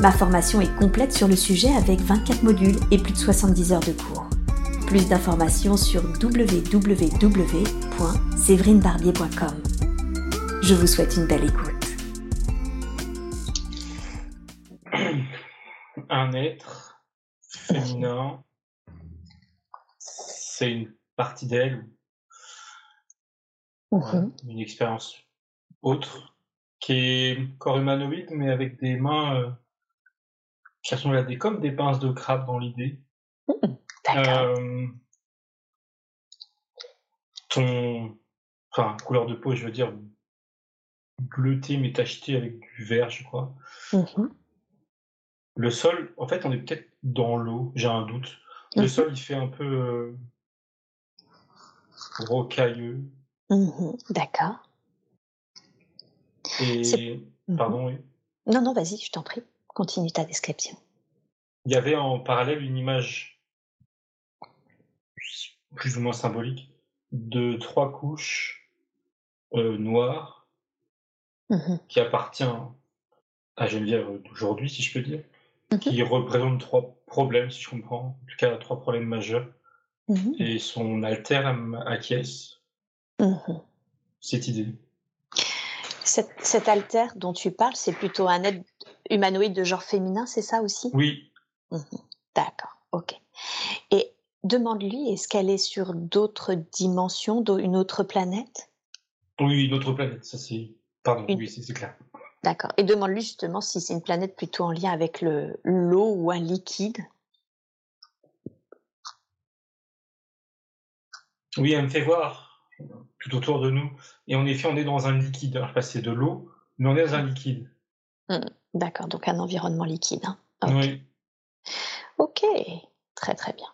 Ma formation est complète sur le sujet avec 24 modules et plus de 70 heures de cours. Plus d'informations sur www.séverinebarbier.com. Je vous souhaite une belle écoute. Un être féminin, c'est une partie d'elle, Mhm. une expérience autre, qui est corps humanoïde, mais avec des mains ressemblent à des, comme des pinces de crabe dans l'idée. Euh, ton, enfin, couleur de peau, je veux dire, bleuté mais tacheté avec du vert, je crois. Mhm. Le sol, en fait, on est peut-être dans l'eau, j'ai un doute. Le Mhm. sol, il fait un peu euh, rocailleux. Mhm. D'accord. Et, pardon, oui. Non, non, vas-y, je t'en prie. Continue ta description. Il y avait en parallèle une image plus ou moins symbolique de trois couches euh, noires Mhm. qui appartient à Geneviève d'aujourd'hui, si je peux dire, Mhm. qui représente trois problèmes, si je comprends, en tout cas trois problèmes majeurs, Mhm. et son alter acquiesce cette idée. Cet, cet alter dont tu parles, c'est plutôt un être humanoïde de genre féminin, c'est ça aussi? Oui, D'accord, ok. Et demande-lui, est-ce qu'elle est sur d'autres dimensions, une autre planète? Oui, une autre planète, ça c'est... Pardon, Une- oui, c'est c'est clair. D'accord. Et demande-lui justement si c'est une planète plutôt en lien avec le l'eau ou un liquide? Oui, elle me fait voir tout autour de nous, et en effet, on est dans un liquide. Alors, je sais pas si c'est de l'eau, mais on est dans un liquide. D'accord, donc un environnement liquide. hein. Oui. Ok, très très bien.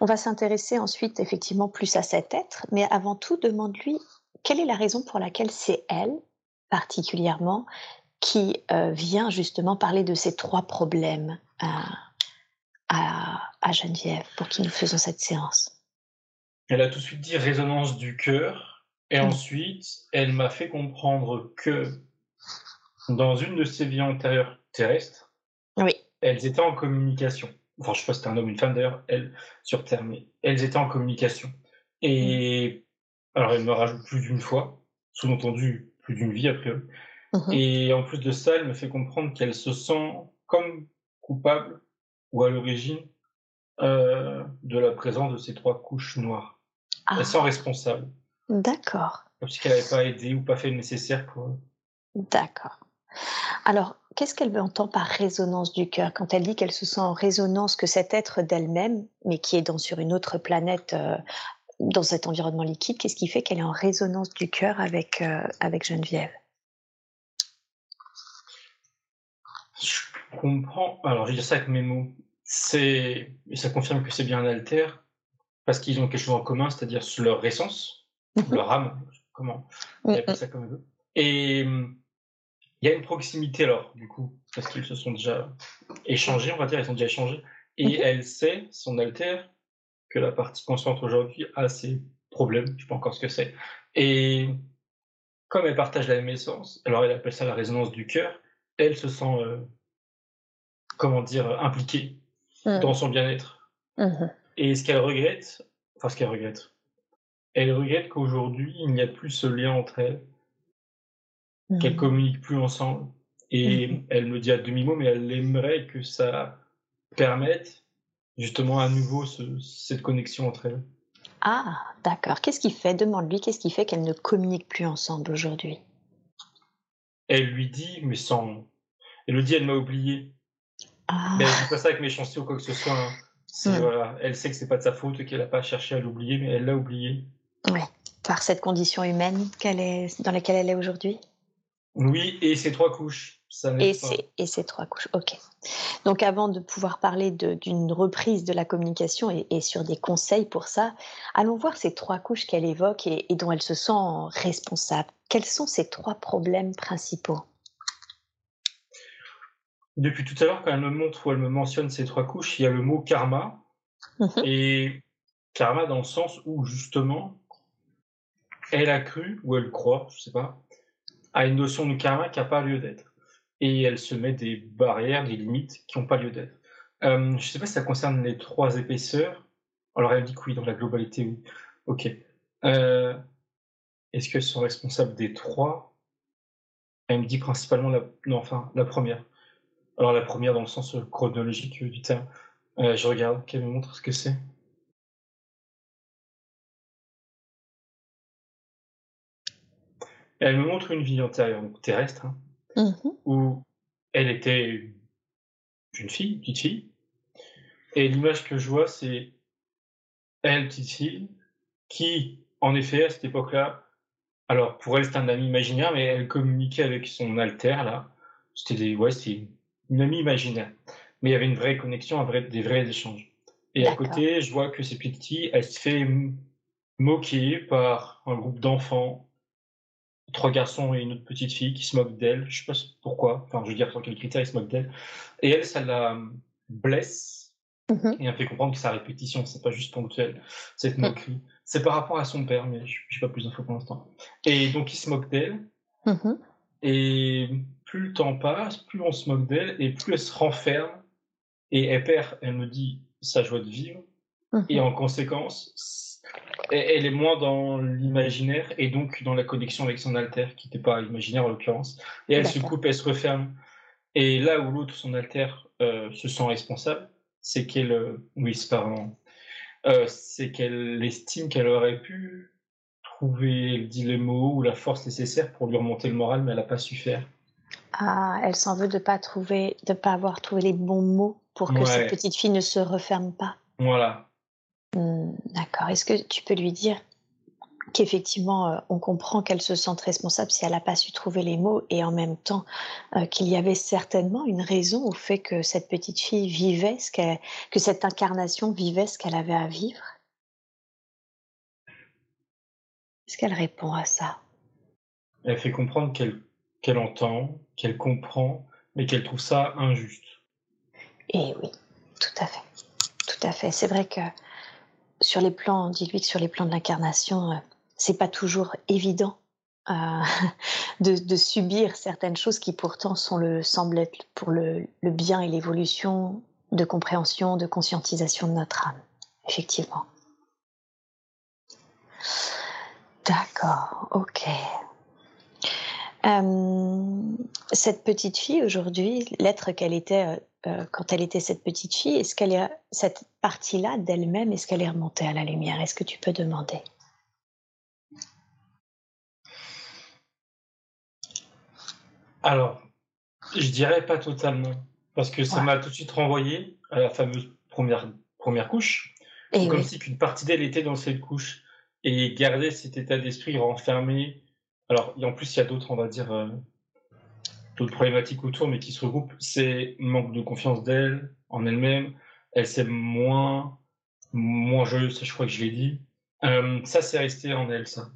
On va s'intéresser ensuite effectivement plus à cet être, mais avant tout, demande-lui quelle est la raison pour laquelle c'est elle, particulièrement, qui euh, vient justement parler de ces trois problèmes à, à, à Geneviève pour qui nous faisons cette séance? Elle a tout de suite dit résonance du cœur, et Mm. ensuite, elle m'a fait comprendre que dans une de ses vies antérieures terrestres, Oui. elles étaient en communication. Enfin, je sais pas si c'était un homme ou une femme d'ailleurs, elles, sur Terre, mais elles étaient en communication. Et alors, elle me rajoute plus d'une fois, sous-entendu plus d'une vie après. Mhm. Et en plus de ça, elle me fait comprendre qu'elle se sent comme coupable ou à l'origine euh, de la présence de ces trois couches noires. Ah, sent responsable. d'accord. Comme si elle n'avait pas aidé ou pas fait le nécessaire pour. D'accord. Alors, qu'est-ce qu'elle entend par résonance du cœur quand elle dit qu'elle se sent en résonance que cet être d'elle-même, mais qui est dans, sur une autre planète, euh, dans cet environnement liquide, qu'est-ce qui fait qu'elle est en résonance du cœur avec, euh, avec Geneviève? Je comprends. Alors, je vais dire ça avec mes mots. C'est ça confirme que c'est bien un alter parce qu'ils ont quelque chose en commun, c'est-à-dire leur essence, leur âme. Comment on appelle ça comme veut. Et hum, il y a une proximité alors, du coup, parce qu'ils se sont déjà échangés, on va dire, ils ont déjà échangé. Et Mhm. elle sait, son alter, que la partie consciente aujourd'hui a ses problèmes, je sais pas encore ce que c'est. Et comme elle partage la même essence, alors elle appelle ça la résonance du cœur, elle se sent, euh, comment dire, impliquée Mhm. dans son bien-être. Mhm. Et ce qu'elle regrette, enfin ce qu'elle regrette, elle regrette qu'aujourd'hui, il n'y a plus ce lien entre elles, qu'elles Mhm. communiquent plus ensemble. Et Mhm. elle me dit à demi-mot, mais elle aimerait que ça permette justement à nouveau ce- cette connexion entre elles. Ah, d'accord. Qu'est-ce qui fait, demande-lui, qu'est-ce qui fait qu'elles ne communiquent plus ensemble aujourd'hui? Elle lui dit, mais sans... Elle lui dit, elle m'a oublié. Ah, Mais elle dit pas ça avec méchanceté ou quoi que ce soit. hein. C'est, Mm. voilà, elle sait que c'est pas de sa faute, qu'elle n'a pas cherché à l'oublier, mais elle l'a oublié. ouais. Par cette condition humaine qu'elle est, dans laquelle elle est aujourd'hui Oui, et ces trois couches. Ça et, ces, et ces trois couches, ok. Donc avant de pouvoir parler d'une reprise de la communication et, sur des conseils pour ça, allons voir ces trois couches qu'elle évoque et, dont elle se sent responsable. Quels sont ces trois problèmes principaux? Depuis tout à l'heure, quand elle me montre ou elle me mentionne ces trois couches, il y a le mot karma. Mhm. Et karma dans le sens où justement, elle a cru, ou elle croit, je sais pas, à une notion de karma qui n'a pas lieu d'être. Et elle se met des barrières, des limites qui n'ont pas lieu d'être. Euh, je ne sais pas si ça concerne les trois épaisseurs. Alors elle dit que oui, dans la globalité, oui. Ok. Euh, est-ce qu'elles sont responsables des trois? Elle me dit principalement la, non, enfin, la première. Alors la première dans le sens chronologique du terme. Euh, je regarde, qu'elle me montre ce que c'est. Elle me montre une vie antérieure, donc terrestre, hein, mmh où elle était une fille, petite fille. Et l'image que je vois, c'est elle, petite fille, qui, en effet, à cette époque-là, alors pour elle, c'était un ami imaginaire, mais elle communiquait avec son alter, là. C'était des, ouais, c'était une amie imaginaire. Mais il y avait une vraie connexion, un vrai, des vrais échanges. Et à côté, je vois que cette petite fille, elle se fait moquer par un groupe d'enfants trois garçons et une autre petite fille qui se moquent d'elle. Je sais pas pourquoi. Enfin, je veux dire, sur quels critères ils se moquent d'elle. Et elle, ça la blesse mm-hmm. et elle fait comprendre que sa répétition, c'est pas juste ponctuel, cette mm. moquerie. C'est par rapport à son père, mais je n'ai pas plus d'infos pour l'instant. Et donc, il se moque d'elle. Mm-hmm. Et plus le temps passe, plus on se moque d'elle et plus elle se renferme. Et elle perd, elle me dit, sa joie de vivre. Mm-hmm. Et en conséquence, elle est moins dans l'imaginaire et donc dans la connexion avec son alter, qui n'était pas imaginaire en l'occurrence. Et elle se coupe, elle se referme. Et là où l'autre, son alter, euh, se sent responsable, c'est qu'elle, euh, oui, c'est pas vraiment, euh, c'est qu'elle estime qu'elle aurait pu trouver, elle dit les mots ou la force nécessaire pour lui remonter le moral, mais elle n'a pas su faire. Ah, elle s'en veut de pas trouver, de pas avoir trouvé les bons mots pour que cette petite fille ne se referme pas. Voilà, Mmh, d'accord. Est-ce que tu peux lui dire qu'effectivement, euh, on comprend qu'elle se sente responsable si elle n'a pas su trouver les mots et en même temps euh, qu'il y avait certainement une raison au fait que cette petite fille vivait ce qu'elle, que cette incarnation vivait ce qu'elle avait à vivre? Est-ce qu'elle répond à ça? Elle fait comprendre qu'elle, qu'elle entend, qu'elle comprend, mais qu'elle trouve ça injuste. Et oui, tout à fait. Tout à fait. C'est vrai que sur les plans, dis-lui que sur les plans de l'incarnation, euh, c'est pas toujours évident euh, de, subir certaines choses qui pourtant sont le, semblent être pour le, bien et l'évolution de compréhension, de conscientisation de notre âme. Effectivement. D'accord, ok. Euh, cette petite fille aujourd'hui, l'être qu'elle était euh, quand elle était cette petite fille, est-ce qu'elle est cette partie-là d'elle-même, est-ce qu'elle est remontée à la lumière? Est-ce que tu peux demander? Alors, je dirais pas totalement, parce que ça m'a tout de suite renvoyé à la fameuse première première couche, eh comme si qu'une partie d'elle était dans cette couche et gardait cet état d'esprit renfermé. Alors, en plus, il y a d'autres, on va dire. Euh, d'autres problématiques autour, mais qui se regroupent, c'est manque de confiance d'elle, en elle-même. Elle s'aime moins, moins joyeuse, je crois que je l'ai dit. Euh, ça, c'est resté en elle, ça.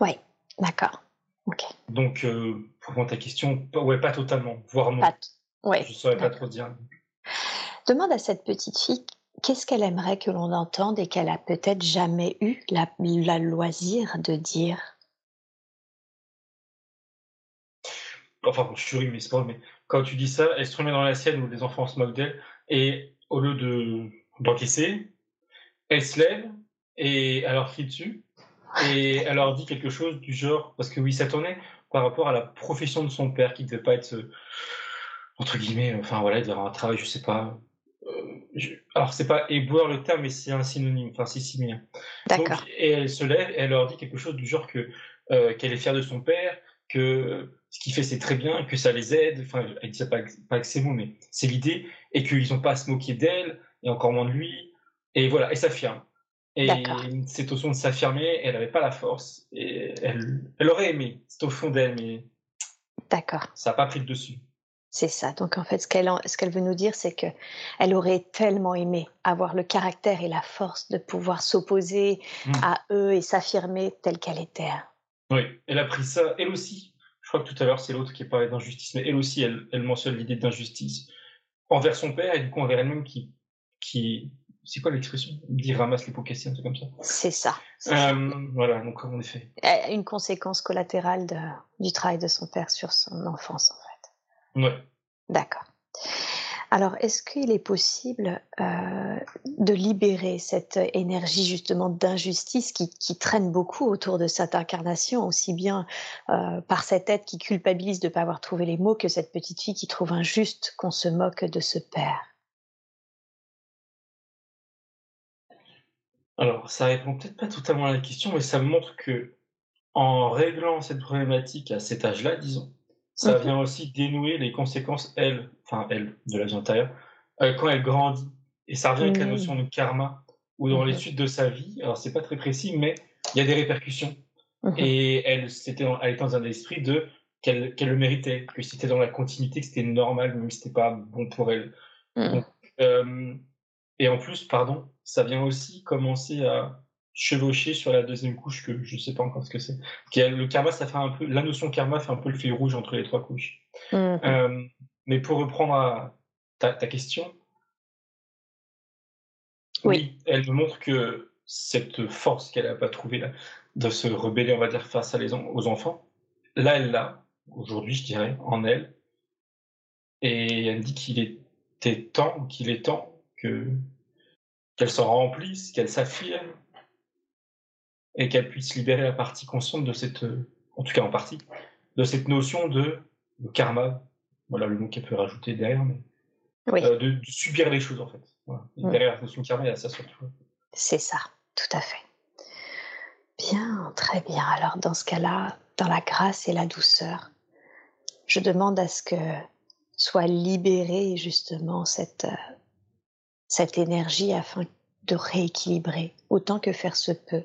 Oui, d'accord. Ok. Donc, euh, pour répondre à ta question, ouais, pas totalement, voire non. ouais, je ne saurais pas trop dire. Demande à cette petite fille qu'est-ce qu'elle aimerait que l'on entende et qu'elle a peut-être jamais eu la, la loisir de dire? Enfin, je suis mais c'est pas mais quand tu dis ça, elle se remet dans la sienne où les enfants se moquent d'elle, et au lieu de d'encaisser, elle se lève et elle leur crie dessus, et elle leur dit quelque chose du genre, parce que oui, ça tournait par rapport à la profession de son père, qui ne devait pas être, entre guillemets, enfin voilà, avoir un travail, je sais pas. Euh, alors, c'est pas éboueur le terme, mais c'est un synonyme, enfin, c'est similaire. D'accord. Et elle se lève et elle leur dit quelque chose du genre que euh, qu'elle est fière de son père, que ce qu'il fait c'est très bien, que ça les aide, enfin elle dit pas, pas que c'est bon, mais c'est l'idée, et qu'ils n'ont pas à se moquer d'elle, et encore moins de lui, et voilà, et s'affirme. Et c'est au fond de s'affirmer, elle n'avait pas la force, et elle, elle aurait aimé, c'est au fond d'elle, mais D'accord. Ça n'a pas pris le dessus. C'est ça. Donc en fait, ce qu'elle qu'elle veut nous dire, c'est que elle aurait tellement aimé avoir le caractère et la force de pouvoir s'opposer mmh. à eux et s'affirmer telle qu'elle était. Oui, elle a pris ça, elle aussi. Je crois que tout à l'heure, c'est l'autre qui parlait d'injustice, mais elle aussi, elle, elle mentionne l'idée d'injustice envers son père et du coup envers elle-même qui, qui c'est quoi l'expression? Dit ramasse les pots cassés, un truc comme ça. C'est ça. Euh, voilà, donc en effet. Une conséquence collatérale de, du travail de son père sur son enfance, en fait. Ouais. D'accord. Alors, est-ce qu'il est possible euh, de libérer cette énergie justement d'injustice qui, traîne beaucoup autour de cette incarnation, aussi bien euh, par cette tête qui culpabilise de ne pas avoir trouvé les mots que cette petite fille qui trouve injuste qu'on se moque de ce père? Alors, ça répond peut-être pas totalement à la question, mais ça montre que en réglant cette problématique à cet âge-là, disons, ça vient aussi dénouer les conséquences, elle, enfin elle, de la vie antérieure, euh, quand elle grandit. Et ça revient avec la notion de karma, où dans les suites de sa vie, alors c'est pas très précis, mais il y a des répercussions. Mhm. Et elle, c'était elle était dans un esprit de qu'elle le méritait, que c'était dans la continuité, que c'était normal, même si c'était pas bon pour elle. Euh, et en plus, pardon, ça vient aussi commencer à chevaucher sur la deuxième couche que je ne sais pas encore ce que c'est. Le karma, ça fait un peu, la notion karma fait un peu le fil rouge entre les trois couches. Mmh. Euh, mais pour reprendre à ta, question, oui. elle montre que cette force qu'elle n'a pas trouvée là, de se rebeller, on va dire, face à les, aux enfants, là, elle l'a, aujourd'hui, je dirais, en elle. Et elle dit qu'il était temps, qu'il est temps que qu'elle s'en remplisse, qu'elle s'affirme, et qu'elle puisse libérer la partie consciente de cette, en tout cas en partie, de cette notion de, karma, voilà le mot qu'elle peut rajouter derrière, mais euh, de, subir les choses en fait. Mm. Derrière la notion de karma, il y a ça surtout. C'est ça, tout à fait. Bien, très bien. Alors dans ce cas-là, dans la grâce et la douceur, je demande à ce que soit libérée justement cette, euh, cette énergie afin de rééquilibrer autant que faire se peut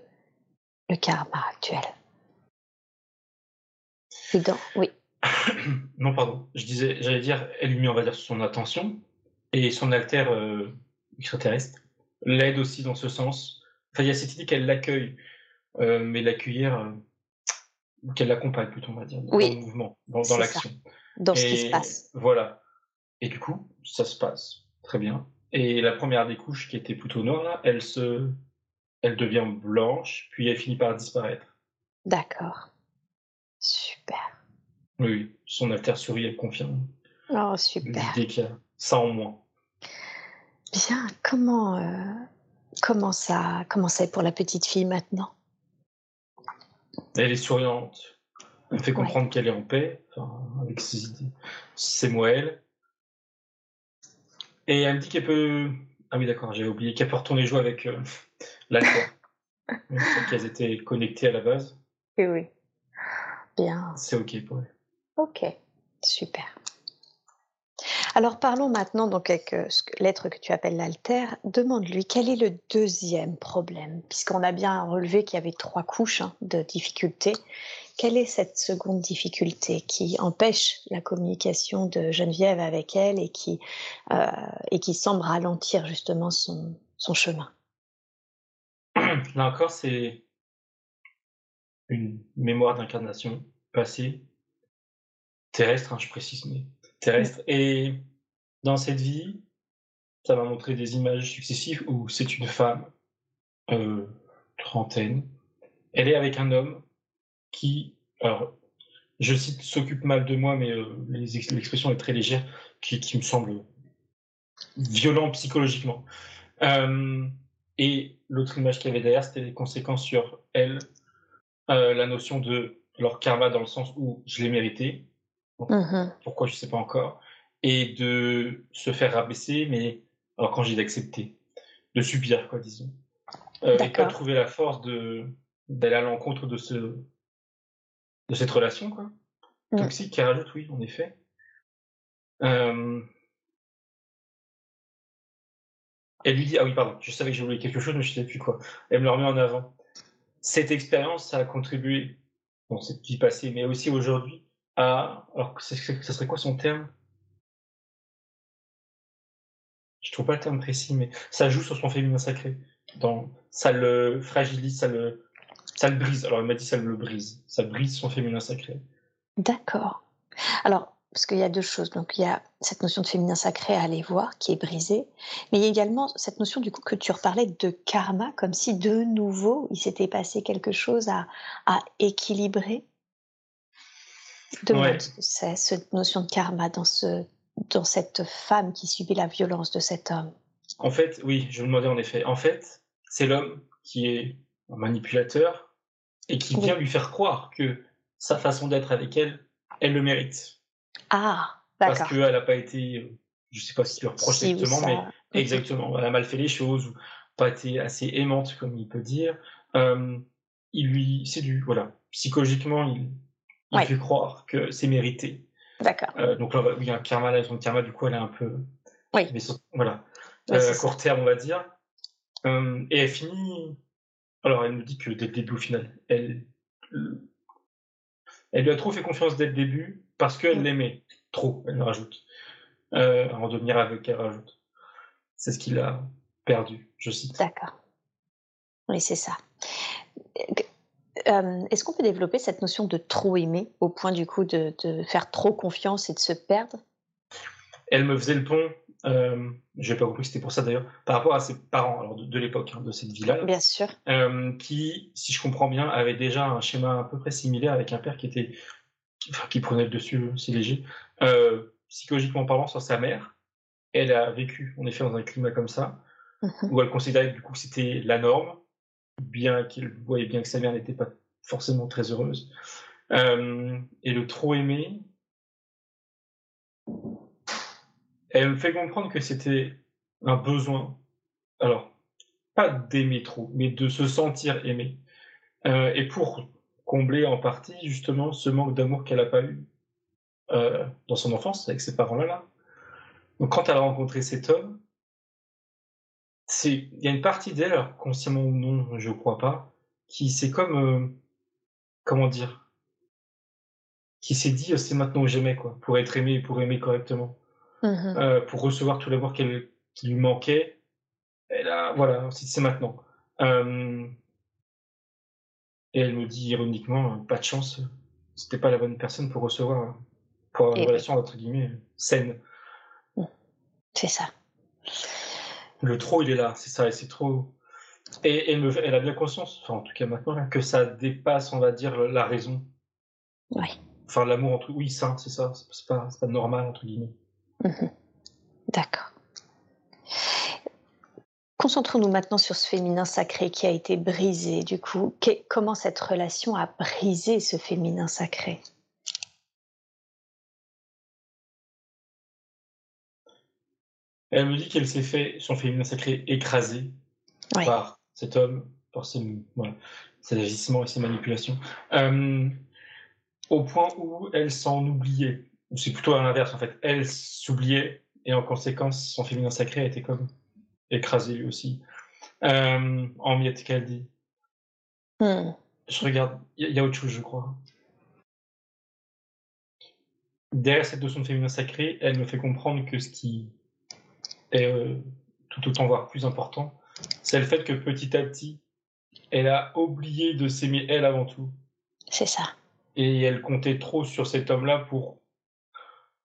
le karma actuel. oui. non, pardon. Je disais, j'allais dire, elle lui met, on va dire, son attention et son alter euh, extraterrestre l'aide aussi dans ce sens. Enfin, il y a cette idée qu'elle l'accueille, euh, mais l'accueillir, euh, qu'elle l'accompagne plutôt, on va dire, dans le mouvement, dans, dans l'action. Dans ce qui se passe. Voilà. Et du coup, ça se passe très bien. Et la première des couches, qui était plutôt noire, là, elle, se... elle devient blanche, puis elle finit par disparaître. D'accord. Super. Oui, son alter souris, elle confirme. Oh, super. L'idée qu'il y a ça en moins. Bien, comment, euh, comment ça comment c'est pour la petite fille maintenant? Elle est souriante. Elle fait comprendre qu'elle est en paix, avec ses idées, ses mots elle. Et elle me dit qu'elle peut. Ah oui, d'accord, j'avais oublié qu'elle peut retourner jouer avec euh, l'alcool. qu'elles étaient connectées à la base. Oui, oui. Bien. C'est OK pour elle. OK, super. Alors parlons maintenant donc avec euh, l'être que tu appelles l'alter. Demande-lui quel est le deuxième problème, puisqu'on a bien relevé qu'il y avait trois couches hein, de difficultés. Quelle est cette seconde difficulté qui empêche la communication de Geneviève avec elle et qui, euh, et qui semble ralentir justement son, son chemin? Là encore, c'est une mémoire d'incarnation passée, terrestre, hein, je précise, mais terrestre. Et dans cette vie, ça va montrer des images successives où c'est une femme, euh, trentaine, elle est avec un homme qui, alors, je cite, s'occupe mal de moi, mais euh, l'expression est très légère, qui, me semble violent psychologiquement. Euh, et l'autre image qu'il y avait derrière, c'était les conséquences sur elle, euh, la notion de leur karma dans le sens où je l'ai mérité, mmh pourquoi je ne sais pas encore, et de se faire rabaisser, mais alors quand j'ai d'accepter, de subir, quoi, disons. et pas trouver la force d'aller à l'encontre de ce, de cette relation, quoi. Mmh. Toxique qui rajoute, oui, en effet. Euh... Elle lui dit, ah oui, pardon, je savais que j'ai oublié quelque chose, mais je ne sais plus quoi. Elle me le remet en avant. Cette expérience, a contribué, dans cette vie passée, mais aussi aujourd'hui, à. Alors, ça serait quoi son terme? Je trouve pas le terme précis, mais ça joue sur son féminin sacré. Dans... Ça le fragilise, ça le, ça le brise. Alors, il m'a dit ça le brise. Ça brise son féminin sacré. D'accord. Alors, parce qu'il y a deux choses. Donc, il y a cette notion de féminin sacré à aller voir, qui est brisée, mais il y a également cette notion du coup que tu reparlais de karma, comme si de nouveau il s'était passé quelque chose à, à équilibrer. De cette notion de karma dans, ce, dans cette femme qui subit la violence de cet homme. En fait, oui, je me demandais en effet. En fait, c'est l'homme qui est un manipulateur et qui vient lui faire croire que sa façon d'être avec elle, elle le mérite. Ah, d'accord. Parce qu'elle n'a pas été, je ne sais pas si tu reproches exactement, mais exactement, elle a mal fait les choses, ou pas été assez aimante, comme il peut dire. Euh, il lui séduit, voilà. Psychologiquement, il, il fait croire que c'est mérité. D'accord. Euh, donc là, il y a un karma, là, son karma, du coup, elle est un peu. Oui. voilà. euh, court terme, on va dire. Euh, et elle finit. Alors, elle nous dit que dès le début, au final, elle. Elle lui a trop fait confiance dès le début parce qu'elle l'aimait trop, elle rajoute. Euh, en devenir avec, elle rajoute. C'est ce qu'il a perdu, je cite. D'accord. Oui, c'est ça. Euh, est-ce qu'on peut développer cette notion de trop aimer au point du coup de, faire trop confiance et de se perdre? Elle me faisait le pont, euh, je n'ai pas compris que c'était pour ça d'ailleurs, par rapport à ses parents alors de, l'époque, hein, de cette vie-là. Bien sûr. Euh, qui, si je comprends bien, avait déjà un schéma à peu près similaire avec un père qui était qui prenait le dessus, c'est léger, euh, psychologiquement parlant, sur sa mère. Elle a vécu, en effet, dans un climat comme ça, mhm. où elle considérait que du coup c'était la norme, bien qu'il voyait bien que sa mère n'était pas forcément très heureuse. Euh, et le trop aimé, elle me fait comprendre que c'était un besoin. Alors, pas d'aimer trop, mais de se sentir aimé. Euh, et pour combler en partie justement ce manque d'amour qu'elle n'a pas eu euh, dans son enfance avec ses parents-là. Là. Donc quand elle a rencontré cet homme, il y a une partie d'elle, consciemment ou non, je crois pas, qui c'est comme euh, comment dire, qui s'est dit c'est maintenant que j'aimais quoi, pour être aimé et pour aimer correctement, mmh euh, pour recevoir tout l'amour qui lui manquait. Et là, voilà, c'est maintenant. Et elle me dit ironiquement, pas de chance, c'était pas la bonne personne pour recevoir, pour avoir une relation entre guillemets saine. C'est ça. Le trop, il est là, c'est ça, et c'est trop. Et elle, me, elle a bien conscience, enfin en tout cas maintenant, que ça dépasse, on va dire, la raison. Ouais. Enfin, l'amour entre. Oui, ça, c'est ça, c'est pas, pas normal, entre guillemets. Mmh D'accord. Concentrons-nous maintenant sur ce féminin sacré qui a été brisé. Du coup, comment cette relation a brisé ce féminin sacré? Elle me dit qu'elle s'est fait son féminin sacré écrasé par cet homme, par ses, agissements et ses manipulations, euh, au point où elle s'en oubliait. Ou c'est plutôt à l'inverse en fait. Elle s'oubliait et en conséquence, son féminin sacré a été comme écrasé lui aussi, euh, en dit. Hmm. Je regarde, il y, a autre chose, je crois. Derrière cette notion de féminin sacré, elle me fait comprendre que ce qui est euh, tout autant, voire plus important, c'est le fait que petit à petit, elle a oublié de s'aimer elle avant tout. C'est ça. Et elle comptait trop sur cet homme-là pour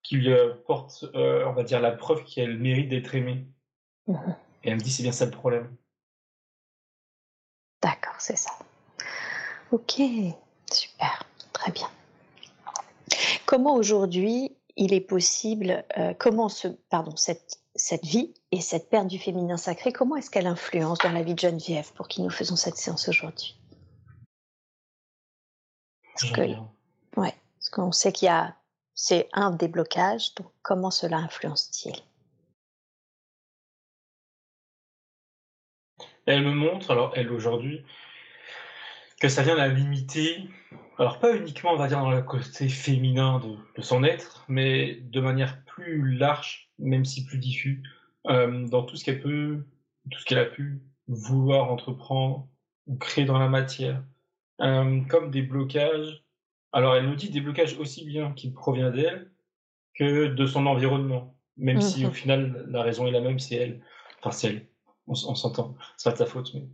qu'il porte, euh, on va dire, la preuve qu'elle mérite d'être aimée. Mhm. Et elle me dit c'est bien ça le problème. D'accord, c'est ça. Ok, super, très bien. Comment aujourd'hui il est possible, euh, comment ce, pardon, cette, cette vie et cette perte du féminin sacré, comment est-ce qu'elle influence dans la vie de Geneviève pour qui nous faisons cette séance aujourd'hui? Parce, que, ouais, parce qu'on sait qu'il y a, c'est un déblocage, donc comment cela influence-t-il? Elle me montre, alors elle aujourd'hui, que ça vient la limiter, alors pas uniquement, on va dire, dans le côté féminin de, son être, mais de manière plus large, même si plus diffus, euh, dans tout ce qu'elle peut, tout ce qu'elle a pu vouloir entreprendre ou créer dans la matière, euh, comme des blocages Alors, elle nous dit des blocages aussi bien qui proviennent d'elle que de son environnement. Même si au mhm. final, la raison est la même, c'est elle. Enfin, c'est elle. On, s'entend. C'est pas de sa faute. Mais...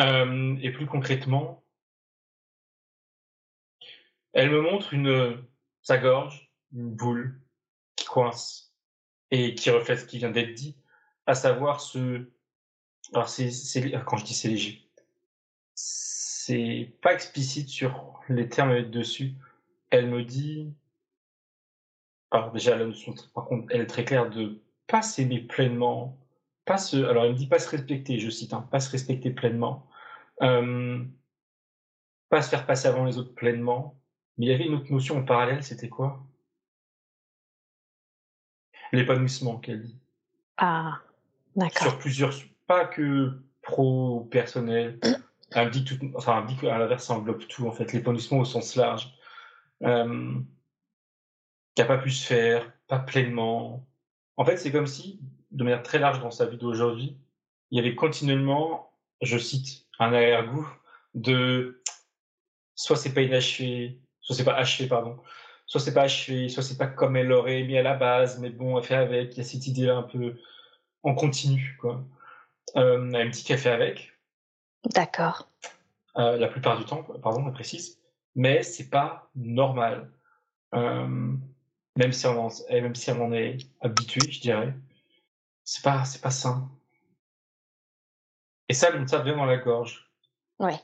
Euh, et plus concrètement, elle me montre sa gorge, une boule qui coince et qui reflète ce qui vient d'être dit, à savoir ce. Alors, c'est, quand je dis c'est léger, c'est pas explicite sur les termes dessus. Elle me dit. Alors, déjà, elle est très claire de pas s'aimer pleinement. Pas se, alors, elle me dit pas se respecter, je cite, hein, pas se respecter pleinement. Euh, pas se faire passer avant les autres pleinement. Mais il y avait une autre notion en parallèle, c'était quoi? L'épanouissement, qu'elle dit. Ah, d'accord. Sur plusieurs, pas que pro-personnel. elle dit tout, enfin, elle dit qu'à l'inverse, ça englobe tout, en fait. L'épanouissement au sens large. Euh, qui n'a pas pu se faire, pas pleinement. En fait, c'est comme si, de manière très large dans sa vie d'aujourd'hui, il y avait continuellement, je cite, un arrière-goût de soit c'est pas inachevé, soit c'est pas achevé, pardon, soit c'est pas achevé, soit c'est pas comme elle l'aurait mis à la base, mais bon, elle fait avec, il y a cette idée-là un peu en continu, quoi. Euh, elle me dit qu'elle fait avec. D'accord. Euh, la plupart du temps, pardon, elle précise, mais c'est pas normal. Euh, même si on en, même si on en est habitué, je dirais, c'est pas, c'est pas sain. Et ça, ça vient dans la gorge. Ouais.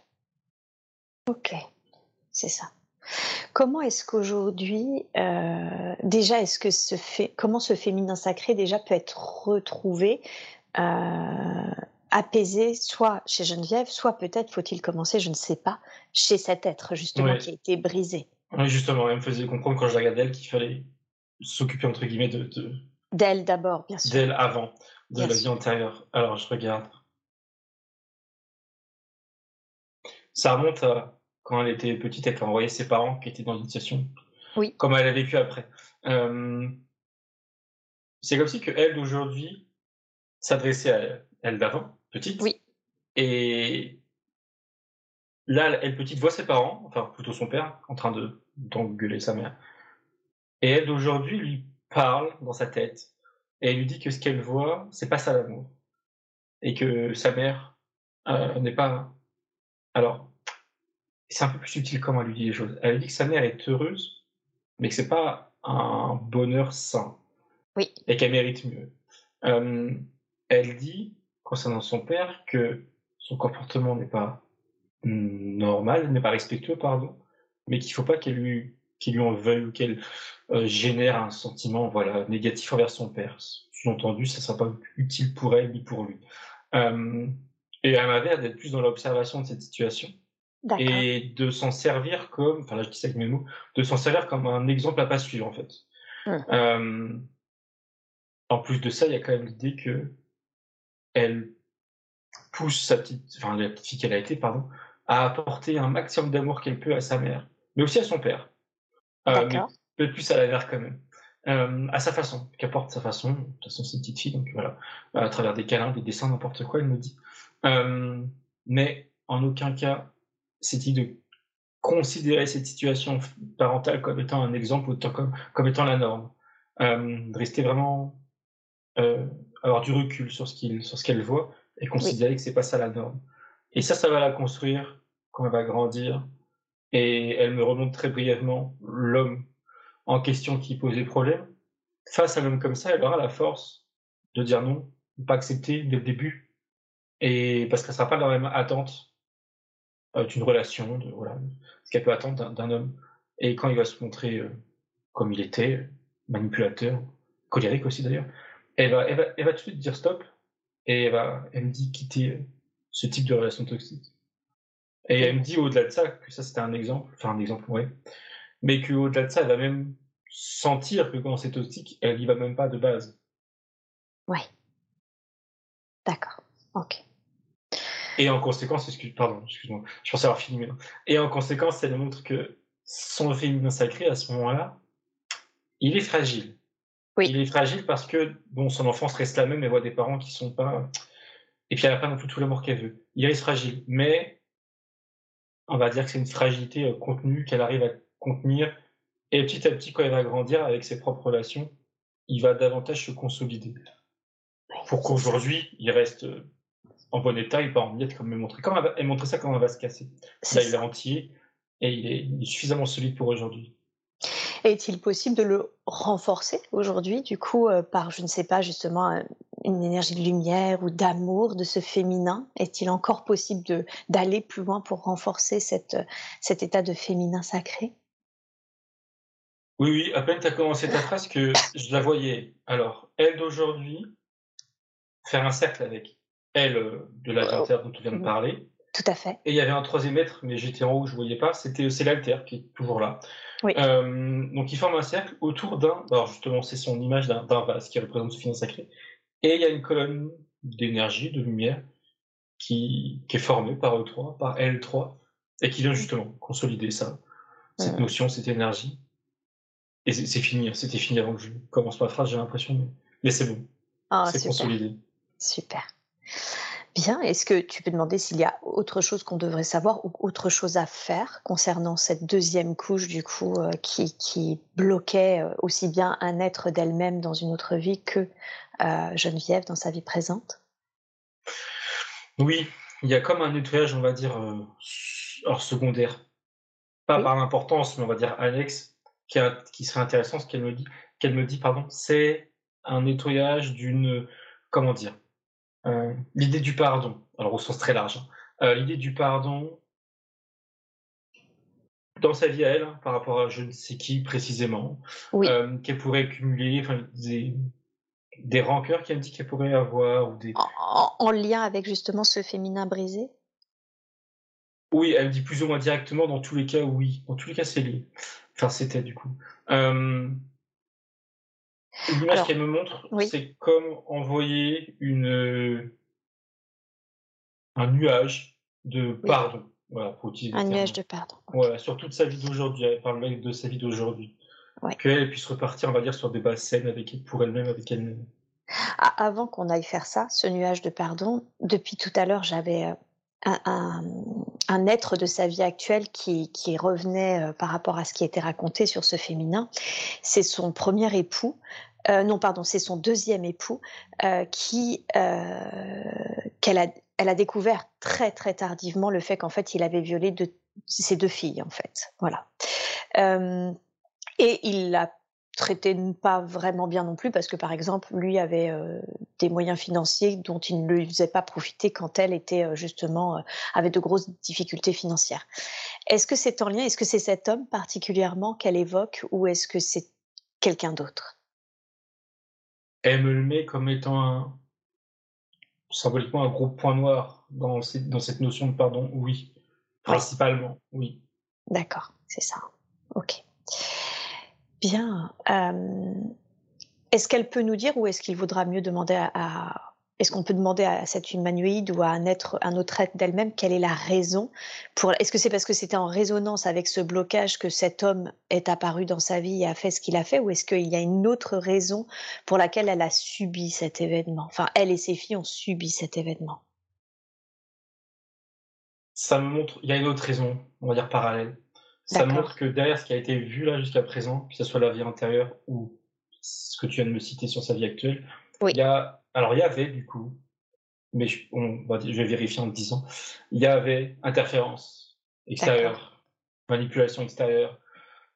Ok, c'est ça. Comment est-ce qu'aujourd'hui, euh, déjà, est-ce que ce fait, comment ce féminin sacré déjà peut être retrouvé, euh, apaisé, soit chez Geneviève, soit peut-être faut-il commencer, je ne sais pas, chez cet être justement qui a été brisé? Oui, justement, elle me faisait comprendre quand je regardais elle qu'il fallait s'occuper entre guillemets de, d'elle d'abord, bien sûr. D'elle avant, de la vie antérieure. Alors je regarde. Ça remonte à quand elle était petite, elle a envoyé ses parents qui étaient dans une situation. Oui. Comme elle a vécu après. Euh, c'est comme si que elle d'aujourd'hui s'adressait à elle d'avant, petite. Oui. Et là, elle petite voit ses parents, enfin plutôt son père, en train de d'engueuler sa mère. Et elle d'aujourd'hui lui parle dans sa tête et elle lui dit que ce qu'elle voit, c'est pas ça l'amour. Et que sa mère euh, n'est pas. Alors, c'est un peu plus subtil comment elle lui dit les choses. Elle lui dit que sa mère est heureuse, mais que c'est pas un bonheur sain. Oui. Et qu'elle mérite mieux. Euh, elle dit, concernant son père, que son comportement n'est pas normal, n'est pas respectueux, pardon, mais qu'il faut pas qu'elle lui, qu'il lui en veuille ou qu'elle génère un sentiment voilà, négatif envers son père. Sous-entendu, ça ne sera pas utile pour elle ni pour lui. Euh, et elle m'avait d'être plus dans l'observation de cette situation et de s'en servir comme, enfin là je dis ça avec mes mots, de s'en servir comme un exemple à pas suivre en fait. Hum. Euh, en plus de ça, il y a quand même l'idée que elle pousse sa petite, enfin la petite fille qu'elle a été, pardon, à apporter un maximum d'amour qu'elle peut à sa mère, mais aussi à son père. Euh, mais peut-être plus à la mère quand même. Euh, à sa façon, qu'apporte sa façon. De toute façon, c'est une petite fille, donc voilà. À travers des câlins, des dessins, n'importe quoi, elle me dit. Euh, mais en aucun cas, c'est de considérer cette situation parentale comme étant un exemple ou comme, comme étant la norme. Euh, de rester vraiment euh, avoir du recul sur ce qu'il sur ce qu'elle voit et considérer que c'est pas ça la norme. Et ça, ça va la construire quand elle va grandir. Et elle me remonte très brièvement l'homme en question qui posait problème. Face à un homme comme ça, elle aura la force de dire non, de pas accepter dès le début. Et parce qu'elle sera pas dans la même attente euh, d'une relation, de ce qu'elle peut attendre d'un homme. Et quand il va se montrer euh, comme il était, manipulateur, colérique aussi d'ailleurs, elle va, elle, va, elle va tout de suite dire stop et elle, va, elle me dit quitter euh, ce type de relation toxique. Et elle me dit au-delà de ça, que ça c'était un exemple, enfin un exemple, ouais, mais qu'au-delà de ça, elle va même sentir que quand c'est toxique, elle y va même pas de base. Ouais. D'accord. Ok. Et en conséquence, excuse, pardon, excuse-moi, je pensais avoir fini maintenant. Et en conséquence, elle montre que son féminin sacré, à ce moment-là, il est fragile. Oui. Il est fragile parce que bon, son enfance reste la même, elle voit des parents qui sont pas. Et puis elle n'a pas non plus tout l'amour qu'elle veut. Il reste fragile, mais on va dire que c'est une fragilité euh, contenue qu'elle arrive contenir. Et petit à petit, quand il va grandir avec ses propres relations, il va davantage se consolider. Pour qu'aujourd'hui, il reste en bon état et pas en miettes, comme elle montrer. Comment elle, montrer ça quand on va se casser? Là, il est entier et il est, suffisamment solide pour aujourd'hui. Est-il possible de le renforcer aujourd'hui, du coup, euh, par, je ne sais pas, justement, euh, une énergie de lumière ou d'amour, de ce féminin? Est-il encore possible d'aller plus loin pour renforcer cette, cet état de féminin sacré? Oui, oui, à peine tu as commencé ta phrase que je la voyais. Alors, elle d'aujourd'hui, faire un cercle avec elle euh, de la oh, dont tu viens de mm. parler. Tout à fait. Et il y avait un troisième être, mais j'étais en haut, je ne voyais pas. C'était c'est l'alter qui est toujours là. Oui. Euh, donc il forme un cercle autour d'un. Alors justement, c'est son image d'un vase qui représente ce film sacré. Et il y a une colonne d'énergie, de lumière, qui, qui, est formée par E3, par L3, et qui vient justement consolider ça, cette notion, cette énergie. Et c'est fini, c'était fini avant que je commence ma phrase, j'ai l'impression, mais, c'est bon. Ah, c'est consolidé. Super. Bien, est-ce que tu peux demander s'il y a autre chose qu'on devrait savoir ou autre chose à faire concernant cette deuxième couche du coup euh, qui, qui, bloquait euh, aussi bien un être d'elle-même dans une autre vie que euh, Geneviève dans sa vie présente? Oui, il y a comme un nettoyage, on va dire, hors secondaire. Pas par l'importance, mais on va dire annexe, qui, qui serait intéressant, ce qu'elle me dit, qu'elle me dit, pardon, c'est un nettoyage d'une, comment dire, euh, l'idée du pardon, alors au sens très large, hein. euh, l'idée du pardon dans sa vie à elle, hein, par rapport à je ne sais qui précisément, euh, qu'elle pourrait cumuler, des, des rancœurs qu'elle dit qu'elle pourrait avoir. Ou des... en, lien avec justement ce féminin brisé? Oui, elle dit plus ou moins directement, dans tous les cas, oui. Dans tous les cas, c'est lié. Enfin, c'était du coup. L'image qu'elle me montre, c'est comme envoyer une, un nuage de pardon. Voilà, un nuage de pardon. Voilà, sur toute sa vie d'aujourd'hui. Elle parle même de sa vie d'aujourd'hui. Qu'elle puisse repartir, on va dire, sur des bases saines avec, pour elle-même, avec elle-même. Ah, avant qu'on aille faire ça, ce nuage de pardon, depuis tout à l'heure, j'avais un, être de sa vie actuelle qui, revenait euh, par rapport à ce qui était raconté sur ce féminin. C'est son premier époux, euh, non pardon, c'est son deuxième époux euh, qui qu'elle a, elle a découvert très très tardivement le fait qu'en fait il avait violé ses deux filles en fait, voilà. Et il l'a traité pas vraiment bien non plus parce que par exemple lui avait euh, des moyens financiers dont il ne lui faisait pas profiter quand elle était euh, justement euh, avait de grosses difficultés financières. Est-ce que c'est en lien Est-ce que c'est cet homme particulièrement qu'elle évoque ou est-ce que c'est quelqu'un d'autre? Elle me le met comme étant un, symboliquement un gros point noir dans, dans cette notion de pardon. Oui, principalement, oui. D'accord, c'est ça. Ok. Bien. Euh, est-ce qu'elle peut nous dire ou est-ce qu'il vaudra mieux demander à, est-ce qu'on peut demander à cette humanoïde ou à un être, un autre être d'elle-même quelle est la raison pour Est-ce que c'est parce que c'était en résonance avec ce blocage que cet homme est apparu dans sa vie et a fait ce qu'il a fait, ou est-ce qu'il y a une autre raison pour laquelle elle a subi cet événement? Enfin, elle et ses filles ont subi cet événement. Ça me montre. Il y a une autre raison, on va dire parallèle. Ça montre que derrière ce qui a été vu là jusqu'à présent, que ce soit la vie antérieure ou ce que tu viens de me citer sur sa vie actuelle, il y a, alors il y avait du coup, mais je, on va, je vais vérifier en te disant, il y avait interférence extérieure, manipulation extérieure,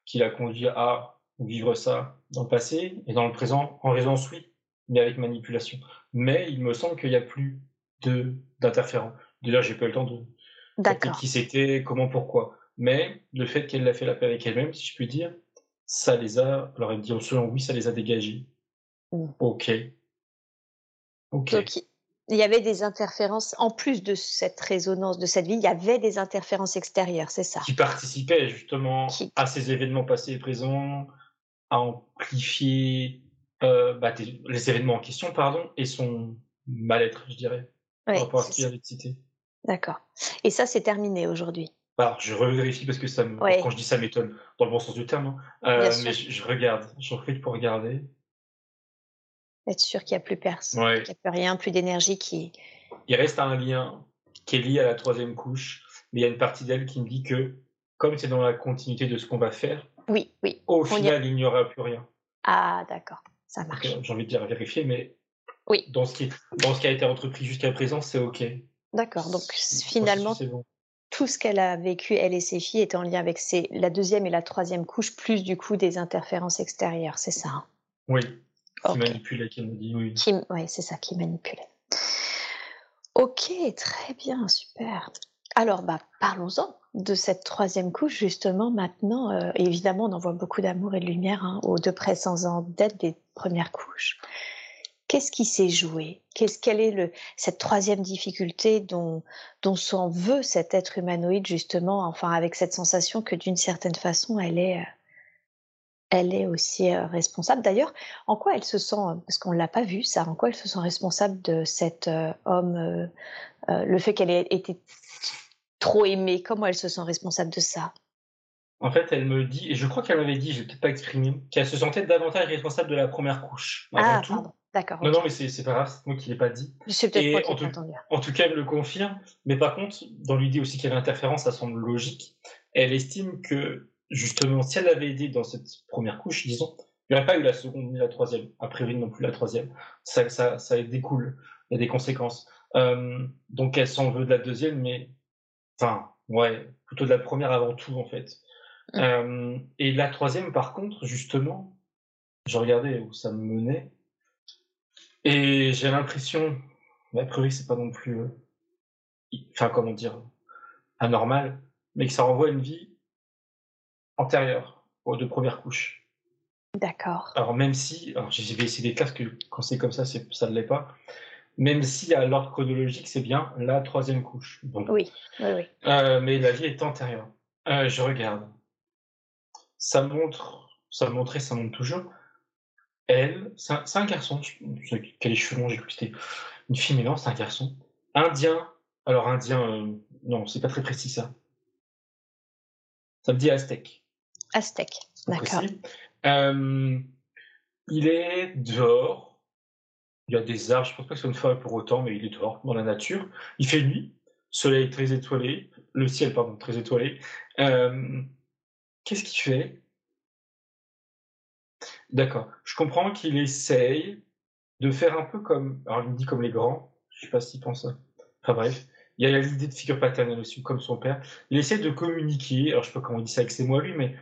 qui l'a conduit à vivre ça dans le passé et dans le présent, en résonance oui, mais avec manipulation. Mais il me semble qu'il n'y a plus d'interférents. D'ailleurs, j'ai pas eu le temps de qui c'était, comment, pourquoi. Mais le fait qu'elle l'a fait la paix avec elle-même, si je puis dire, ça les a. Alors elle dit selon oui, ça les a dégagés. Mmh. Ok. Ok. Donc, il y avait des interférences, en plus de cette résonance de cette vie, il y avait des interférences extérieures, c'est ça? Qui participaient justement à ces événements passés et présents, à amplifier euh, bah, les événements en question, pardon, et son mal-être, je dirais, oui, par rapport à ce qu'il avait cité. D'accord. Et ça, c'est terminé aujourd'hui? Alors, je revérifie parce que ça me... quand je dis ça m'étonne, dans le bon sens du terme, hein. euh, mais je, regarde, je recule pour regarder. Être sûr qu'il n'y a plus personne, qu'il n'y a plus rien, plus d'énergie qui. Il reste un lien qui est lié à la troisième couche, mais il y a une partie d'elle qui me dit que comme c'est dans la continuité de ce qu'on va faire, oui, oui. au final, il n'y aura plus rien. Ah, d'accord, ça marche. J'ai envie de dire vérifier, mais oui. dans, ce qui, dans ce qui a été entrepris jusqu'à présent, c'est OK. D'accord, donc finalement, tout ce qu'elle a vécu, elle et ses filles, est en lien avec la deuxième et la troisième couche, plus du coup des interférences extérieures, c'est ça hein? Oui, qui manipulait, qui me dit oui. Oui, c'est ça, qui manipulait. Ok, très bien, super. Alors, bah, parlons-en de cette troisième couche, justement, maintenant. Euh, évidemment, on envoie beaucoup d'amour et de lumière hein, aux deux présents d'être des premières couches. Qu'est-ce qui s'est joué? Qu'est-ce Quelle est le, cette troisième difficulté dont, dont s'en veut cet être humanoïde, justement, enfin, avec cette sensation que d'une certaine façon, elle est, euh, elle est aussi euh, responsable? D'ailleurs, en quoi elle se sent, parce qu'on ne l'a pas vu ça, en quoi elle se sent responsable de cet homme, le fait qu'elle ait été trop aimée Comment elle se sent responsable de ça? En fait, elle me dit, et je crois qu'elle m'avait dit, je vais peut-être pas exprimé, qu'elle se sentait davantage responsable de la première couche. ah, pardon. D'accord. Non, non, mais c'est pas grave, c'est moi qui l'ai pas dit. C'est peut-être moi qui en, tout, en tout cas, elle me le confirme. Mais par contre, dans l'idée aussi qu'il y avait interférence, ça semble logique. Elle estime que, justement, si elle avait aidé dans cette première couche, disons, il n'y aurait pas eu la seconde ni la troisième. A priori, non plus la troisième. Ça, ça, ça découle. Il y a des conséquences. Euh, donc, elle s'en veut de la deuxième, mais Enfin, ouais, plutôt de la première avant tout, en fait. Mmh. Euh, et la troisième, par contre, justement, je regardais où ça me menait, et j'ai l'impression, a priori, c'est pas non plus, euh, enfin, comment dire, anormal, mais que ça renvoie à une vie antérieure aux deux premières couches. D'accord. Alors, même si, alors j'ai essayé des classes que quand c'est comme ça, ça ne l'est pas, même si à l'ordre chronologique, c'est bien la troisième couche. oui, oui, oui. Euh, mais la vie est antérieure. Euh, je regarde. Ça montre, ça montrait, ça montre toujours. Elle, c'est un, garçon, quel est cheveux longs, j'ai cru que c'était une fille, mais non, c'est un garçon. Indien, alors indien, euh, non, c'est pas très précis ça. Ça me dit aztèque. Aztèque, d'accord. il est dehors, il y a des arbres, je pense pas que ce soit une forêt pour autant, mais il est dehors, dans la nature. Il fait nuit, soleil très étoilé, le ciel, pardon, très étoilé. Euh, qu'est-ce qu'il fait? D'accord. Je comprends qu'il essaye de faire un peu comme. Alors, il me dit comme les grands, je sais pas s'il pense ça. Enfin, bref. Il y a l'idée de figure paternelle aussi, comme son père. Il essaie de communiquer, alors je sais pas comment on dit ça avec ses mots lui, mais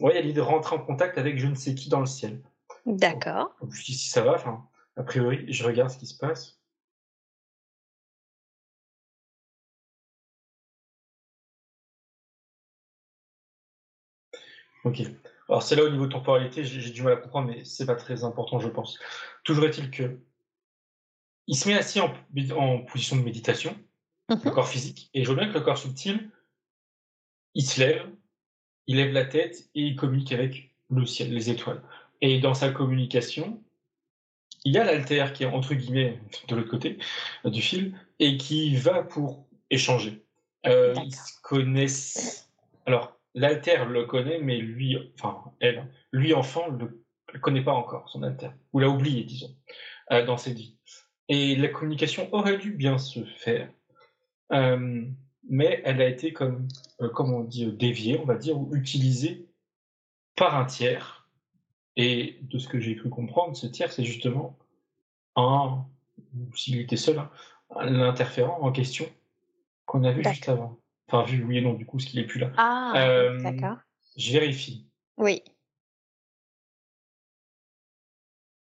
ouais, il y a l'idée de rentrer en contact avec je ne sais qui dans le ciel. D'accord. Je dis si ça va, enfin, a priori, je regarde ce qui se passe. Ok. Alors c'est là au niveau de temporalité, j'ai du mal à comprendre, mais c'est pas très important, je pense. Toujours est-il que il se met assis en, position de méditation, le mmh corps physique, et je vois bien que le corps subtil, il se lève, il lève la tête et il communique avec le ciel, les étoiles. Et dans sa communication, il y a l'alter qui est entre guillemets de l'autre côté euh, du fil et qui va pour échanger. Euh, ils se connaissent. Alors, l'alter le connaît, mais lui, enfin, elle, lui enfant, ne le, connaît pas encore, son alter, ou l'a oublié, disons, euh, dans cette vie. Et la communication aurait dû bien se faire, mais elle a été comme, comme on dit, déviée, on va dire, ou utilisée par un tiers et de ce que j'ai cru comprendre, ce tiers, c'est justement un, s'il était seul, l'interférent en question qu'on a vu juste avant. Enfin, vu oui et non, du coup, ce qu'il est plus là. Ah, euh, d'accord. Je vérifie. Oui.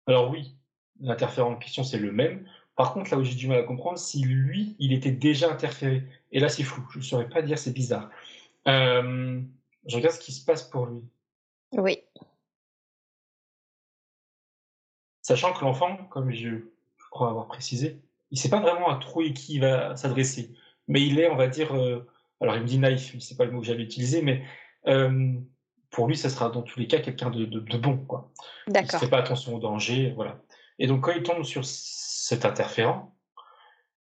Alors oui, l'interférent en question, c'est le même. Par contre, là où j'ai du mal à comprendre, si lui, il était déjà interféré. Et là, c'est flou. Je ne saurais pas dire, c'est bizarre. Euh, je regarde ce qui se passe pour lui. Oui. Sachant que l'enfant, comme je, crois avoir précisé, il ne sait pas vraiment à trop qui il va s'adresser. Mais il est, on va dire, euh, alors il me dit naïf, c'est pas le mot que j'allais utiliser, mais euh, pour lui, ça sera dans tous les cas quelqu'un de, bon. Quoi. D'accord. Il ne fait pas attention au danger, voilà. Et donc quand il tombe sur cet interférent,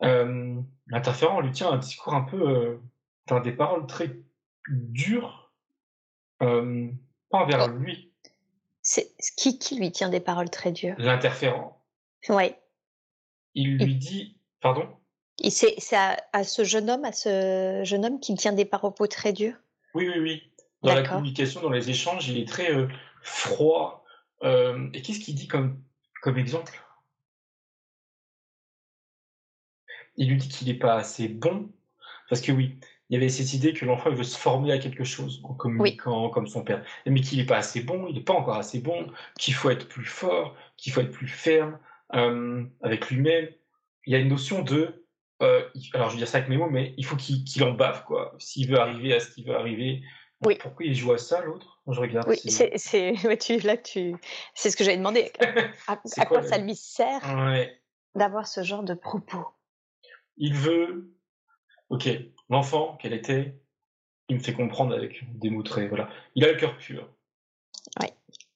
euh, l'interférent lui tient un discours un peu, dans des paroles très dures, pas envers oh. lui, c'est qui, qui lui tient des paroles très dures? L'interférent. Oui. Il lui dit, pardon? C'est à, à, ce jeune homme, à ce jeune homme qui tient des paroles très dures. Oui, oui, oui. Dans la communication, dans les échanges, il est très euh, froid. Euh, et qu'est-ce qu'il dit comme, comme exemple? Il lui dit qu'il n'est pas assez bon. Parce que oui, il y avait cette idée que l'enfant veut se former à quelque chose en communiquant comme son père, mais qu'il n'est pas assez bon, il n'est pas encore assez bon, qu'il faut être plus fort, qu'il faut être plus ferme euh, avec lui-même. Il y a une notion de, euh, alors je vais dire ça avec mes mots, mais il faut qu'il en bave quoi, s'il veut arriver à ce qu'il veut arriver. Oui. Pourquoi il joue à ça l'autre? Je regarde. Oui, c'est tu là tu, c'est ce que j'avais demandé. À, quoi, ça lui sert d'avoir ce genre de propos? Il veut Ok, l'enfant, quel était Il me fait comprendre avec des mots très. Voilà. Il a le cœur pur.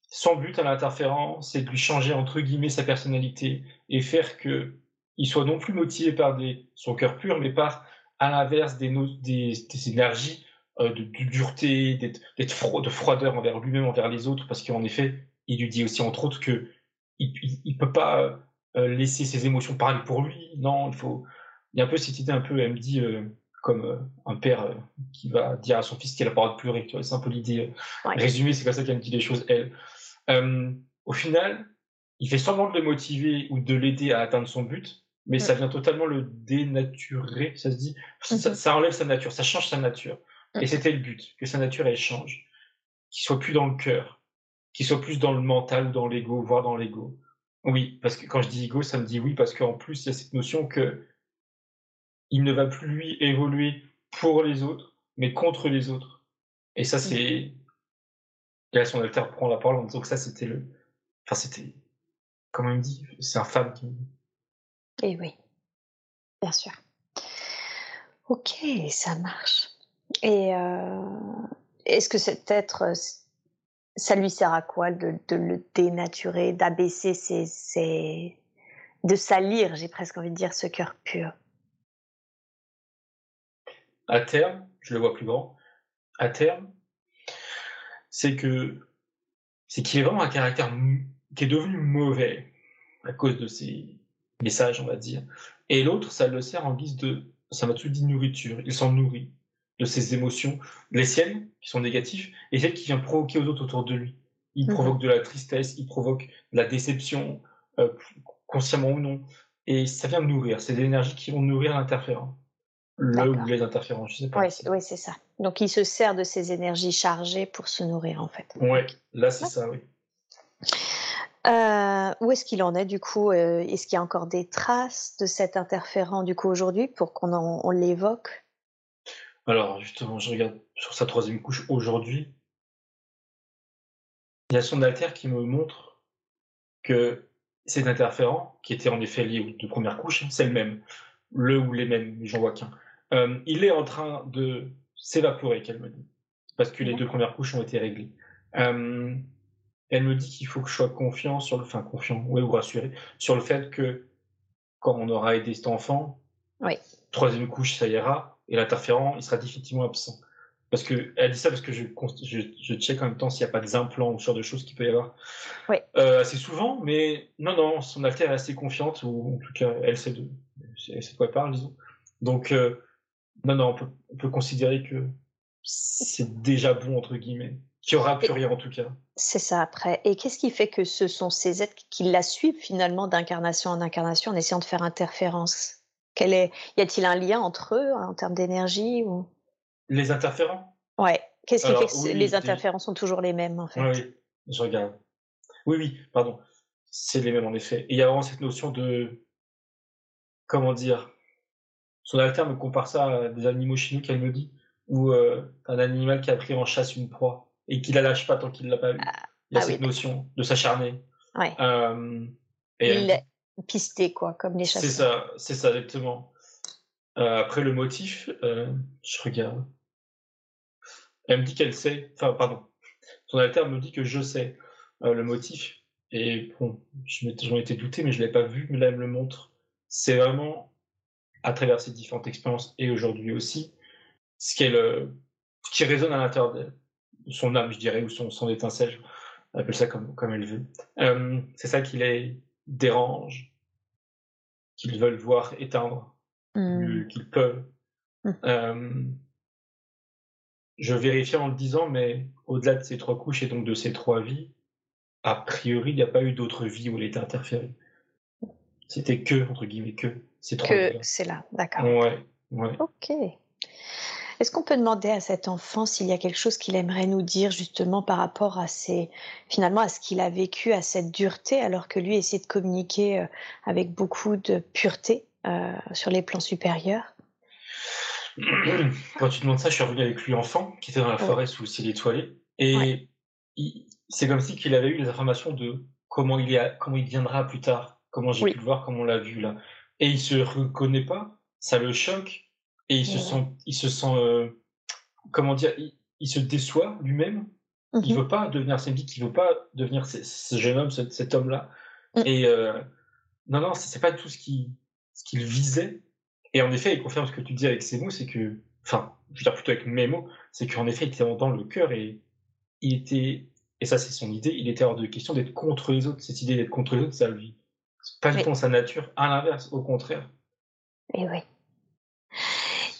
Son but à l'interférent, c'est de lui changer entre guillemets sa personnalité et faire que il soit non plus motivé par des, son cœur pur, mais par, à l'inverse, des, des, énergies euh, de, dureté, d'être, de froideur envers lui-même, envers les autres, parce qu'en effet, il lui dit aussi entre autres que il, il, peut pas euh, laisser ses émotions parler pour lui. Non, il faut, il y a un peu cette idée, un peu, elle me dit, euh, comme euh, un père euh, qui va dire à son fils qu'il a pas le droit de pleurer. C'est un peu l'idée résumée, c'est comme ça qu'elle me dit les choses, elle. au final, il fait semblant de le motiver ou de l'aider à atteindre son but, mais ça vient totalement le dénaturer, ça se dit. ça, mm-hmm. enlève sa nature, ça change sa nature. Et c'était le but, que sa nature, elle change. Qu'il soit plus dans le cœur, qu'il soit plus dans le mental dans l'ego, voire dans l'ego. Oui, parce que quand je dis ego, ça me dit oui, parce qu'en plus, il y a cette notion que il ne va plus lui évoluer pour les autres, mais contre les autres. Et ça, c'est. Et là, son alter prend la parole en disant que ça, c'était le. Enfin, c'était. Comment il me dit C'est un femme qui me dit. Eh oui, bien sûr. Ok, ça marche. Et euh, est-ce que cet être, ça lui sert à quoi de, le dénaturer, d'abaisser ses, de salir, j'ai presque envie de dire, ce cœur pur? À terme, je le vois plus grand, à terme, c'est que c'est qu'il est vraiment un caractère qui est devenu mauvais à cause de ses messages, on va dire. Et l'autre, ça le sert en guise de, ça m'a tout dit nourriture. Il s'en nourrit de ses émotions, les siennes qui sont négatives et celles qui viennent provoquer aux autres autour de lui. Il mmh provoque de la tristesse, il provoque de la déception, euh, consciemment ou non. Et ça vient nourrir. C'est des énergies qui vont nourrir l'interférent le ou les interférences, je sais pas. Oui, c'est ça. Donc il se sert de ces énergies chargées pour se nourrir en fait. Oui, là c'est ça, oui. Euh, où est-ce qu'il en est du coup euh, Est-ce qu'il y a encore des traces de cet interférent du coup aujourd'hui pour qu'on on l'évoque? Alors justement, je regarde sur sa troisième couche aujourd'hui. Il y a son alter qui me montre que cet interférent, qui était en effet lié aux deux premières couches, c'est le même. Le ou les mêmes, j'en vois qu'un. Euh, il est en train de s'évaporer, qu'elle me dit, parce que les deux premières couches ont été réglées. Euh, elle me dit qu'il faut que je sois confiant sur le, enfin confiant, oui, ou rassuré sur le fait que quand on aura aidé cet enfant, troisième couche, ça ira, et l'interférent, il sera définitivement absent. Parce que elle dit ça parce que je, je, je check en même temps s'il n'y a pas des implants ou ce genre de choses qu'il peut y avoir. Euh, assez souvent, mais non, non, son alter est assez confiante, ou en tout cas, elle sait de, elle sait de quoi elle parle, disons. Donc, non, non, on peut, considérer que c'est déjà bon, entre guillemets. Qu'il n'y aura plus rien, en tout cas. C'est ça, après. Et qu'est-ce qui fait que ce sont ces êtres qui la suivent, finalement, d'incarnation en incarnation, en essayant de faire interférence? Quel est... Y a-t-il un lien entre eux, en termes d'énergie ou... Les interférents? Ouais. Qu'est-ce qui fait que les interférents sont toujours les mêmes, en fait? Oui, je regarde. Oui, oui, pardon. C'est les mêmes, en effet. Et il y a vraiment cette notion de... Comment dire? Son alter me compare ça à des animaux chimiques, elle me dit, ou euh, un animal qui a pris en chasse une proie et qui la lâche pas tant qu'il l'a pas eu. Ah, il y a ah cette notion de s'acharner. Ouais. Euh, il l'a pisté, quoi, comme les chasseurs. C'est ça, c'est ça, exactement. Euh, après, le motif, euh, je regarde. Elle me dit qu'elle sait, enfin, pardon. Son alter me dit que je sais euh, le motif. Et bon, j'en étais douté, mais je l'ai pas vu, mais là, elle me le montre. C'est vraiment à travers ces différentes expériences et aujourd'hui aussi, ce, qui résonne à l'intérieur de son âme, je dirais, ou son, son étincelle, on appelle ça comme, comme elle veut. Euh, c'est ça qui les dérange, qu'ils veulent voir éteindre, mmh. qu'ils peuvent. Mmh. Euh, je vérifiais en le disant, mais au-delà de ces trois couches et donc de ces trois vies, a priori, il n'y a pas eu d'autres vies où il était interféré. C'était que, entre guillemets, que ces trois Que c'est là, d'accord. Ouais, ouais. Ok. Est-ce qu'on peut demander à cet enfant s'il y a quelque chose qu'il aimerait nous dire justement par rapport à ces, finalement à ce qu'il a vécu, à cette dureté, alors que lui essaie de communiquer euh, avec beaucoup de pureté euh, sur les plans supérieurs? Quand tu demandes ça, je suis revenu avec lui enfant, qui était dans la forêt sous le ciel étoilé, et c'est comme si qu'il avait eu les informations de comment il, est, comment il viendra plus tard, comment j'ai pu le voir, comment on l'a vu là. Et il se reconnaît pas, ça le choque, et il se sent, il se sent, euh, comment dire, il, se déçoit lui-même. Il mmh veut pas devenir Sembic, il veut pas devenir ce, jeune homme, cet homme-là. Mmh. Et euh, non, non, c'est pas tout ce qu'il ce qu'il visait. Et en effet, il confirme ce que tu dis avec ces mots, c'est que, enfin, je veux dire plutôt avec mes mots, c'est qu'en effet, il était dans le cœur et il était, et ça c'est son idée, il était hors de question d'être contre les autres. Cette idée d'être contre les autres, ça lui, pas du tout sa nature. À l'inverse, au contraire. Et oui.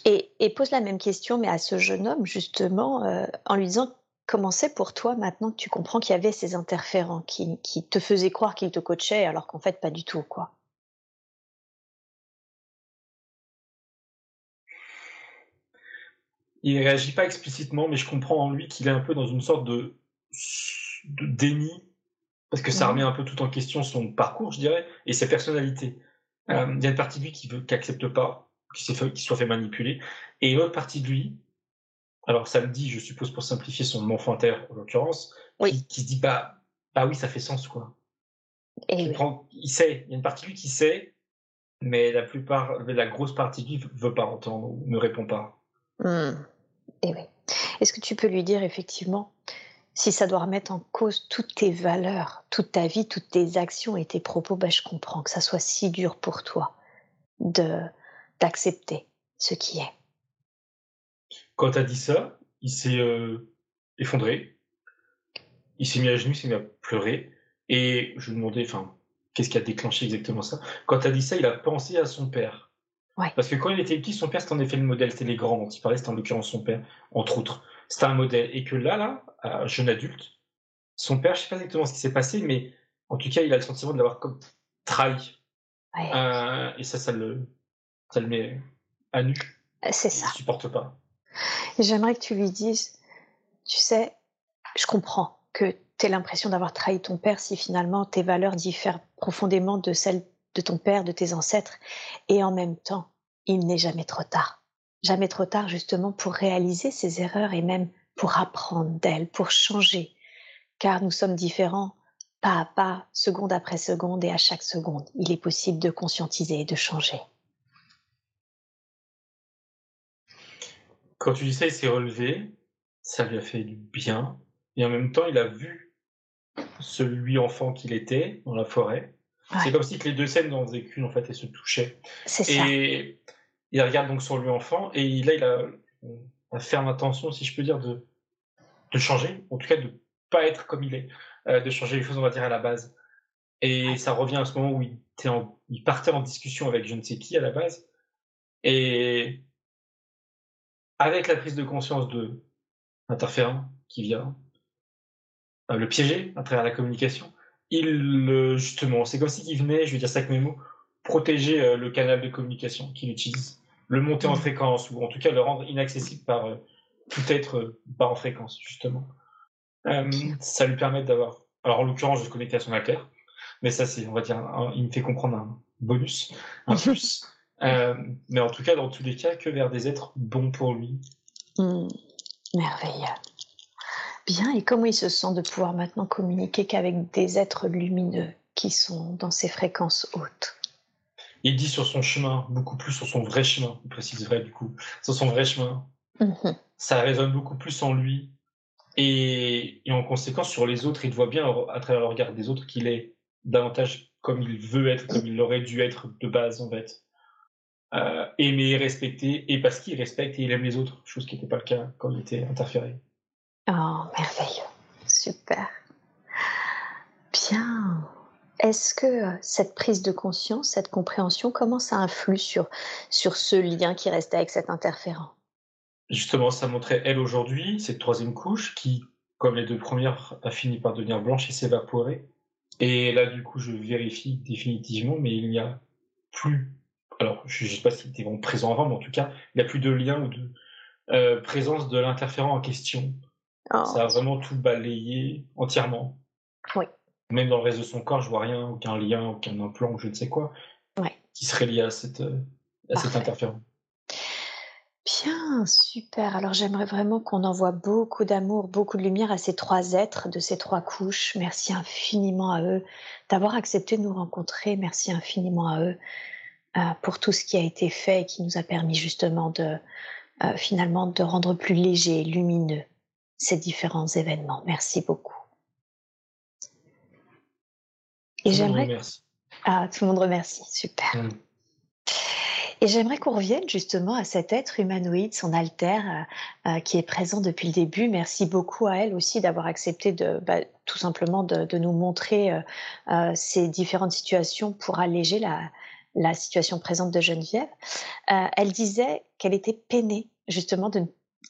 Et, pose la même question, mais à ce jeune homme, justement, euh, en lui disant comment c'est pour toi maintenant que tu comprends qu'il y avait ces interférents qui, te faisaient croire qu'ils te coachaient alors qu'en fait pas du tout, quoi? Il réagit pas explicitement, mais je comprends en lui qu'il est un peu dans une sorte de, déni, parce que ça mmh. remet un peu tout en question son parcours, je dirais, et sa personnalité. Euh, il y a une partie de lui qui veut, qui accepte pas qui, soit fait manipuler. Et une autre partie de lui, alors ça me dit, je suppose pour simplifier son enfant intérieur en l'occurrence, qui, se dit bah, bah oui, ça fait sens quoi. Et il, prend, il sait, il y a une partie de lui qui sait, mais la plupart, la grosse partie de lui veut pas entendre ou ne répond pas. Mmh. Et oui. Est-ce que tu peux lui dire effectivement si ça doit remettre en cause toutes tes valeurs, toute ta vie, toutes tes actions et tes propos, bah, je comprends que ça soit si dur pour toi de d'accepter ce qui est. Quand tu as dit ça, il s'est euh, effondré, il s'est mis à genoux, il s'est mis à pleurer, et je lui demandais, enfin, qu'est-ce qui a déclenché exactement ça? Quand tu as dit ça, il a pensé à son père. Parce que quand il était petit, son père, c'était en effet le modèle, c'était les grands dont il parlait, c'était en l'occurrence son père, entre autres. C'était un modèle. Et que là, là, jeune adulte, son père, je sais pas exactement ce qui s'est passé, mais en tout cas, il a le sentiment de l'avoir comme trahi. Euh, et ça, ça le, ça le met à nu. Euh, c'est ça. Il supporte pas. J'aimerais que tu lui dises, tu sais, je comprends que tu aies l'impression d'avoir trahi ton père si finalement tes valeurs diffèrent profondément de celles de ton père, de tes ancêtres, et en même temps, il n'est jamais trop tard. Jamais trop tard justement pour réaliser ces erreurs et même pour apprendre d'elles, pour changer. Car nous sommes différents pas à pas, seconde après seconde et à chaque seconde. Il est possible de conscientiser et de changer. Quand tu dis ça, il s'est relevé, ça lui a fait du bien, et en même temps, il a vu celui enfant qu'il était dans la forêt. C'est comme si les deux scènes n'en faisaient qu'une, en fait, et se touchaient. C'est ça. Et il regarde donc sur lui enfant, et là, il a la ferme intention, si je peux dire, de, de changer, en tout cas de pas être comme il est, euh, de changer les choses, on va dire, à la base. Et ça revient à ce moment où il, il partait en discussion avec je ne sais qui à la base. Et avec la prise de conscience de l'interférent qui vient euh, le piéger à travers la communication, il justement, c'est comme s'il venait, je vais dire ça avec mes mots, protéger euh, le canal de communication qu'il utilise, le monter en mmh. fréquence ou en tout cas le rendre inaccessible par euh, tout être pas en fréquence justement. ça lui permet d'avoir, alors en l'occurrence, je se connecter à son alter, mais ça c'est, on va dire, il me fait comprendre un bonus, un plus. Euh, mais en tout cas, dans tous les cas, que vers des êtres bons pour lui. Hmm. merveilleux. Bien, et comment il se sent de pouvoir maintenant communiquer qu'avec des êtres lumineux qui sont dans ces fréquences hautes? Il dit sur son chemin, beaucoup plus sur son vrai chemin, il précise vrai du coup, sur son vrai chemin. Mhm. Ça résonne beaucoup plus en lui. Et, et, en conséquence, sur les autres, il voit bien à travers le regard des autres qu'il est davantage comme il veut être, comme il aurait dû être de base en fait euh, aimer, respecter, et parce qu'il respecte et il aime les autres, chose qui n'était pas le cas quand il était interféré. Oh, merveilleux. Super. Bien. Est-ce que euh, cette prise de conscience, cette compréhension, comment ça influe sur, sur ce lien qui restait avec cet interférent? Justement, ça montrait elle aujourd'hui, cette troisième couche, qui, comme les deux premières, a fini par devenir blanche et s'évaporer. Et là, du coup, je vérifie définitivement, mais il n'y a plus. Alors, je ne sais pas s'il était vraiment présent avant, mais en tout cas, il n'y a plus de lien ou de euh, présence de l'interférent en question. Oh. Ça a vraiment tout balayé entièrement. Oui. Même dans le reste de son corps, je vois rien, aucun lien, aucun implant ou je ne sais quoi, qui serait lié à, cette, euh, à cet interférent. Bien, super. Alors j'aimerais vraiment qu'on envoie beaucoup d'amour, beaucoup de lumière à ces trois êtres de ces trois couches. Merci infiniment à eux d'avoir accepté de nous rencontrer. Merci infiniment à eux pour tout ce qui a été fait et qui nous a permis justement de euh, finalement de rendre plus léger, lumineux ces différents événements. Merci beaucoup. Et j'aimerais. Ah, tout le monde remercie. Super. Mm. Et j'aimerais qu'on revienne justement à cet être humanoïde, son alter, euh, euh, qui est présent depuis le début. Merci beaucoup à elle aussi d'avoir accepté de, bah, tout simplement de, nous montrer euh, ces différentes situations pour alléger la, la situation présente de Geneviève. elle disait qu'elle était peinée justement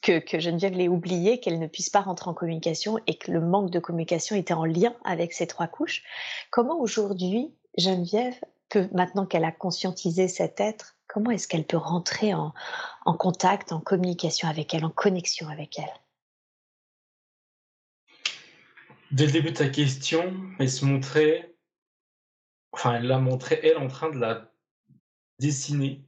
que, que, Geneviève l'ait oublié, qu'elle ne puisse pas rentrer en communication et que le manque de communication était en lien avec ces trois couches. Comment aujourd'hui Geneviève peut, maintenant qu'elle a conscientisé cet être, comment est-ce qu'elle peut rentrer en, contact, en communication avec elle, en connexion avec elle? Dès le début de ta question, elle se montrait, enfin, elle l'a montré, elle, en train de la dessiner,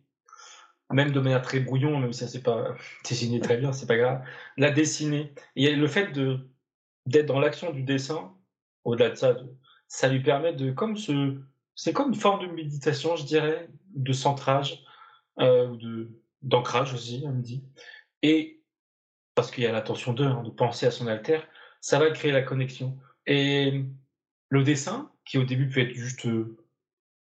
même de manière très brouillon, même si c'est pas dessiné très bien, c'est pas grave, la dessiner. Et le fait de d'être dans l'action du dessin, au-delà de ça, ça lui permet de, comme ce, c'est comme une forme de méditation, je dirais, de centrage, euh, de d'ancrage aussi, on me dit. Et parce qu'il y a l'attention d'eux, hein, de penser à son alter, ça va créer la connexion. Et le dessin, qui au début peut être juste euh,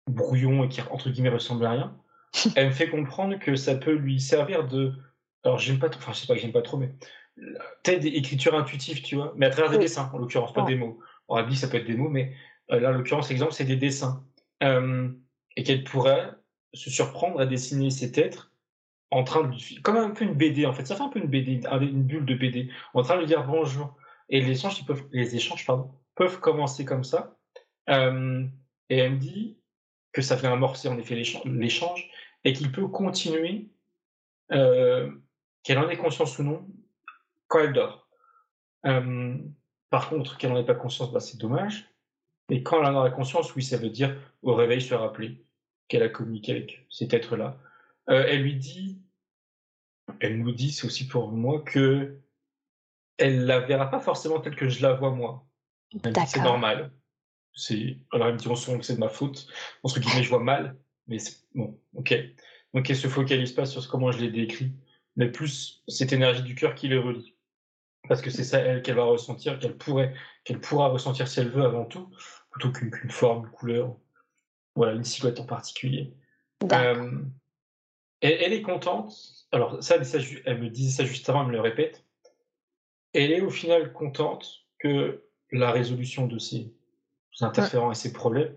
brouillon et qui entre guillemets ressemble à rien, elle me fait comprendre que ça peut lui servir de. Alors j'aime pas trop, enfin je sais pas que j'aime pas trop, mais peut-être d'écriture intuitive, tu vois, mais à travers des dessins, en l'occurrence, pas des mots. On dit ça peut être des mots, mais euh, là, en l'occurrence, l'exemple, c'est des dessins. et qu'elle pourrait se surprendre à dessiner cet être en train de comme un peu une BD en fait ça fait un peu une BD une bulle de BD en train de lui dire bonjour et les échanges peuvent les échanges pardon peuvent commencer comme ça euh, et elle me dit que ça fait amorcer en effet l'échange et qu'il peut continuer euh, qu'elle en ait conscience ou non quand elle dort euh, par contre qu'elle n'en ait pas conscience bah, c'est dommage et quand elle en aura conscience oui ça veut dire au réveil se rappeler qu'elle a communiqué avec cet être-là. Euh, elle lui dit, elle nous dit, c'est aussi pour moi, que elle la verra pas forcément telle que je la vois moi. C'est normal. C'est, alors elle me dit, on que c'est de ma faute. Entre guillemets, je vois mal, mais bon, ok. Donc elle se focalise pas sur comment je l'ai décrit, mais plus cette énergie du cœur qui le relie. Parce que c'est ça, elle, qu'elle va ressentir, qu'elle pourrait, qu'elle pourra ressentir si elle veut avant tout, plutôt qu'une forme, une couleur, voilà, une silhouette en particulier. Euh, elle, est contente. Alors, ça, elle me disait ça juste avant, elle me le répète. Elle est au final contente que la résolution de ces interférents et ces problèmes,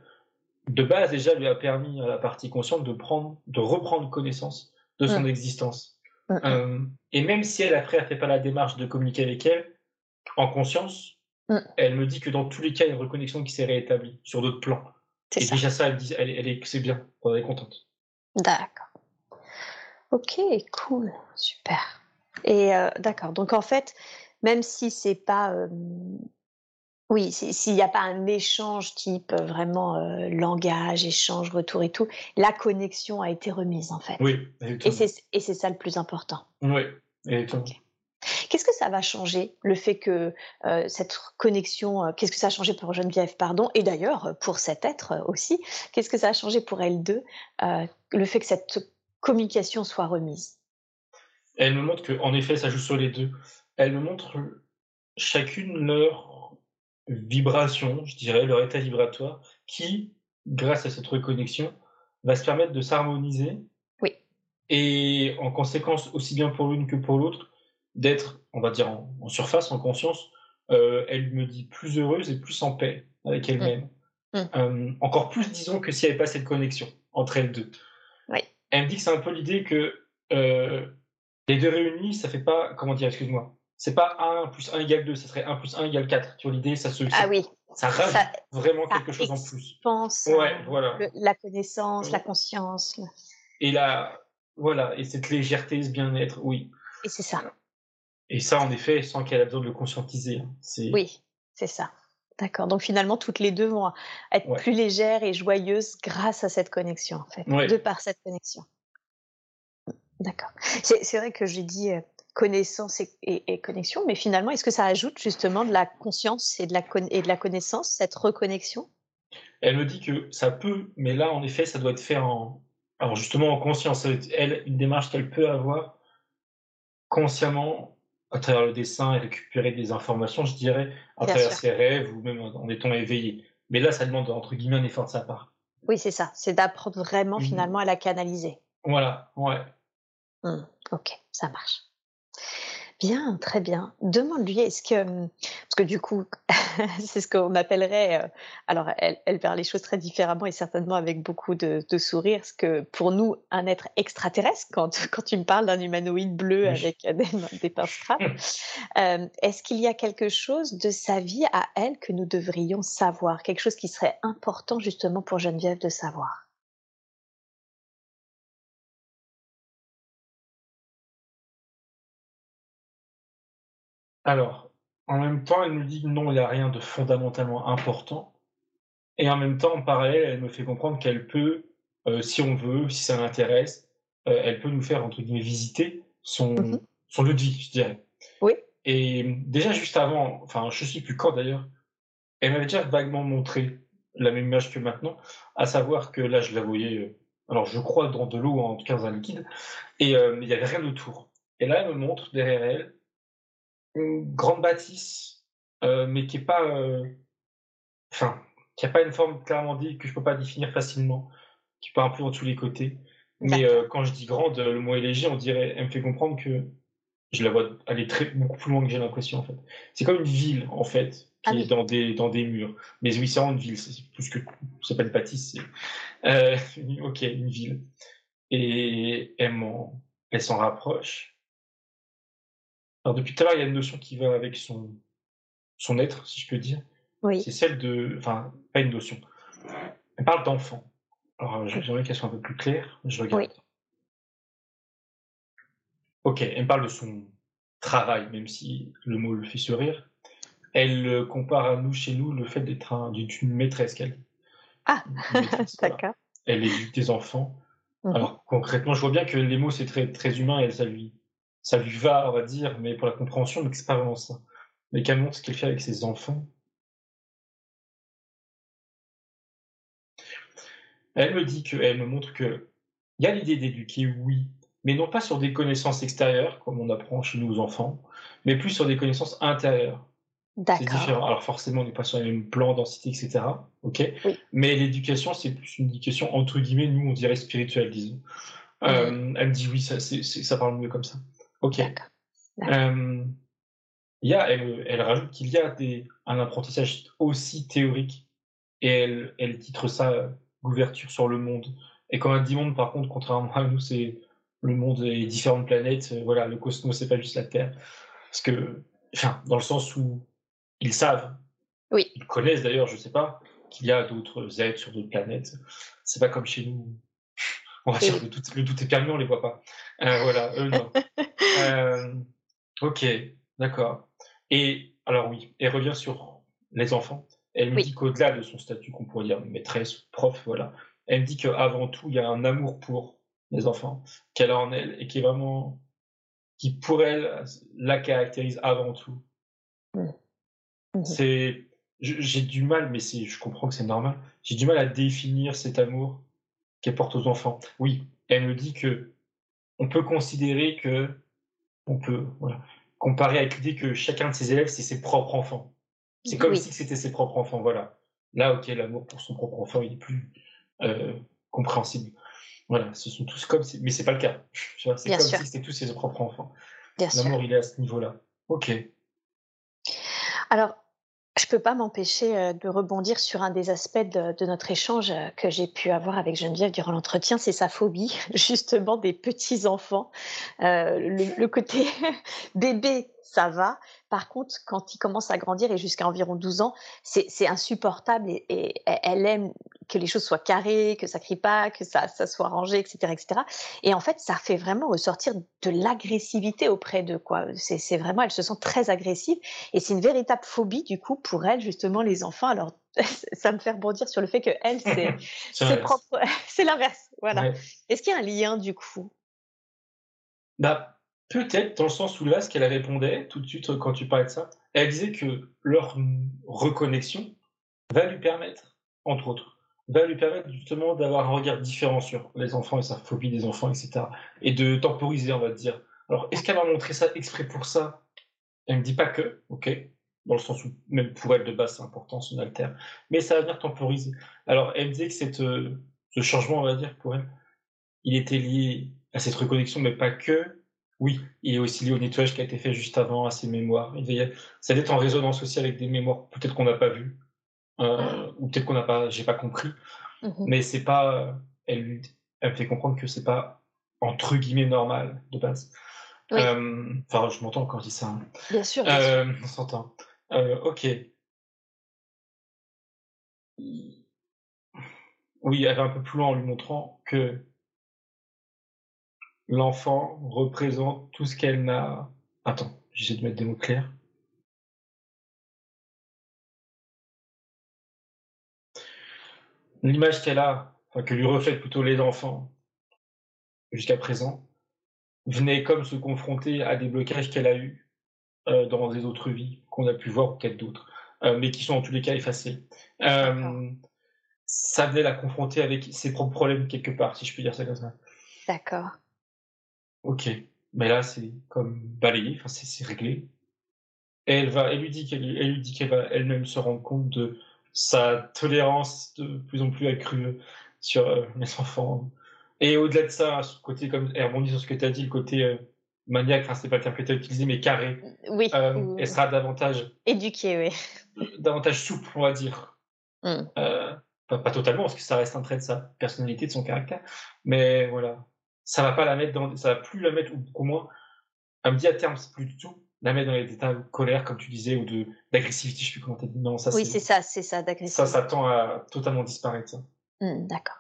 de base déjà, lui a permis à la partie consciente de, prendre, de reprendre connaissance de son existence. Euh, et même si elle, après, a fait pas la démarche de communiquer avec elle, en conscience, elle me dit que dans tous les cas, il y a une reconnexion qui s'est réétablie sur d'autres plans. Et déjà ça, elle, dit, elle, est, c'est bien, on est contente. D'accord. Ok, cool, super. Et euh, d'accord, donc en fait, même si c'est pas... Euh, oui, s'il n'y a pas un échange type euh, vraiment langage, échange, retour et tout, la connexion a été remise en fait. Oui, et c'est ça le plus important. Oui, exactement. Qu'est-ce que ça va changer, le fait que euh, cette connexion, euh, qu'est-ce que ça a changé pour Geneviève, pardon, et d'ailleurs pour cet être aussi, qu'est-ce que ça a changé pour elles deux, euh, le fait que cette communication soit remise? Elle me montre qu'en effet, ça joue sur les deux. Elle me montre chacune leur vibration, je dirais, leur état vibratoire, qui, grâce à cette reconnexion, va se permettre de s'harmoniser. Oui. Et en conséquence, aussi bien pour l'une que pour l'autre, d'être, on va dire, en, surface, en conscience, euh, elle me dit plus heureuse et plus en paix avec mmh. elle-même. Mmh. Euh, encore plus, disons, que s'il n'y avait pas cette connexion entre elles deux. Oui. Elle me dit que c'est un peu l'idée que euh, Les deux réunis, ça fait pas, comment dire, excuse-moi, c'est pas 1 plus 1 égale 2, ça serait 1 plus 1 égale 4. Tu vois l'idée, ça se. Ah oui. Ça rajoute vraiment quelque chose en plus. Pense, ouais, voilà. la connaissance, la conscience. Et la, voilà, et cette légèreté, ce bien-être, oui. Et c'est ça. Et ça, en effet, sans qu'elle ait besoin de le conscientiser. Hein. Oui, c'est ça. D'accord. Donc finalement, toutes les deux vont être plus légères et joyeuses grâce à cette connexion, en fait, de par cette connexion. D'accord. C'est vrai que j'ai dit euh, connaissance et, connexion, mais finalement, est-ce que ça ajoute justement de la conscience et de la, et de la connaissance, cette reconnexion? Elle me dit que ça peut, mais là, en effet, ça doit être fait en, alors justement en conscience. Elle, une démarche qu'elle peut avoir consciemment à travers le dessin et récupérer des informations, je dirais, à travers ses rêves ou même en étant éveillé. Mais là, ça demande entre guillemets un effort de sa part. Oui, c'est ça. C'est d'apprendre vraiment mmh. finalement à la canaliser. Voilà, ouais. Mmh. ok, ça marche. Bien, très bien. Demande-lui, est-ce que, hum, parce que du coup, c'est ce qu'on appellerait, euh, alors elle, elle les choses très différemment et certainement avec beaucoup de, de sourire, ce que pour nous, un être extraterrestre, quand, quand tu me parles d'un humanoïde bleu avec des, des pinces euh, est-ce qu'il y a quelque chose de sa vie à elle que nous devrions savoir, quelque chose qui serait important justement pour Geneviève de savoir? Alors, en même temps, elle me dit que non, il n'y a rien de fondamentalement important. Et en même temps, en parallèle, elle me fait comprendre qu'elle peut, euh, si on veut, si ça l'intéresse, euh, elle peut nous faire, entre guillemets, visiter son, son lieu de vie, je dirais. Oui. Et déjà, juste avant, enfin, je ne sais plus quand d'ailleurs, elle m'avait déjà vaguement montré la même image que maintenant, à savoir que là, je la voyais, euh, alors je crois dans de l'eau, en tout cas dans un liquide, et il n'y avait rien autour. Et là, elle me montre derrière elle une grande bâtisse, euh, mais qui est pas, euh, enfin, qui a pas une forme clairement dit que je peux pas définir facilement, qui part un peu en tous les côtés. Mais euh, quand je dis grande, le mot est léger, on dirait, elle me fait comprendre que je la vois aller très beaucoup plus loin que j'ai l'impression en fait. C'est comme une ville en fait qui ah est dans des dans des murs. Mais oui, c'est vraiment une ville. C'est plus que c'est pas une bâtisse. Euh, ok, une ville. Et elle elle s'en rapproche. Alors depuis tout à l'heure, il y a une notion qui va avec son, son être, si je peux dire. Oui. C'est celle de. Enfin, pas une notion. Elle parle d'enfant. Alors j'aimerais qu'elle soit un peu plus claire. Je regarde. Oui. Ok, elle parle de son travail, même si le mot le fait sourire. Elle compare à nous, chez nous, le fait d'être une maîtresse qu'elle Ah, d'accord. Elle éduque des enfants. Mmh Alors concrètement, je vois bien que les mots c'est très, très humain et ça lui ça lui va, on va dire, mais pour la compréhension, mais c'est pas vraiment ça. Mais qu'elle montre ce qu'elle fait avec ses enfants. Elle me dit que, elle me montre que il y a l'idée d'éduquer, oui, mais non pas sur des connaissances extérieures, comme on apprend chez nous aux enfants, mais plus sur des connaissances intérieures. C'est différent. Alors forcément, on n'est pas sur les mêmes plans, densité, etc. Ok? Mais l'éducation, c'est plus une éducation entre guillemets, nous on dirait spirituelle, disons. Euh, elle me dit oui, ça, ça parle mieux comme ça. Ok. Euh, il y a, elle, elle rajoute qu'il y a des, un apprentissage aussi théorique et elle, elle titre ça l'ouverture sur le monde. Et quand elle dit monde, par contre, contrairement à nous, c'est le monde et différentes planètes. Euh, voilà, le cosmos, c'est pas juste la Terre. Parce que, enfin, dans le sens où ils savent, oui. ils connaissent d'ailleurs, je sais pas, qu'il y a d'autres êtres sur d'autres planètes. C'est pas comme chez nous. On va dire que le tout est permis, on les voit pas. Euh, voilà, eux non. Euh, ok, d'accord. Et alors oui, elle revient sur les enfants. Elle me dit qu'au-delà de son statut qu'on pourrait dire maîtresse, prof, voilà, elle me dit qu'avant tout, il y a un amour pour les enfants qu'elle a en elle et qui est vraiment, qui pour elle la caractérise avant tout. Mmh. Mmh. C'est, j'ai du mal, mais c'est, je comprends que c'est normal. J'ai du mal à définir cet amour qu'elle porte aux enfants. Oui, elle me dit que on peut considérer que on peut voilà, comparer avec l'idée que chacun de ses élèves, c'est ses propres enfants. C'est comme si c'était ses propres enfants, voilà. Là, ok, l'amour pour son propre enfant, il est plus euh, compréhensible. Voilà, ce sont tous comme si... Mais c'est pas le cas. C'est comme si c'était tous ses propres enfants. L'amour, il est à ce niveau-là. Ok. Alors, je peux pas m'empêcher euh, de rebondir sur un des aspects de, notre échange euh, que j'ai pu avoir avec Geneviève durant l'entretien, c'est sa phobie justement des petits enfants. Euh, le, côté bébé, ça va. Par contre, quand il commence à grandir et jusqu'à environ 12 ans, c'est insupportable et, elle aime que les choses soient carrées, que ça crie pas, que ça, ça soit rangé, etc., etc. Et en fait, ça fait vraiment ressortir de l'agressivité auprès de quoi. C'est vraiment, elle se sent très agressive et c'est une véritable phobie du coup pour elle justement les enfants. Alors ça me fait rebondir sur le fait que elle c'est c'est l'inverse. Voilà. Est-ce qu'il y a un lien du coup? Bah, Peut-être, dans le sens où là, ce qu'elle répondait tout de suite quand tu parlais de ça, elle disait que leur reconnexion va lui permettre, entre autres, va lui permettre justement d'avoir un regard différent sur les enfants et sa phobie des enfants, etc. Et de temporiser, on va dire. Alors, est-ce qu'elle va montrer ça exprès pour ça? Elle ne dit pas que, ok, dans le sens où même pour elle de base c'est important, son alter, mais ça va venir temporiser. Alors, elle disait que euh, ce changement, on va dire, pour elle, il était lié à cette reconnexion, mais pas que, oui, il est aussi lié au nettoyage qui a été fait juste avant, à ses mémoires. Il ça doit être en résonance aussi avec des mémoires peut-être qu'on n'a pas vues, euh, ou peut-être qu'on n'a pas, j'ai pas compris. Mhm. Mais c'est pas, elle, elle me fait comprendre que c'est pas entre guillemets normal de base. Euh, enfin, je m'entends quand je dis ça. Hein. Bien sûr. Euh, on s'entend. ok. Oui, elle va un peu plus loin en lui montrant que l'enfant représente tout ce qu'elle n'a. Attends, j'essaie de mettre des mots clairs. L'image qu'elle a, enfin que lui reflètent plutôt les enfants jusqu'à présent, venait comme se confronter à des blocages qu'elle a eus euh, dans des autres vies qu'on a pu voir ou peut-être d'autres, euh, mais qui sont en tous les cas effacés. Euh, ça venait la confronter avec ses propres problèmes quelque part, si je peux dire ça comme ça. D'accord. OK. Mais là, c'est comme balayé, enfin, c'est réglé. Et elle va, elle lui dit qu'elle, elle lui dit qu'elle va elle-même se rendre compte de sa tolérance de plus en plus accrue sur euh, les enfants. Et au-delà de ça, ce côté, comme elle rebondit sur ce que tu as dit, le côté euh, maniaque, enfin, c'est pas le terme que tu as utilisé, mais carré. Oui. Euh, elle sera davantage. Éduquée, oui. Davantage souple, on va dire. Pas, pas, totalement, parce que ça reste un trait de sa personnalité, de son caractère. Mais voilà ça va pas la mettre dans, ça va plus la mettre, ou au moins, elle me dit à terme, c'est plus du tout la mettre dans les états de colère, comme tu disais, ou de d'agressivité, je sais plus comment t'as dit. Non, ça, oui, c'est ça, c'est ça, d'agressivité. Ça, ça tend à totalement disparaître. Mmh, d'accord.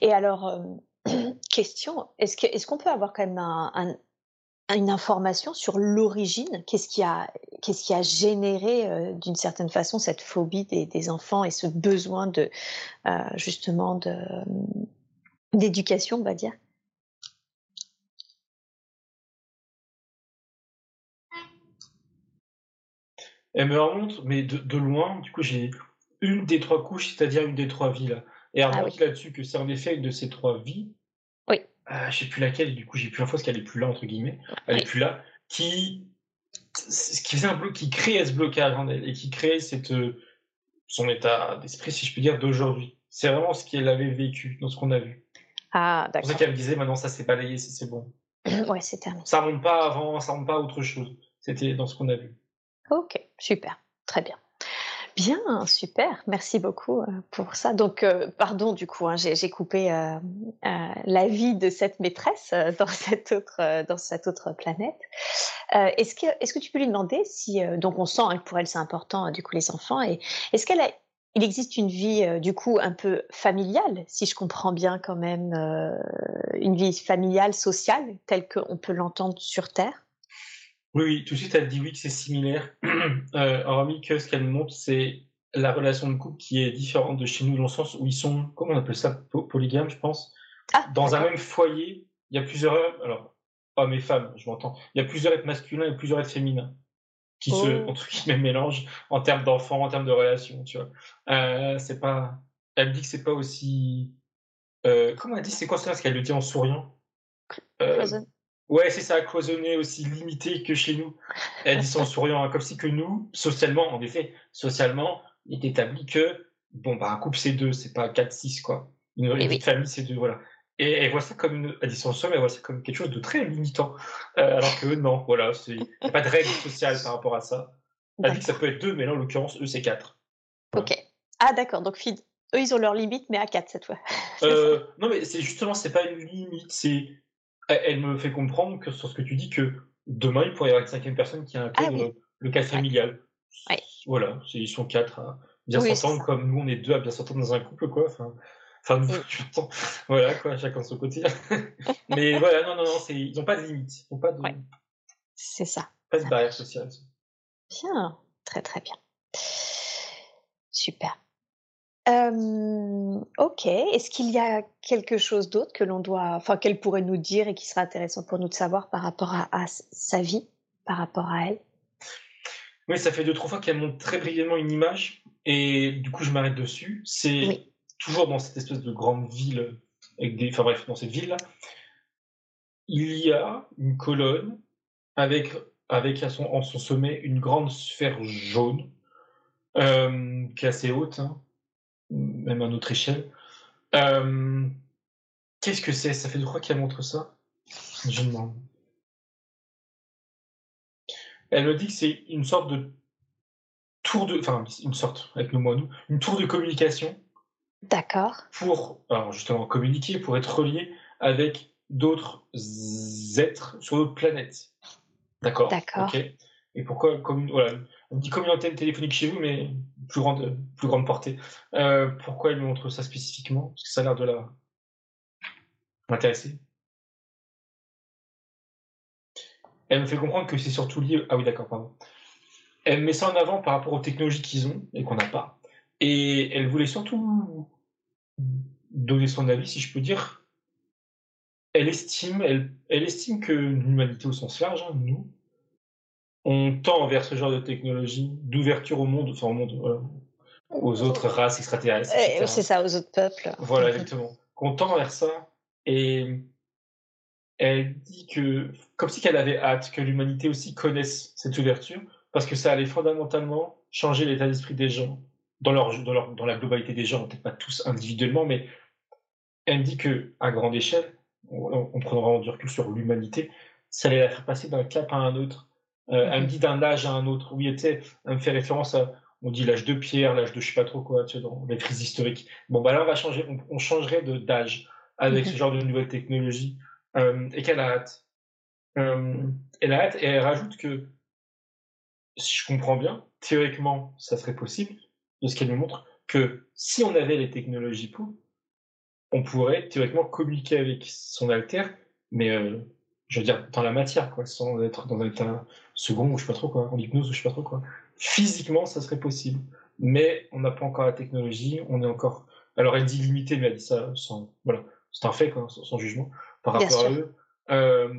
Et alors, euh, question, est-ce que est-ce qu'on peut avoir quand même un, une information sur l'origine? Qu'est-ce qui a qu'est-ce qui a généré euh, d'une certaine façon cette phobie des, des, enfants et ce besoin de euh, justement de d'éducation, on va dire? Elle me remonte, mais de, loin, du coup, j'ai une des trois couches, c'est-à-dire une des trois vies là. Et elle ah là-dessus que c'est en effet une de ces trois vies. Oui. Euh, je sais plus laquelle, du coup, j'ai plus l'info parce qu'elle est plus là, entre guillemets. Elle est plus là. Qui, qui faisait un bloc, qui créait ce blocage en elle et qui créait cette, euh, son état d'esprit, si je peux dire, d'aujourd'hui. C'est vraiment ce qu'elle avait vécu dans ce qu'on a vu. Ah, d'accord. C'est pour ça qu'elle me disait, maintenant ça s'est balayé, c'est bon. ouais, c'est terminé. Ça remonte pas avant, ça remonte pas à autre chose. C'était dans ce qu'on a vu. Ok, super, très bien. Bien, super, merci beaucoup euh, pour ça. Donc, euh, pardon, du coup, hein, j'ai coupé euh, la vie de cette maîtresse dans cette autre, dans cette autre planète. est-ce que, est-ce que tu peux lui demander si, donc, on sent hein, que pour elle c'est important, du coup, les enfants, et est-ce qu'elle a, il existe une vie, du coup, un peu familiale, si je comprends bien quand même, une vie familiale, sociale, telle qu'on peut l'entendre sur Terre? Oui, oui, tout de suite, elle dit oui que c'est similaire. euh, hormis que ce qu'elle montre, c'est la relation de couple qui est différente de chez nous, dans le sens où ils sont, comment on appelle ça, polygames, je pense. Ah, dans un même foyer, il y a plusieurs, alors, hommes et femmes, je m'entends, il y a plusieurs êtres masculins et plusieurs êtres féminins qui se, oh. entre guillemets, mélangent en termes d'enfants, en termes de relations, tu vois. Euh, c'est pas, elle dit que c'est pas aussi, euh, comment elle dit, c'est quoi ça, ce qu'elle le dit en souriant? Euh, Ouais, c'est ça, cloisonné aussi limité que chez nous. Elle dit en souriant, hein, comme si que nous, socialement, en effet, socialement, il est établi que, bon, bah, un couple, c'est deux, c'est pas quatre, six, quoi. Une, une famille, c'est deux, voilà. Et elle voit ça comme une, elle dit son elle voit ça comme quelque chose de très limitant. Euh, alors que non, voilà, il n'y a pas de règle sociale par rapport à ça. Elle dit que ça peut être deux, mais là, en l'occurrence, eux, c'est quatre. Ok. Ah, d'accord. Donc, eux, ils ont leur limite, mais à quatre cette fois. Euh, non, mais c'est justement, c'est pas une limite. C'est, elle me fait comprendre que sur ce que tu dis que demain, il pourrait y avoir une cinquième personne qui intègre ah le cas familial. Voilà, ils sont quatre à bien s'entendre, comme nous, on est deux à bien s'entendre dans un couple, quoi. Enfin, enfin nous, voilà, quoi, chacun de son côté. mais voilà, non, non, non, ils n'ont pas de limite. Ils pas de. C'est ça. Pas de barrière sociale. Bien, très très bien. Super. Ok. Est-ce qu'il y a quelque chose d'autre que l'on doit, enfin, qu'elle pourrait nous dire et qui serait intéressant pour nous de savoir par rapport à, sa vie, par rapport à elle? Oui, ça fait deux trois fois qu'elle montre très brièvement une image et du coup je m'arrête dessus. C'est toujours dans cette espèce de grande ville avec des, enfin bref, dans cette ville là, il y a une colonne avec avec à son, en son sommet une grande sphère jaune euh, qui est assez haute, hein, même à notre échelle. Euh, qu'est-ce que c'est? Ça fait deux fois qu'elle montre ça? Je demande. Elle me dit que c'est une sorte de tour de, enfin une sorte avec le mot nous, une tour de communication. D'accord. Pour, alors justement communiquer, pour être relié avec d'autres êtres sur d'autres planètes. D'accord. D'accord. Et pourquoi comme, voilà, on dit communauté téléphonique chez vous, mais plus grande, plus grande portée. Euh, pourquoi elle me montre ça spécifiquement? Parce que ça a l'air de la m'intéresser. Elle me fait comprendre que c'est surtout lié. Ah oui, d'accord, pardon. Elle met ça en avant par rapport aux technologies qu'ils ont et qu'on n'a pas. Et elle voulait surtout donner son avis, si je peux dire, elle estime, elle estime que l'humanité au sens large, hein, nous, on tend vers ce genre de technologie d'ouverture au monde, enfin au monde, aux autres races extraterrestres. Eh, c'est ça, aux autres peuples. Voilà, exactement. On tend vers ça et elle dit que, comme si qu'elle avait hâte que l'humanité aussi connaisse cette ouverture, parce que ça allait fondamentalement changer l'état d'esprit des gens, dans, leur, dans, leur, dans la globalité des gens, peut-être pas tous individuellement, mais elle me dit que à grande échelle, on, prendra vraiment du recul sur l'humanité, ça allait la faire passer d'un cap à un autre. Euh, elle me dit d'un âge à un autre. Oui, tu sais, elle me fait référence à, on dit l'âge de pierre, l'âge de je sais pas trop quoi, tu sais, dans les crises historiques. Bon, bah là, on va changer, on, changerait de d'âge avec ce genre de nouvelles technologies euh, et qu'elle a hâte. Euh, elle a hâte et elle rajoute que, si je comprends bien, théoriquement, ça serait possible, de ce qu'elle nous montre, que si on avait les technologies pour, on pourrait théoriquement communiquer avec son alter, mais euh, je veux dire dans la matière, quoi, sans être dans un état second ou je sais pas trop quoi, en hypnose ou je sais pas trop quoi. Physiquement, ça serait possible, mais on n'a pas encore la technologie, on est encore. Alors elle dit limité, mais elle dit ça sans voilà, c'est un fait quoi, sans, jugement par rapport à eux. Euh,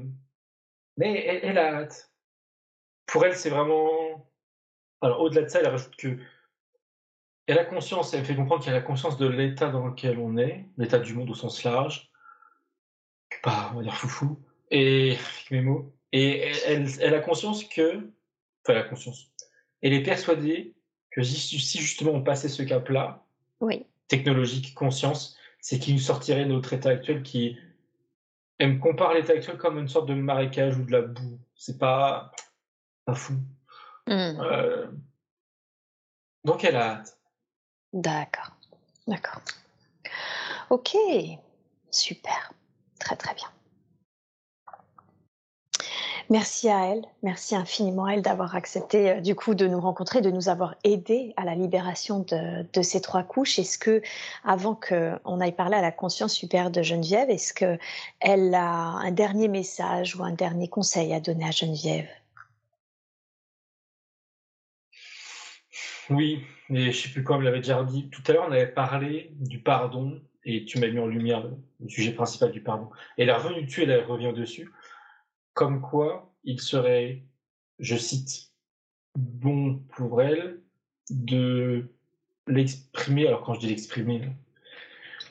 mais elle, elle, a hâte. Pour elle, c'est vraiment. Alors au-delà de ça, elle rajoute que elle a conscience, elle fait comprendre qu'elle a conscience de l'état dans lequel on est, l'état du monde au sens large, pas, on va dire foufou, et mes mots, et elle, elle, a conscience que, enfin, elle a conscience, elle est persuadée que si, justement on passait ce cap-là, oui. technologique, conscience, c'est qu'il nous sortirait de notre état actuel qui elle me compare l'état actuel comme une sorte de marécage ou de la boue. C'est pas, pas fou. Mmh. Euh, donc elle a hâte. D'accord, d'accord. Ok, super, très très bien. Merci à elle, merci infiniment à elle d'avoir accepté euh, du coup de nous rencontrer, de nous avoir aidé à la libération de, ces trois couches. Est-ce que, avant qu'on aille parler à la conscience supérieure de Geneviève, est-ce qu'elle a un dernier message ou un dernier conseil à donner à Geneviève? Oui, mais je sais plus quoi, on l'avait déjà dit. Tout à l'heure, on avait parlé du pardon et tu m'as mis en lumière le, sujet principal du pardon. Et elle est revenue dessus, elle revient dessus. Comme quoi, il serait, je cite, bon pour elle de l'exprimer, alors quand je dis l'exprimer,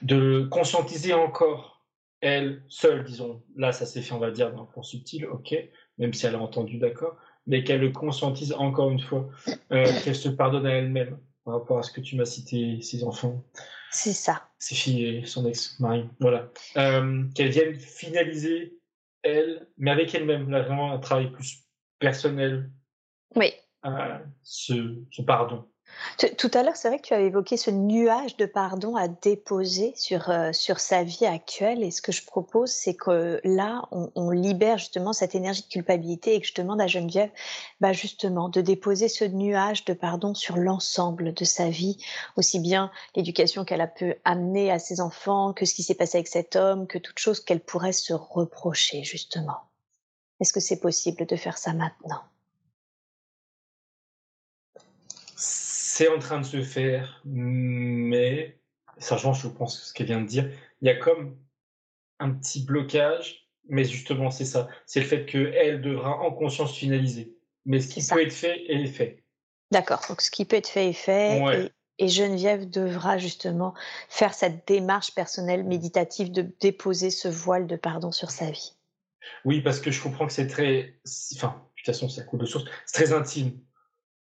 de conscientiser encore elle seule, disons, là ça s'est fait, on va dire, d'un point subtil, ok, même si elle a entendu, d'accord, mais qu'elle le conscientise encore une fois, euh, qu'elle se pardonne à elle-même par rapport à ce que tu m'as cité, ses enfants. C'est ça. Ses filles et son ex-mari. Voilà. Euh, qu'elle vienne finaliser, elle, mais avec elle-même. Là, vraiment un travail plus personnel. Oui. ce pardon. Tout à l'heure, c'est vrai que tu avais évoqué ce nuage de pardon à déposer sur, euh, sur sa vie actuelle. Et ce que je propose, c'est que là, on, libère justement cette énergie de culpabilité et que je demande à Geneviève, bah justement, de déposer ce nuage de pardon sur l'ensemble de sa vie, aussi bien l'éducation qu'elle a pu amener à ses enfants, que ce qui s'est passé avec cet homme, que toute chose qu'elle pourrait se reprocher, justement. Est-ce que c'est possible de faire ça maintenant? C'est en train de se faire, mais, sachant, je pense, ce qu'elle vient de dire, il y a comme un petit blocage, mais justement, c'est ça. C'est le fait qu'elle devra en conscience finaliser. Mais ce qui peut être fait est fait. D'accord, donc ce qui peut être fait est fait. Et, Geneviève devra justement faire cette démarche personnelle méditative de déposer ce voile de pardon sur sa vie. Oui, parce que je comprends que c'est très. Enfin, de toute façon, c'est un coup de source. C'est très intime.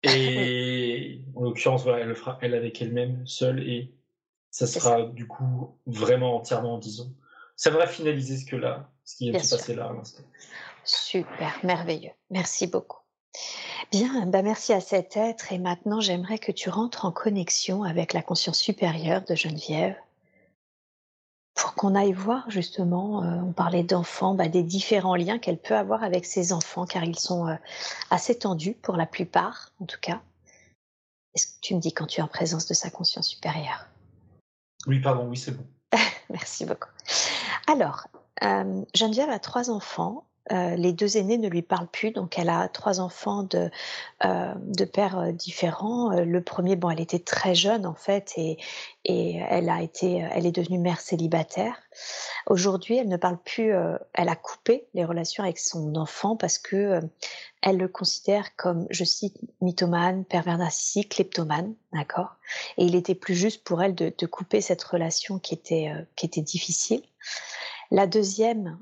Et en l'occurrence, voilà, elle le fera elle avec elle-même, seule, et ça sera du coup vraiment entièrement, disons. Ça va finaliser ce que là, ce qui vient de se passer là à l'instant. Super, merveilleux. Merci beaucoup. Bien, bah merci à cet être et maintenant j'aimerais que tu rentres en connexion avec la conscience supérieure de Geneviève pour qu'on aille voir justement, euh, on parlait d'enfants, bah, des différents liens qu'elle peut avoir avec ses enfants, car ils sont euh, assez tendus pour la plupart, en tout cas. Est-ce que tu me dis quand tu es en présence de sa conscience supérieure? Oui, pardon, oui, c'est bon. Merci beaucoup. Alors, euh, Geneviève a trois enfants euh, les deux aînés ne lui parlent plus, donc elle a trois enfants de, euh, de pères euh, différents. Le premier, bon, elle était très jeune en fait et, et elle a été, elle est devenue mère célibataire. Aujourd'hui, elle ne parle plus, elle a coupé les relations avec son enfant parce que elle le considère comme, je cite, mythomane, pervers narcissique, kleptomane, d'accord? Et il était plus juste pour elle de, de couper cette relation qui était qui était difficile. La deuxième,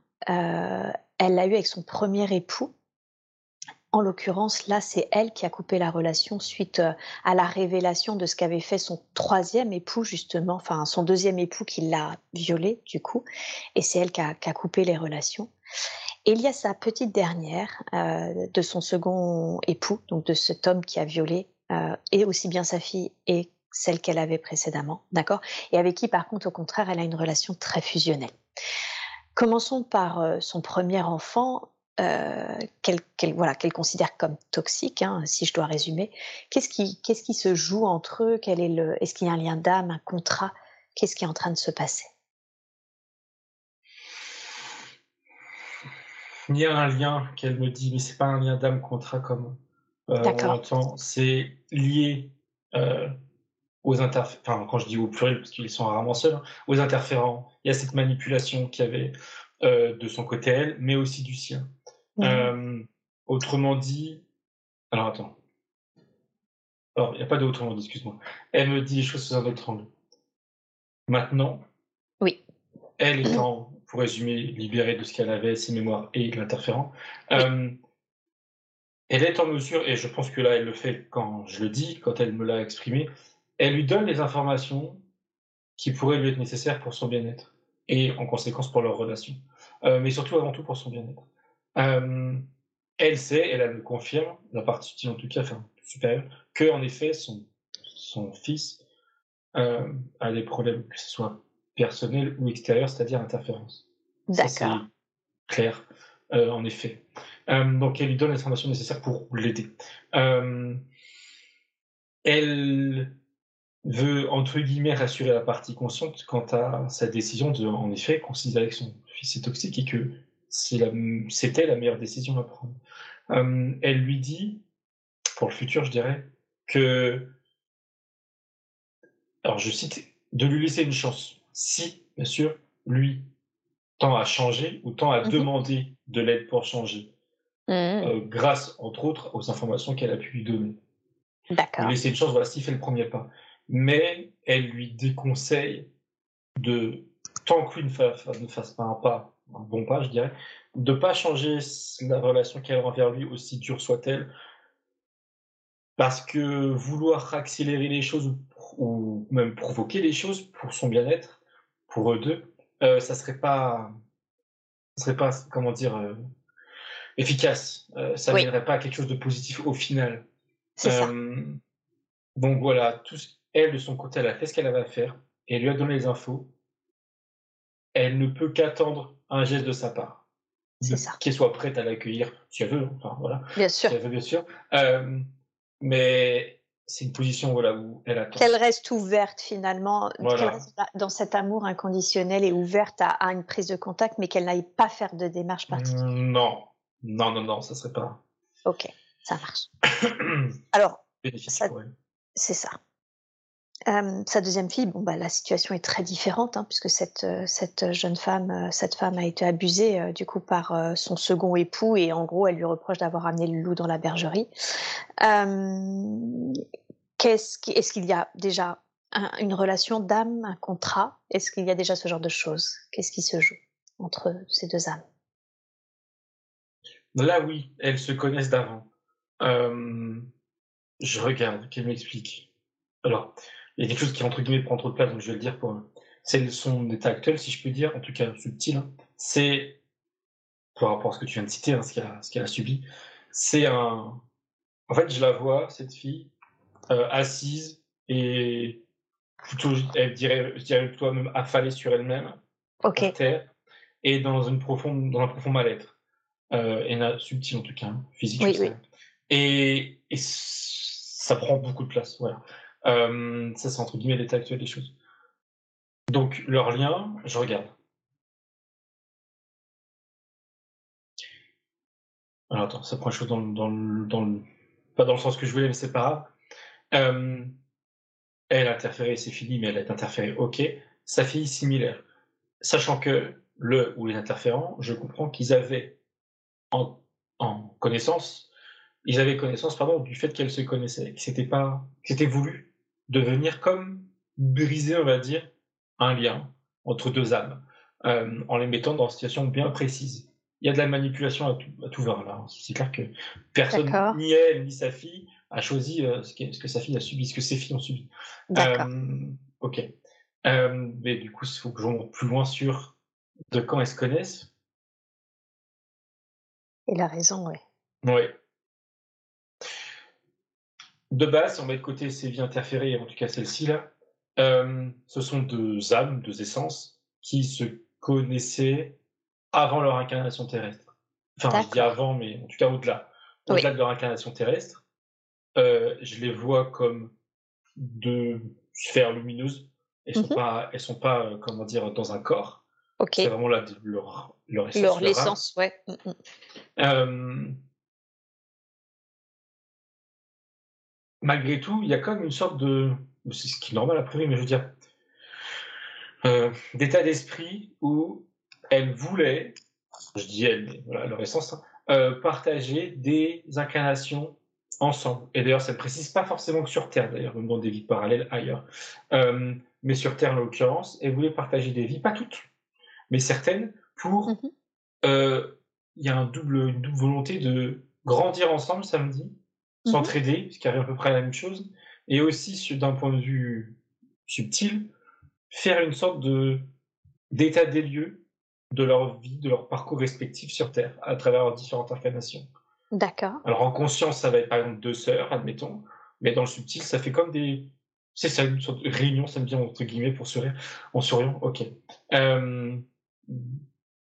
elle l'a eu avec son premier époux. En l'occurrence, là, c'est elle qui a coupé la relation suite euh, à la révélation de ce qu'avait fait son troisième époux, justement, enfin son deuxième époux qui l'a violée, du coup. Et c'est elle qui a, coupé les relations. Et il y a sa petite dernière euh, de son second époux, donc de cet homme qui a violé, euh, et aussi bien sa fille et celle qu'elle avait précédemment, d'accord? Et avec qui, par contre, au contraire, elle a une relation très fusionnelle. Commençons par euh, son premier enfant, euh, qu'elle voilà, qu'elle considère comme toxique, hein, si je dois résumer. Qu'est-ce qui, se joue entre eux? Quel est le, Est-ce qu'il y a un lien d'âme, un contrat? Qu'est-ce qui est en train de se passer? Il y a un lien qu'elle me dit, mais c'est pas un lien d'âme contrat comme euh, on entend. C'est lié euh, aux interférents, quand je dis au pluriel, parce qu'ils sont rarement seuls, hein, aux interférents. Il y a cette manipulation qu'il y avait euh, de son côté elle, mais aussi du sien. Euh, autrement dit, alors attends. Alors, il n'y a pas de autrement dit, excuse-moi. Elle me dit les choses sous un autre angle. Maintenant, oui. elle étant, pour résumer, libérée de ce qu'elle avait, ses mémoires et l'interférent, euh, elle est en mesure, et je pense que là elle le fait quand je le dis, quand elle me l'a exprimé, elle lui donne les informations qui pourraient lui être nécessaires pour son bien-être et en conséquence pour leur relation, euh, mais surtout avant tout pour son bien-être. Euh, elle sait, elle, elle le confirme, la partie en tout cas, enfin supérieure, que en effet son, son fils euh, a des problèmes, que ce soit personnels ou extérieurs, c'est-à-dire interférence. D'accord. Clair, en effet. donc elle lui donne les informations nécessaires pour l'aider. elle veut, entre guillemets, rassurer la partie consciente quant à sa décision de, en effet, considérer que son fils est toxique et que c'était la, meilleure décision à prendre. Euh, elle lui dit, pour le futur, je dirais, que, alors je cite, de lui laisser une chance. Si, bien sûr, lui tend à changer ou tend à mmh demander de l'aide pour changer, mmh. euh, grâce, entre autres, aux informations qu'elle a pu lui donner. D'accord. Lui laisser une chance, voilà, s'il fait le premier pas mais elle lui déconseille de, tant que lui ne fasse, pas un pas, un bon pas, je dirais, de pas changer la relation qu'elle a envers lui, aussi dure soit-elle, parce que vouloir accélérer les choses ou, même provoquer les choses pour son bien-être, pour eux deux, euh, ça serait pas, ça serait pas, comment dire, euh, efficace. Euh, ça ne mènerait pas à quelque chose de positif au final. Ça. Donc voilà, tout elle, de son côté, elle a fait ce qu'elle avait à faire et elle lui a donné les infos. Elle ne peut qu'attendre un geste de sa part. C'est ça. Qu'elle soit prête à l'accueillir, si elle veut, enfin voilà. Bien sûr. Si elle veut, bien sûr. mais c'est une position voilà, où elle attend. Qu'elle reste ouverte finalement, qu'elle reste dans cet amour inconditionnel et ouverte à, une prise de contact, mais qu'elle n'aille pas faire de démarche particulière. Non, non, non, non, ça serait pas. Ok, ça marche. Alors, c'est ça. Sa deuxième fille, bon, bah, la situation est très différente, hein, puisque cette, cette jeune femme, cette femme a été abusée du coup par son second époux, et en gros, elle lui reproche d'avoir amené le loup dans la bergerie. Qu'est-ce qui, est-ce qu'il y a déjà une relation d'âme, un contrat? Est-ce qu'il y a déjà ce genre de choses? Qu'est-ce qui se joue entre ces deux âmes? Là, oui, elles se connaissent d'avant. je regarde, qu'elle m'explique. Alors, il y a quelque chose qui, entre guillemets, prend trop de place, donc je vais le dire pour c'est son état actuel, si je peux dire, en tout cas subtil. Hein. C'est, par rapport à ce que tu viens de citer, hein, ce qu'elle a, subi, c'est un. En fait, je la vois, cette fille, euh, assise et plutôt, elle dirait, je dirais plutôt même affalée sur elle-même, Ok. terre, et dans, une profonde, dans un profond mal-être. Euh, et subtil en tout cas, hein, physique. Oui, oui. Et, et ça prend beaucoup de place, voilà. Euh, ça, c'est entre guillemets l'état actuel des choses. Donc, leur lien, je regarde. Alors, attends, ça prend une chose dans, dans, dans Pas dans le sens que je voulais, mais c'est pas grave. Euh, elle a interféré, c'est fini, mais elle a interféré, ok. Sa fille, similaire. Sachant que le ou les interférents, je comprends qu'ils avaient en, en, connaissance, ils avaient connaissance pardon, du fait qu'elle se connaissait, que c'était pas, c'était voulu de venir comme briser, on va dire, un lien entre deux âmes, euh, en les mettant dans une situation bien précise. Il y a de la manipulation à tout, à tout là. C'est clair que personne, ni elle, ni sa fille, a choisi euh, ce, que, sa fille a subi, ce que ses filles ont subi. Euh, ok. mais du coup, il faut que je monte plus loin sur de quand elles se connaissent. Il a raison, oui. Oui de base, si on met de côté ces vies interférées, en tout cas celle-ci là, euh, ce sont deux âmes, deux essences qui se connaissaient avant leur incarnation terrestre. Enfin, je dis avant, mais en tout cas au-delà. Au-delà de leur incarnation terrestre, euh, je les vois comme deux sphères lumineuses. Elles ne sont mhm. pas, elles sont pas, euh, comment dire, dans un corps. C'est vraiment là leur, leur essence. Leur, l'essence, ouais. Mm, mm malgré tout, il y a quand même une sorte de. C'est ce qui est normal a priori, mais je veux dire. Euh, d'état d'esprit où elle voulait, je dis elle, mais voilà leur essence, hein, euh, partager des incarnations ensemble. Et d'ailleurs, ça ne précise pas forcément que sur Terre, d'ailleurs, même dans des vies parallèles ailleurs. Euh, mais sur Terre, en l'occurrence, elle voulait partager des vies, pas toutes, mais certaines, pour. Mm-hmm. Il y a un double, une double volonté de grandir ensemble, ça me dit, Mmh s'entraider, ce qui arrive à peu près à la même chose, et aussi d'un point de vue subtil, faire une sorte de d'état des lieux de leur vie, de leur parcours respectif sur Terre, à travers leurs différentes incarnations. D'accord. Alors en conscience, ça va être par exemple deux sœurs, admettons, mais dans le subtil, ça fait comme des... C'est ça, une sorte de réunion, ça me vient entre guillemets pour sourire, en souriant, ok. Euh...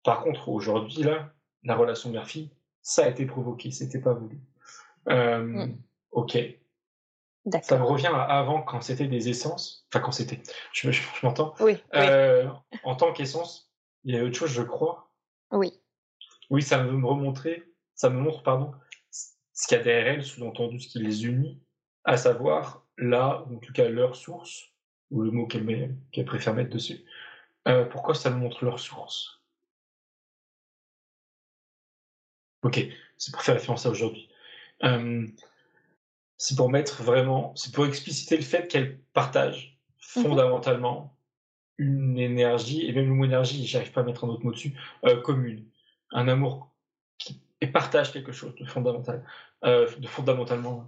Par contre, aujourd'hui, là, la relation mère-fille, ça a été provoqué, c'était pas voulu. Euh, mmh. Ok. Ça me revient à avant quand c'était des essences. Enfin, quand c'était. Je, m'entends Oui. Euh, en tant qu'essence, il y a autre chose, je crois. Oui. Oui, ça veut me remontrer. Ça me montre, pardon, ce qu'il y a derrière elles, sous-entendu ce qui les unit, à savoir là, en tout cas leur source, ou le mot qu'elle préfère mettre dessus. Euh, pourquoi ça me montre leur source? Ok, c'est pour faire référence à aujourd'hui. Euh, c'est pour mettre vraiment, c'est pour expliciter le fait qu'elle partage mhm. fondamentalement une énergie, et même le mot énergie, j'arrive pas à mettre un autre mot dessus, euh, commune. Un amour qui et partage quelque chose de fondamental, euh, de fondamentalement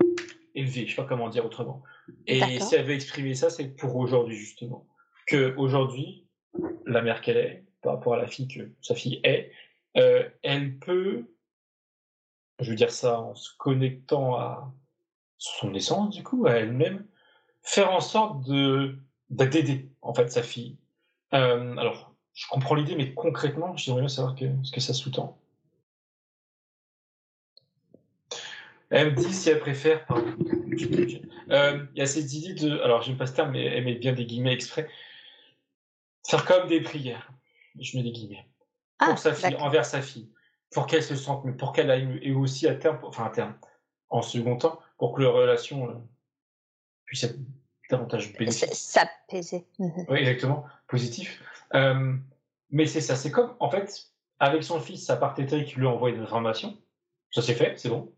élevé, je sais pas comment dire autrement. Et si elle veut exprimer ça, c'est pour aujourd'hui justement. Que aujourd'hui, la mère qu'elle est, par rapport à la fille que sa fille est, elle peut je veux dire ça en se connectant à son essence, du coup, à elle-même, faire en sorte de d'aider, en fait, sa fille. Euh, alors, je comprends l'idée, mais concrètement, j'aimerais bien savoir ce que ça sous-tend. Elle me dit si elle préfère. Euh, il y a cette idée de. Alors, j'aime pas ce terme, mais elle met bien des guillemets exprès. Faire comme des prières. Je mets des guillemets. Pour ah, sa fille, envers sa fille. Pour qu'elle se sente mieux, pour qu'elle aille Et aussi à terme, enfin à terme, en second temps, pour que leur relation euh, puisse être davantage bénéfique. S'apaiser. Mhm. Oui, exactement. Positif. Euh, mais c'est ça. C'est comme, en fait, avec son fils, sa part qui lui envoie une information. Ça c'est fait, c'est bon.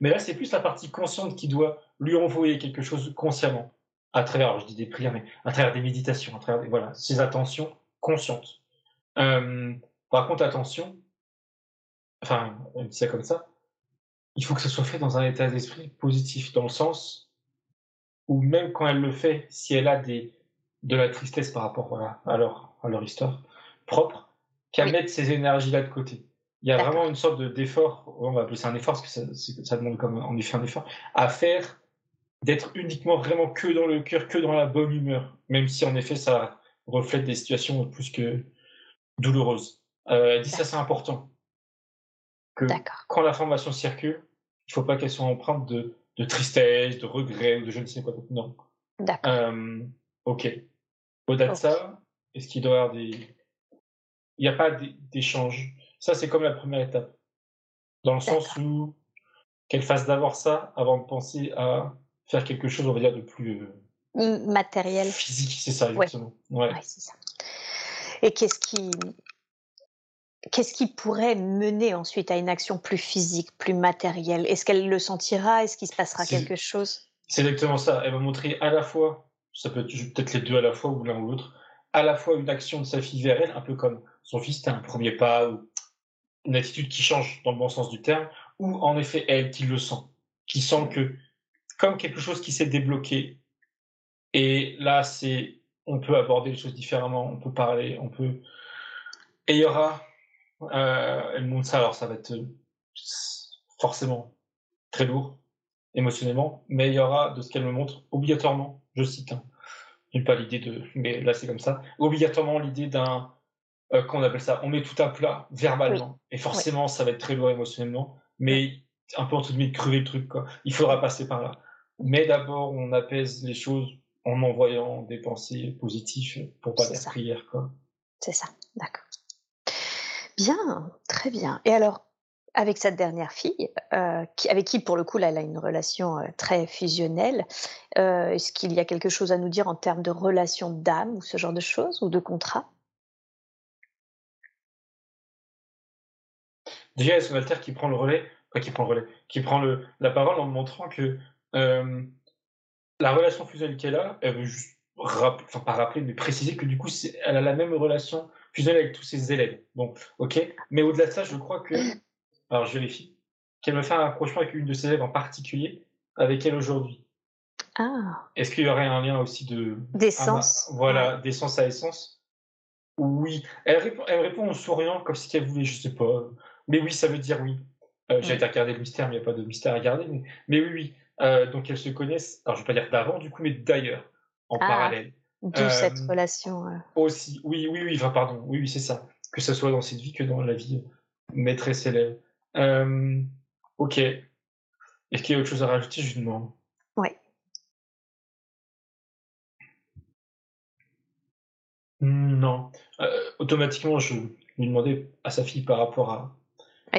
Mais là, c'est plus la partie consciente qui doit lui envoyer quelque chose consciemment, à travers, je dis des prières, mais à travers des méditations, à travers voilà, ses attentions conscientes. Euh, par contre, attention, enfin, on dit ça comme ça, il faut que ce soit fait dans un état d'esprit positif, dans le sens où même quand elle le fait, si elle a des, de la tristesse par rapport voilà, à, leur, à leur histoire propre, qu'elle mette ces énergies-là de côté. Il y a vraiment une sorte d'effort, on va appeler ça un effort parce que ça, ça demande comme en effet un effort, à faire d'être uniquement vraiment que dans le cœur, que dans la bonne humeur, même si en effet ça reflète des situations plus que douloureuses. Euh, elle dit ça c'est important. Que quand la formation circule, il ne faut pas qu'elle soit empreinte de, de, tristesse, de regret ou de je ne sais quoi d'autre. Non. D'accord. Euh, ok. Au-delà de ça, est-ce qu'il doit y avoir des. Il n'y a pas d'échange ça, c'est comme la première étape. Dans le sens où qu'elle fasse d'abord ça avant de penser à faire quelque chose, on va dire, de plus euh, matériel. Physique, c'est ça, exactement. Ouais. c'est ça. Et qu'est-ce qui, qu'est-ce qui pourrait mener ensuite à une action plus physique, plus matérielle? Est-ce qu'elle le sentira? Est-ce qu'il se passera quelque chose? C'est exactement ça. Elle va montrer à la fois, ça peut être peut-être les deux à la fois ou l'un ou l'autre, à la fois une action de sa fille vers elle, un peu comme son fils, c'était un premier pas ou une attitude qui change dans le bon sens du terme, ou en effet elle qui le sent, qui sent que comme quelque chose qui s'est débloqué, et là c'est, on peut aborder les choses différemment, on peut parler, on peut, et il y aura, euh, elle montre ça, alors ça va être forcément très lourd émotionnellement, mais il y aura de ce qu'elle me montre obligatoirement, je cite, hein, pas l'idée de, mais là c'est comme ça, obligatoirement l'idée d'un euh, qu'on appelle ça, on met tout à plat verbalement. Et forcément, ça va être très lourd émotionnellement, mais un peu entre guillemets crever le truc. Quoi. Il faudra passer par là. Mais d'abord, on apaise les choses en envoyant des pensées positives pour pas faire prière. Quoi. C'est ça, d'accord. Bien, très bien. Et alors, avec cette dernière fille, euh, avec qui pour le coup elle a une relation euh, très fusionnelle, euh, est-ce qu'il y a quelque chose à nous dire en termes de relation d'âme ou ce genre de choses ou de contrat? Déjà, il y qui prend le relais, pas qui prend le relais, qui prend la parole en montrant que la relation fusionnelle qu'elle a, elle veut juste, enfin pas rappeler, mais préciser que du coup, elle a la même relation fusionnelle avec tous ses élèves. Bon, ok. Mais au-delà de ça, je crois que, alors je vérifie, qu'elle me fait un rapprochement avec une de ses élèves en particulier, avec elle aujourd'hui. Ah. Est-ce qu'il y aurait un lien aussi de d'essence Voilà, d'essence à essence? Oui. Elle répond, elle répond en souriant comme si elle voulait, je sais pas, mais oui, ça veut dire oui. Euh, J'ai été regarder le mystère, mais il n'y a pas de mystère à garder. Mais, oui, oui. Euh, donc elles se connaissent, alors je ne vais pas dire d'avant, du coup, mais d'ailleurs, en ah, parallèle. D'où cette euh, relation. Aussi, oui, oui, oui, enfin, pardon, oui, oui, c'est ça. Que ce soit dans cette vie que dans la vie maîtresse-élève. ok. Est-ce qu'il y a autre chose à rajouter Je demande. Oui. Non. automatiquement, je lui demandais à sa fille par rapport à,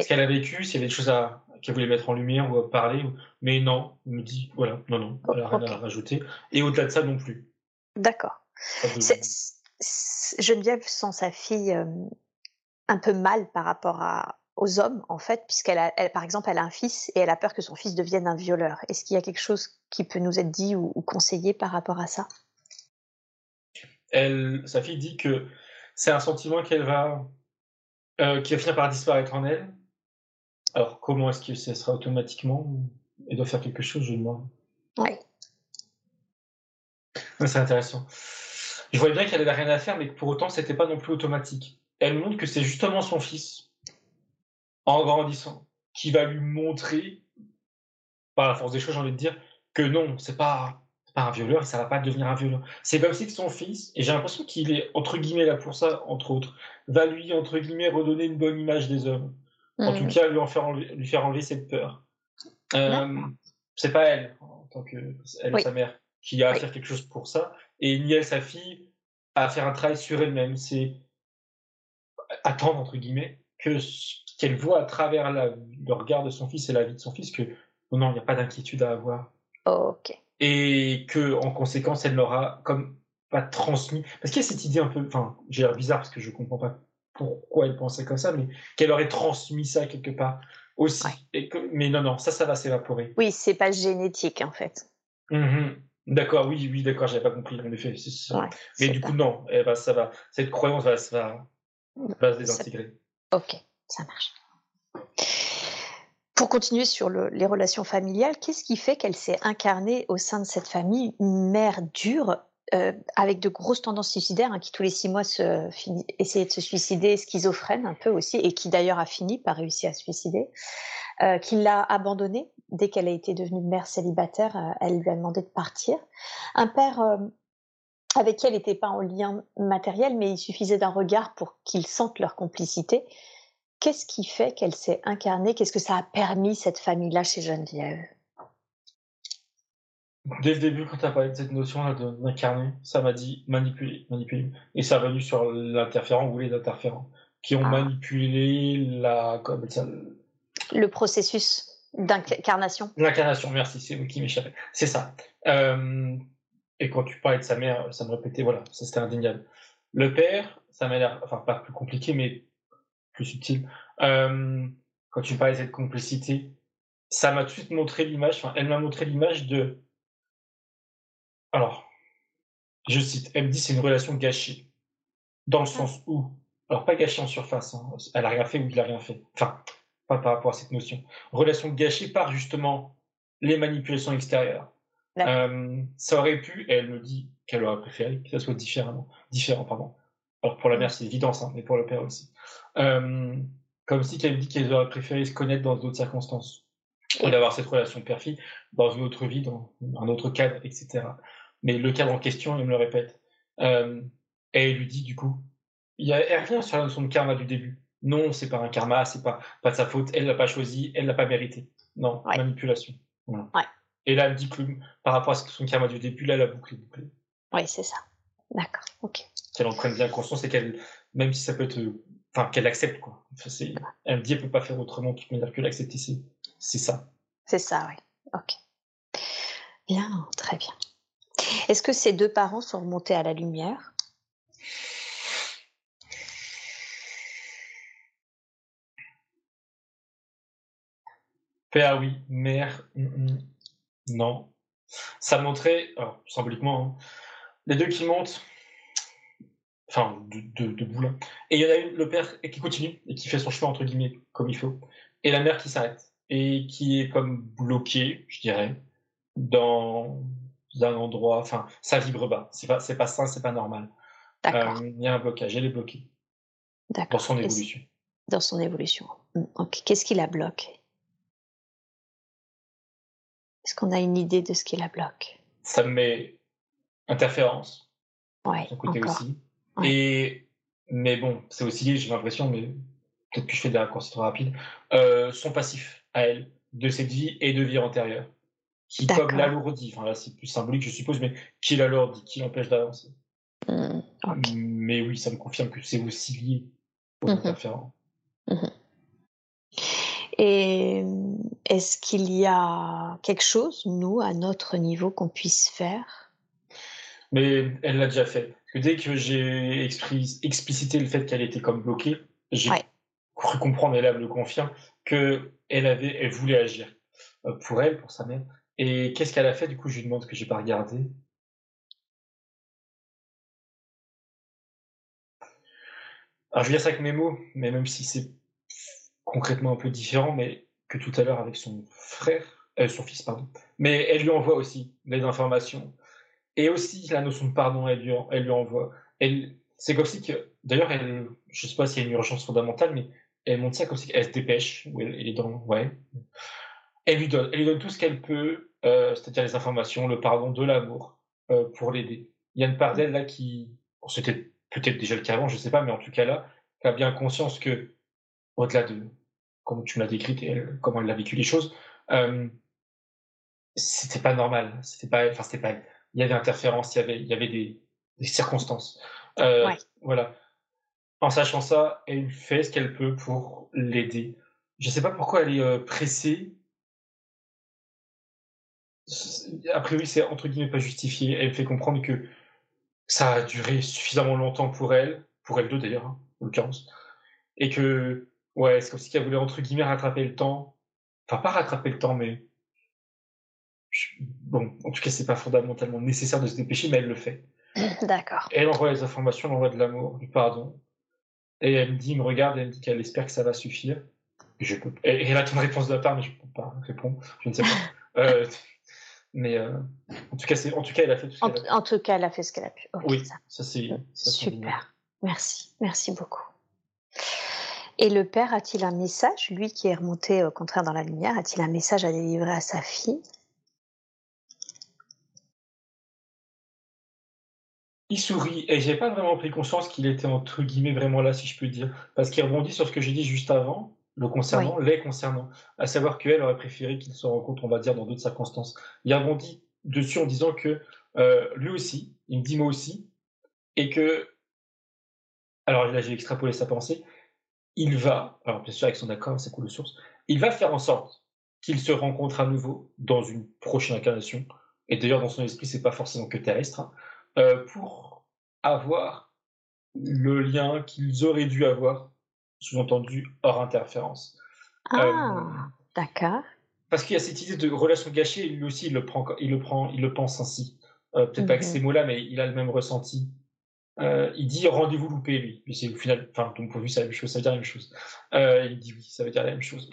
ce qu'elle a vécu, s'il y avait des choses à, qu'elle voulait mettre en lumière ou à parler. Mais non, elle me dit, voilà, non, non, elle n'a rien à rajouter. Et au-delà de ça non plus. D'accord. Geneviève sent sa fille euh, un peu mal par rapport à, aux hommes, en fait, puisqu'elle a, elle, par exemple, elle a un fils et elle a peur que son fils devienne un violeur. Est-ce qu'il y a quelque chose qui peut nous être dit ou, conseillé par rapport à ça? Elle, Sa fille dit que c'est un sentiment qu'elle va, euh, qui va finir par disparaître en elle, alors, comment est-ce que ça sera automatiquement? Elle doit faire quelque chose, je demande. Oui. C'est intéressant. Je voyais bien qu'elle n'avait rien à faire, mais que pour autant, c'était pas non plus automatique. Elle montre que c'est justement son fils, en grandissant, qui va lui montrer, par la force des choses, j'ai envie de dire, que non, c'est pas, pas un violeur ça va pas devenir un violeur. C'est comme si son fils, et j'ai l'impression qu'il est entre guillemets là pour ça, entre autres, va lui entre guillemets redonner une bonne image des hommes. En tout mmh. cas, lui, en faire enlever, lui faire enlever cette peur. Euh, c'est pas elle, en tant que elle sa mère, qui a à faire quelque chose pour ça, et ni elle, sa fille, à faire un travail sur elle-même. C'est attendre entre guillemets que qu'elle voit à travers le regard de son fils et la vie de son fils que non, il n'y a pas d'inquiétude à avoir. ok. Et que en conséquence, elle n'aura comme pas transmis. Parce qu'il y a cette idée un peu, enfin, j'ai l'air bizarre parce que je comprends pas pourquoi elle pensait comme ça, mais qu'elle aurait transmis ça quelque part aussi. Et que, mais non, non, ça, ça va s'évaporer. Oui, c'est pas génétique en fait. Mmh d'accord, oui, oui, d'accord, j'avais pas compris en effet. mais du coup, non, eh ben, ça va, cette croyance va, va, va se désintégrer. Ok, ça marche. Pour continuer sur les relations familiales, qu'est-ce qui fait qu'elle s'est incarnée au sein de cette famille une mère dure euh, avec de grosses tendances suicidaires, hein, qui tous les six mois se essayait de se suicider, schizophrène un peu aussi, et qui d'ailleurs a fini par réussir à se suicider, euh, qui l'a abandonnée dès qu'elle a été devenue mère célibataire, euh, elle lui a demandé de partir. Un père avec qui elle n'était pas en lien matériel, mais il suffisait d'un regard pour qu'ils sentent leur complicité. Qu'est-ce qui fait qu'elle s'est incarnée? Qu'est-ce que ça a permis cette famille-là chez Geneviève? Dès le début, quand tu as parlé de cette notion-là d'incarner, ça m'a dit manipuler, manipuler. Et ça a venu sur l'interférent ou les interférents qui ont ah. manipulé la, comme ça, le processus d'incarnation. L'incarnation, merci, c'est vous qui m'échappait. C'est ça. Euh, et quand tu parlais de sa mère, ça me répétait, voilà, ça c'était indéniable. Le père, ça m'a l'air, enfin pas plus compliqué, mais plus subtil. Euh, quand tu parlais de cette complicité, ça m'a tout de suite montré l'image, enfin elle m'a montré l'image de alors, je cite, elle me dit c'est une relation gâchée. Dans le ah. sens où, alors pas gâchée en surface, hein, elle a rien fait ou il a rien fait. Enfin, pas par rapport à cette notion. Relation gâchée par justement les manipulations extérieures. Euh, ça aurait pu, et elle me dit qu'elle aurait préféré que ça soit différemment, différent, pardon. Alors pour la mère c'est évident, hein, mais pour le père aussi. Euh, comme si qu'elle me dit qu'elle aurait préféré se connaître dans d'autres circonstances, ou d'avoir cette relation père-fille dans une autre vie, dans un autre cadre, etc mais le cadre en question, il me le répète. Euh, et elle lui dit du coup, il n'y a rien sur la notion de karma du début. Non, c'est pas un karma, c'est pas, pas de sa faute, elle l'a pas choisi, elle l'a pas mérité. Non, manipulation. Et là, elle dit que par rapport à son karma du début, là, elle a bouclé, bouclé. Oui, c'est ça. D'accord, ok. Qu'elle en prenne bien conscience et qu'elle, même si ça peut être, enfin, qu'elle accepte, quoi. elle me dit, elle peut pas faire autrement toute manière que l'accepter, c'est ça. C'est ça, oui. Ok. Bien, très bien. Est-ce que ces deux parents sont remontés à la lumière? Père, oui. Mère, mm, mm, non. Ça montrait, alors, symboliquement, hein, les deux qui montent, enfin, de, de, boulin. Et il y en a une, le père, qui continue et qui fait son chemin, entre guillemets, comme il faut. Et la mère qui s'arrête et qui est comme bloquée, je dirais, dans d'un endroit, enfin, ça vibre bas. C'est pas, c'est pas sain, c'est pas normal. Euh, il y a un blocage, elle est bloquée. Dans son évolution. Dans son évolution. Mmh, Qu'est-ce qui la bloque? Est-ce qu'on a une idée de ce qui la bloque Ça me met interférence. Ouais. Son côté aussi. Et mais bon, c'est aussi, j'ai l'impression, mais peut-être que je fais des raccourcis trop rapides, euh, son passif à elle de cette vie et de vie antérieure qui comme l'alourdit, enfin là c'est plus symbolique je suppose, mais qui l'alourdit, qui l'empêche d'avancer. Mmh, mais oui, ça me confirme que c'est aussi lié aux mmh interférents. Mmh Et est-ce qu'il y a quelque chose, nous, à notre niveau, qu'on puisse faire? Mais elle l'a déjà fait. Parce que dès que j'ai explicité le fait qu'elle était comme bloquée, j'ai cru comprendre, et elle me le confirme, qu'elle avait, elle voulait agir euh, pour elle, pour sa mère, et qu'est-ce qu'elle a fait? Du coup, je lui demande que j'ai pas regardé. Alors, je vais dire ça avec mes mots, mais même si c'est concrètement un peu différent, mais que tout à l'heure avec son frère, euh, son fils, pardon. Mais elle lui envoie aussi les informations. Et aussi la notion de pardon, elle lui, elle lui envoie. Elle, c'est comme si d'ailleurs, elle, je sais pas s'il y a une urgence fondamentale, mais elle montre ça comme si elle se dépêche, ou elle, est dans, ouais. Elle lui donne, elle lui donne tout ce qu'elle peut c'est-à-dire les informations, le pardon, de l'amour pour l'aider. Il y a une part d'elle là qui, c'était peut-être déjà le cas avant, je sais pas, mais en tout cas là, qui a bien conscience que, au-delà de comme tu m'as décrit et comment elle a vécu les choses, euh, c'était pas normal. C'était pas, enfin c'était pas. Il y avait interférence, il y avait, il y avait des, des circonstances. Euh, Voilà. En sachant ça, elle fait ce qu'elle peut pour l'aider. Je sais pas pourquoi elle est euh, pressée. A priori, c'est entre guillemets pas justifié. Elle fait comprendre que ça a duré suffisamment longtemps pour elle, pour elle deux d'ailleurs, hein, en l'occurrence, et que ouais, c'est comme si elle voulait entre guillemets rattraper le temps. Enfin, pas rattraper le temps, mais bon, en tout cas, c'est pas fondamentalement nécessaire de se dépêcher, mais elle le fait. D'accord. Elle envoie les informations, elle envoie de l'amour, du pardon. Et elle me dit, me regarde, et elle me dit qu'elle espère que ça va suffire. Et je peux. Et elle attend une réponse de la part, mais je peux pas répondre. Je ne sais pas. euh, mais euh, en tout cas, c'est en tout cas, elle a fait tout ce qu'elle a En tout cas, elle a fait ce qu'elle a pu. oui, ça, ça c'est super. Merci, merci beaucoup. Et le père a-t-il un message, lui qui est remonté au contraire dans la lumière, a-t-il un message à délivrer à sa fille? Il sourit. Et j'ai pas vraiment pris conscience qu'il était entre guillemets vraiment là, si je peux dire, parce qu'il rebondit sur ce que j'ai dit juste avant, le concernant, les concernant, à savoir qu'elle aurait préféré qu'il se rencontre, on va dire, dans d'autres circonstances. Il rebondit dessus en disant que euh, lui aussi, il me dit moi aussi, et que, alors là j'ai extrapolé sa pensée, il va, alors bien sûr avec son accord, c'est cool de source, il va faire en sorte qu'il se rencontre à nouveau dans une prochaine incarnation, et d'ailleurs dans son esprit c'est pas forcément que terrestre, hein, euh, pour avoir le lien qu'ils auraient dû avoir, sous-entendu hors interférence. Ah, euh, d'accord. Parce qu'il y a cette idée de relation gâchée, lui aussi il le prend, il le prend, il le pense ainsi. Euh, peut-être pas avec mhm. ces mots-là, mais il a le même ressenti. Il dit rendez-vous loupé, lui. C'est au final, de vue, c'est la même chose, ça veut dire la même chose. il dit oui, ça veut dire la même chose.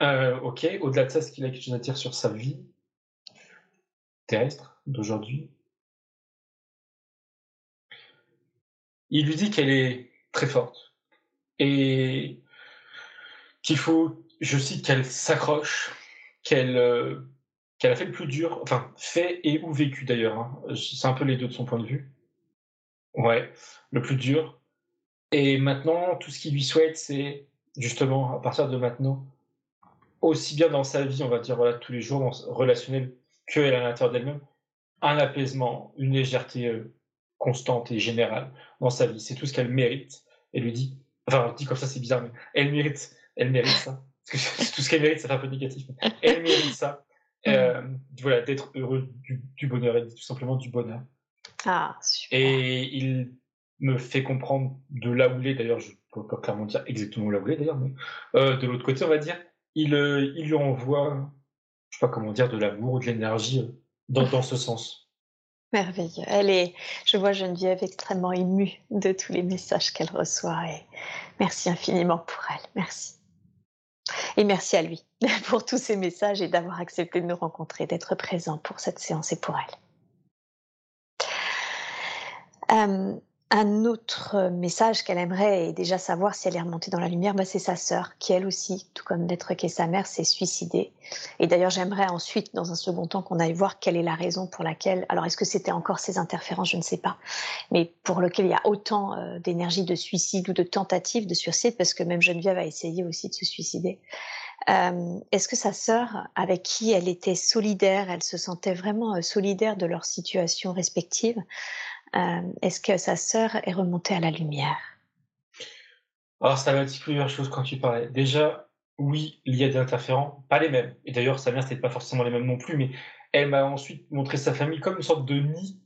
ok, au-delà de ça, ce qu'il a quelque chose sur sa vie terrestre d'aujourd'hui? Il lui dit qu'elle est très forte et qu'il faut, je cite, qu'elle s'accroche, qu'elle euh, qu'elle a fait le plus dur, enfin fait et ou vécu d'ailleurs. Hein. C'est un peu les deux de son point de vue. Ouais, le plus dur. Et maintenant, tout ce qu'il lui souhaite, c'est justement à partir de maintenant, aussi bien dans sa vie, on va dire voilà tous les jours, dans relationnel, que à l'intérieur d'elle-même, un apaisement, une légèreté euh, constante et générale dans sa vie. C'est tout ce qu'elle mérite. Elle lui dit, enfin, on dit comme ça, c'est bizarre, mais elle mérite, elle mérite ça. Parce que tout ce qu'elle mérite, ça fait un peu négatif. elle mérite ça. Mm. Euh, voilà, d'être heureux du, bonheur. Elle dit tout simplement du bonheur. Ah, super. Et il me fait comprendre de là où il est, d'ailleurs, je ne peux pas clairement dire exactement là où il est, d'ailleurs, mais euh, de l'autre côté, on va dire, il, euh, il lui envoie, je sais pas comment dire, de l'amour, de l'énergie dans, dans ce sens. Merveilleux. Elle est, je vois Geneviève extrêmement émue de tous les messages qu'elle reçoit et merci infiniment pour elle. Merci. Et merci à lui pour tous ces messages et d'avoir accepté de nous rencontrer, d'être présent pour cette séance et pour elle. Euh, un autre message qu'elle aimerait déjà savoir si elle est remontée dans la lumière, bah, c'est sa sœur, qui elle aussi, tout comme l'être qu'est sa mère, s'est suicidée. Et d'ailleurs, j'aimerais ensuite, dans un second temps, qu'on aille voir quelle est la raison pour laquelle. Alors, est-ce que c'était encore ces interférences Je ne sais pas. Mais pour lequel il y a autant euh, d'énergie de suicide ou de tentative de suicide, parce que même Geneviève a essayé aussi de se suicider. Euh, est-ce que sa sœur, avec qui elle était solidaire, elle se sentait vraiment euh, solidaire de leur situation respective, euh, est-ce que sa sœur est remontée à la lumière? Alors, ça m'a dit plusieurs choses quand tu parlais. Déjà, oui, il y a des interférents, pas les mêmes. Et d'ailleurs, sa mère, c'était pas forcément les mêmes non plus, mais elle m'a ensuite montré sa famille comme une sorte de nid,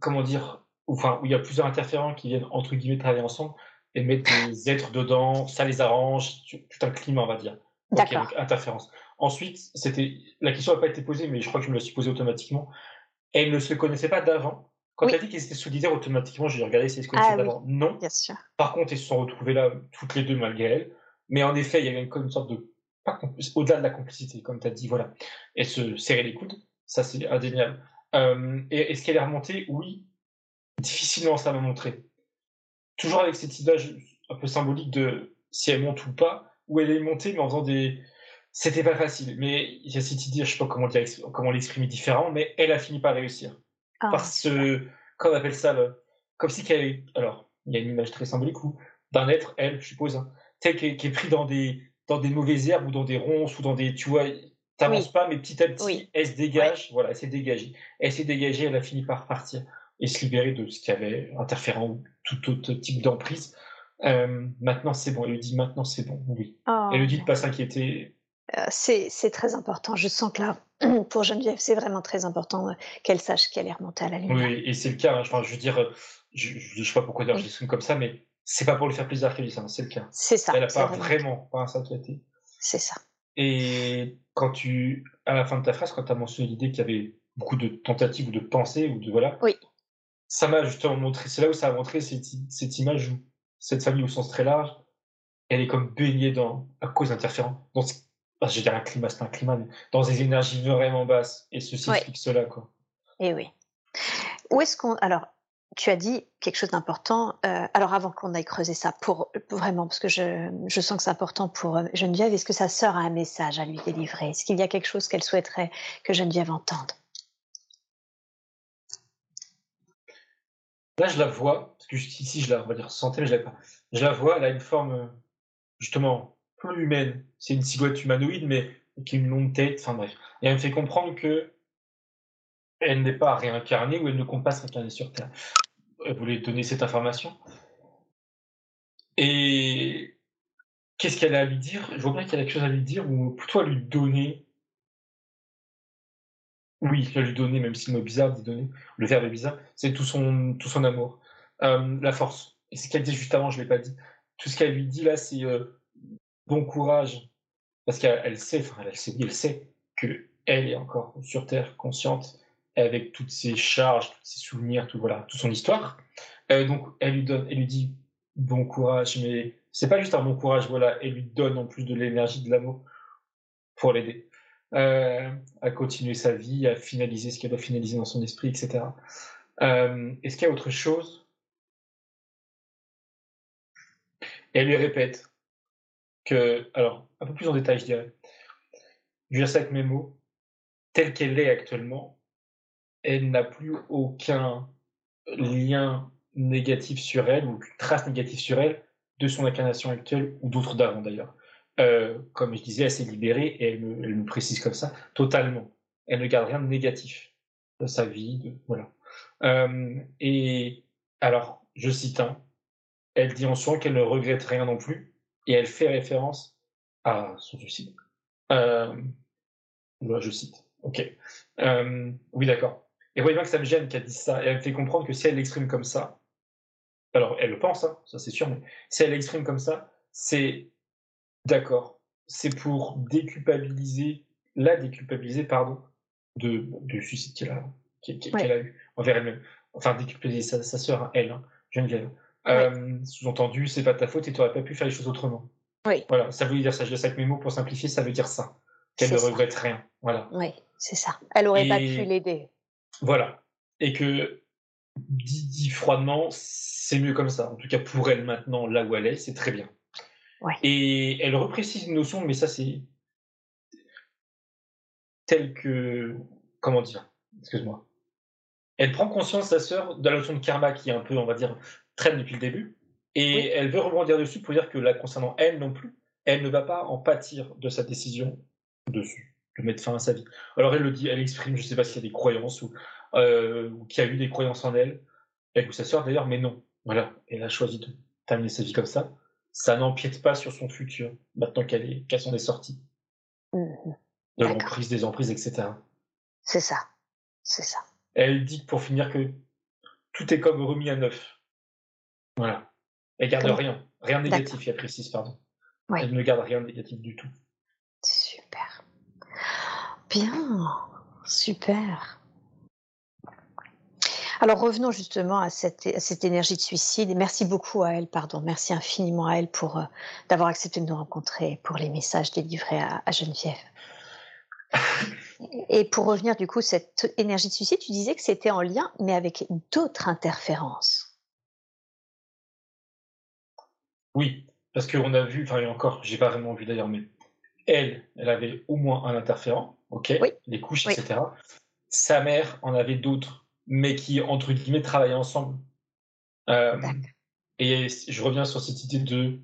comment dire, enfin, où il y a plusieurs interférents qui viennent, entre guillemets, travailler ensemble et mettre des êtres dedans, ça les arrange, tout un climat, on va dire. D'accord. interférence. Ensuite, c'était, la question n'a pas été posée, mais je crois que je me la suis posée automatiquement elle ne se connaissait pas d'avant. Quand elle a dit qu'ils étaient solidaires, automatiquement, j'ai regardé si elles se connaissaient ah d'avant. Non. Bien sûr. Par contre, elles se sont retrouvées là, toutes les deux, malgré elles. Mais en effet, il y avait une, une sorte de. Au-delà de la complicité, comme tu as dit, voilà. Elles se serraient les coudes. Ça, c'est indéniable. Euh, et est-ce qu'elle est remontée Oui. Difficilement, ça m'a montré. Toujours avec cette image un peu symbolique de si elle monte ou pas, où elle est montée, mais en faisant des c'était pas facile, mais il y a cette idée, je sais pas comment, comment l'exprimer différemment, mais elle a fini par réussir. Ah, Parce que, qu'on appelle ça, comme si qu'elle, alors, il y a une image très symbolique d'un être, elle, je suppose, hein, tel qui est, pris dans des, dans des mauvaises herbes ou dans des ronces ou dans des, tu vois, t'avances pas, mais petit à petit, elle se dégage, voilà, elle s'est dégagée. Elle s'est dégagée, elle a fini par partir et se libérer de ce qui avait interférent ou tout autre type d'emprise. Euh, maintenant c'est bon, elle lui dit maintenant c'est bon, oui. Oh, elle lui dit de pas s'inquiéter, euh, c'est très important. Je sens que là, pour Geneviève, c'est vraiment très important euh, qu'elle sache qu'elle est remontée à la lumière. Oui, et c'est le cas. Hein. Enfin, je veux dire, je ne sais pas pourquoi dire, je comme ça, mais c'est pas pour lui faire plaisir qu'elle ça, c'est le cas. C'est ça. Elle n'a pas vraiment pas à s'inquiéter. C'est ça. Et quand tu, à la fin de ta phrase, quand tu as mentionné l'idée qu'il y avait beaucoup de tentatives ou de pensées ou de voilà. Oui. Ça m'a justement montré, c'est là où ça a montré cette, cette image où cette famille au sens très large, elle est comme baignée dans, à cause d'interférents, dans je veux dire un climat, c'est un climat, mais dans des énergies vraiment basses. Et ceci explique cela, quoi. Et eh oui. Où est-ce qu'on. Alors, tu as dit quelque chose d'important. Euh, alors, avant qu'on aille creuser ça, pour vraiment, parce que je, je sens que c'est important pour euh, Geneviève, est-ce que sa sœur a un message à lui délivrer? Est-ce qu'il y a quelque chose qu'elle souhaiterait que Geneviève entende? Là, je la vois, parce que ici, je la, on va dire, sentais, mais je l'ai pas. Je la vois, elle a une forme, euh, justement, plus humaine. C'est une silhouette humanoïde, mais qui a une longue tête. Enfin bref. Et elle me fait comprendre que elle n'est pas réincarnée ou elle ne compte pas se réincarner sur Terre. Elle voulait donner cette information. Et qu'est-ce qu'elle a à lui dire? Je vois bien qu'il y a quelque chose à lui dire, ou plutôt à lui donner. Oui, à lui donner, même si le mot bizarre dit donner, le verbe est bizarre, c'est tout son, tout son amour. Euh, la force. Et ce qu'elle dit juste avant, je ne l'ai pas dit. Tout ce qu'elle lui dit là, c'est euh, bon courage, parce qu'elle sait, enfin, elle sait, elle sait que elle est encore sur Terre, consciente, avec toutes ses charges, tous ses souvenirs, tout voilà, toute son histoire. Euh, donc, elle lui donne, elle lui dit bon courage, mais c'est pas juste un bon courage, voilà, elle lui donne en plus de l'énergie, de l'amour pour l'aider euh, à continuer sa vie, à finaliser ce qu'elle doit finaliser dans son esprit, etc. Euh, est-ce qu'il y a autre chose? Elle lui répète alors, un peu plus en détail, je dirais. Mes mots. Telle qu'elle est actuellement, elle n'a plus aucun lien négatif sur elle, ou aucune trace négative sur elle, de son incarnation actuelle, ou d'autres d'avant d'ailleurs. Euh, comme je disais, elle s'est libérée, et elle me, précise comme ça, totalement. Elle ne garde rien de négatif de sa vie, voilà. Euh, et alors, je cite un, elle dit en soi qu'elle ne regrette rien non plus, et elle fait référence à son suicide. Euh, je cite. Ok. Euh, oui, d'accord. Et voyez bien que ça me gêne qu'elle dise ça. Et elle me fait comprendre que si elle l'exprime comme ça, alors elle le pense, hein, ça c'est sûr, mais si elle l'exprime comme ça, c'est d'accord. C'est pour déculpabiliser, la déculpabiliser, pardon, de, du suicide qu'elle a, qu'elle a eu envers elle-même. Enfin, déculpabiliser sa, sa sœur, hein, elle, hein, Geneviève. Euh, sous-entendu, c'est pas ta faute et tu n'aurais pas pu faire les choses autrement. Oui. Voilà, ça veut dire ça. Je laisse avec mes mots pour simplifier, ça veut dire ça. Qu'elle ne regrette rien. Voilà. Oui, c'est ça. Elle aurait pas pu l'aider. Voilà. Et que, dit, froidement, c'est mieux comme ça. En tout cas, pour elle maintenant, là où elle est, c'est très bien. Ouais. Et elle reprécise une notion, mais ça, c'est tel que. Comment dire? Excuse-moi. Elle prend conscience, sa sœur, de la notion de karma qui est un peu, on va dire, traîne depuis le début. Et elle veut rebondir dessus pour dire que là, concernant elle non plus, elle ne va pas en pâtir de sa décision dessus, de mettre fin à sa vie. Alors elle le dit, elle exprime, je ne sais pas s'il y a des croyances ou, euh, ou qu'il y a eu des croyances en elle, ou sa sœur d'ailleurs, mais non. Voilà, elle a choisi de terminer sa vie comme ça. Ça n'empiète pas sur son futur, maintenant qu'elle est, qu'elle s'en est sortie. Mmh de l'emprise, des emprises, etc. C'est ça, c'est ça. Elle dit pour finir que tout est comme remis à neuf. Voilà. Elle garde rien. Rien de négatif, il précise, pardon. Elle ne garde rien de négatif du tout. Super. Bien. Super. Alors revenons justement à cette, cette, énergie de suicide. Et merci beaucoup à elle, pardon, merci infiniment à elle pour euh, d'avoir accepté de nous rencontrer, pour les messages délivrés à, à Geneviève. Et pour revenir du coup, cette énergie de suicide, tu disais que c'était en lien, mais avec d'autres interférences. Oui, parce qu'on a vu, enfin, et encore, j'ai pas vraiment vu d'ailleurs, mais elle, elle avait au moins un interférent, ok, les couches, etc. Sa mère en avait d'autres, mais qui, entre guillemets, travaillaient ensemble. Euh, et je reviens sur cette idée de,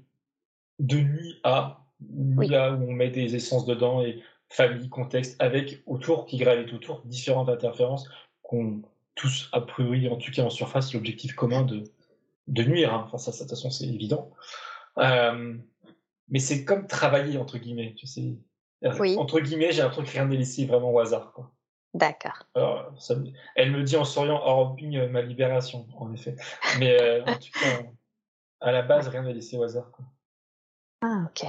de nuit à, là où on met des essences dedans et famille, contexte, avec autour, qui gravitent autour, différentes interférences qu'on tous, a priori, en tout cas en surface, l'objectif commun de, de nuire. Hein. Enfin, ça, de toute façon, c'est évident. Euh, mais c'est comme travailler, entre guillemets. Tu sais. Entre guillemets, j'ai un truc rien n'est laissé vraiment au hasard. D'accord. elle me dit en souriant, oh, ma libération, en effet. Mais euh, en tout cas, à la base, rien n'est laissé au hasard. Quoi. Ah, ok.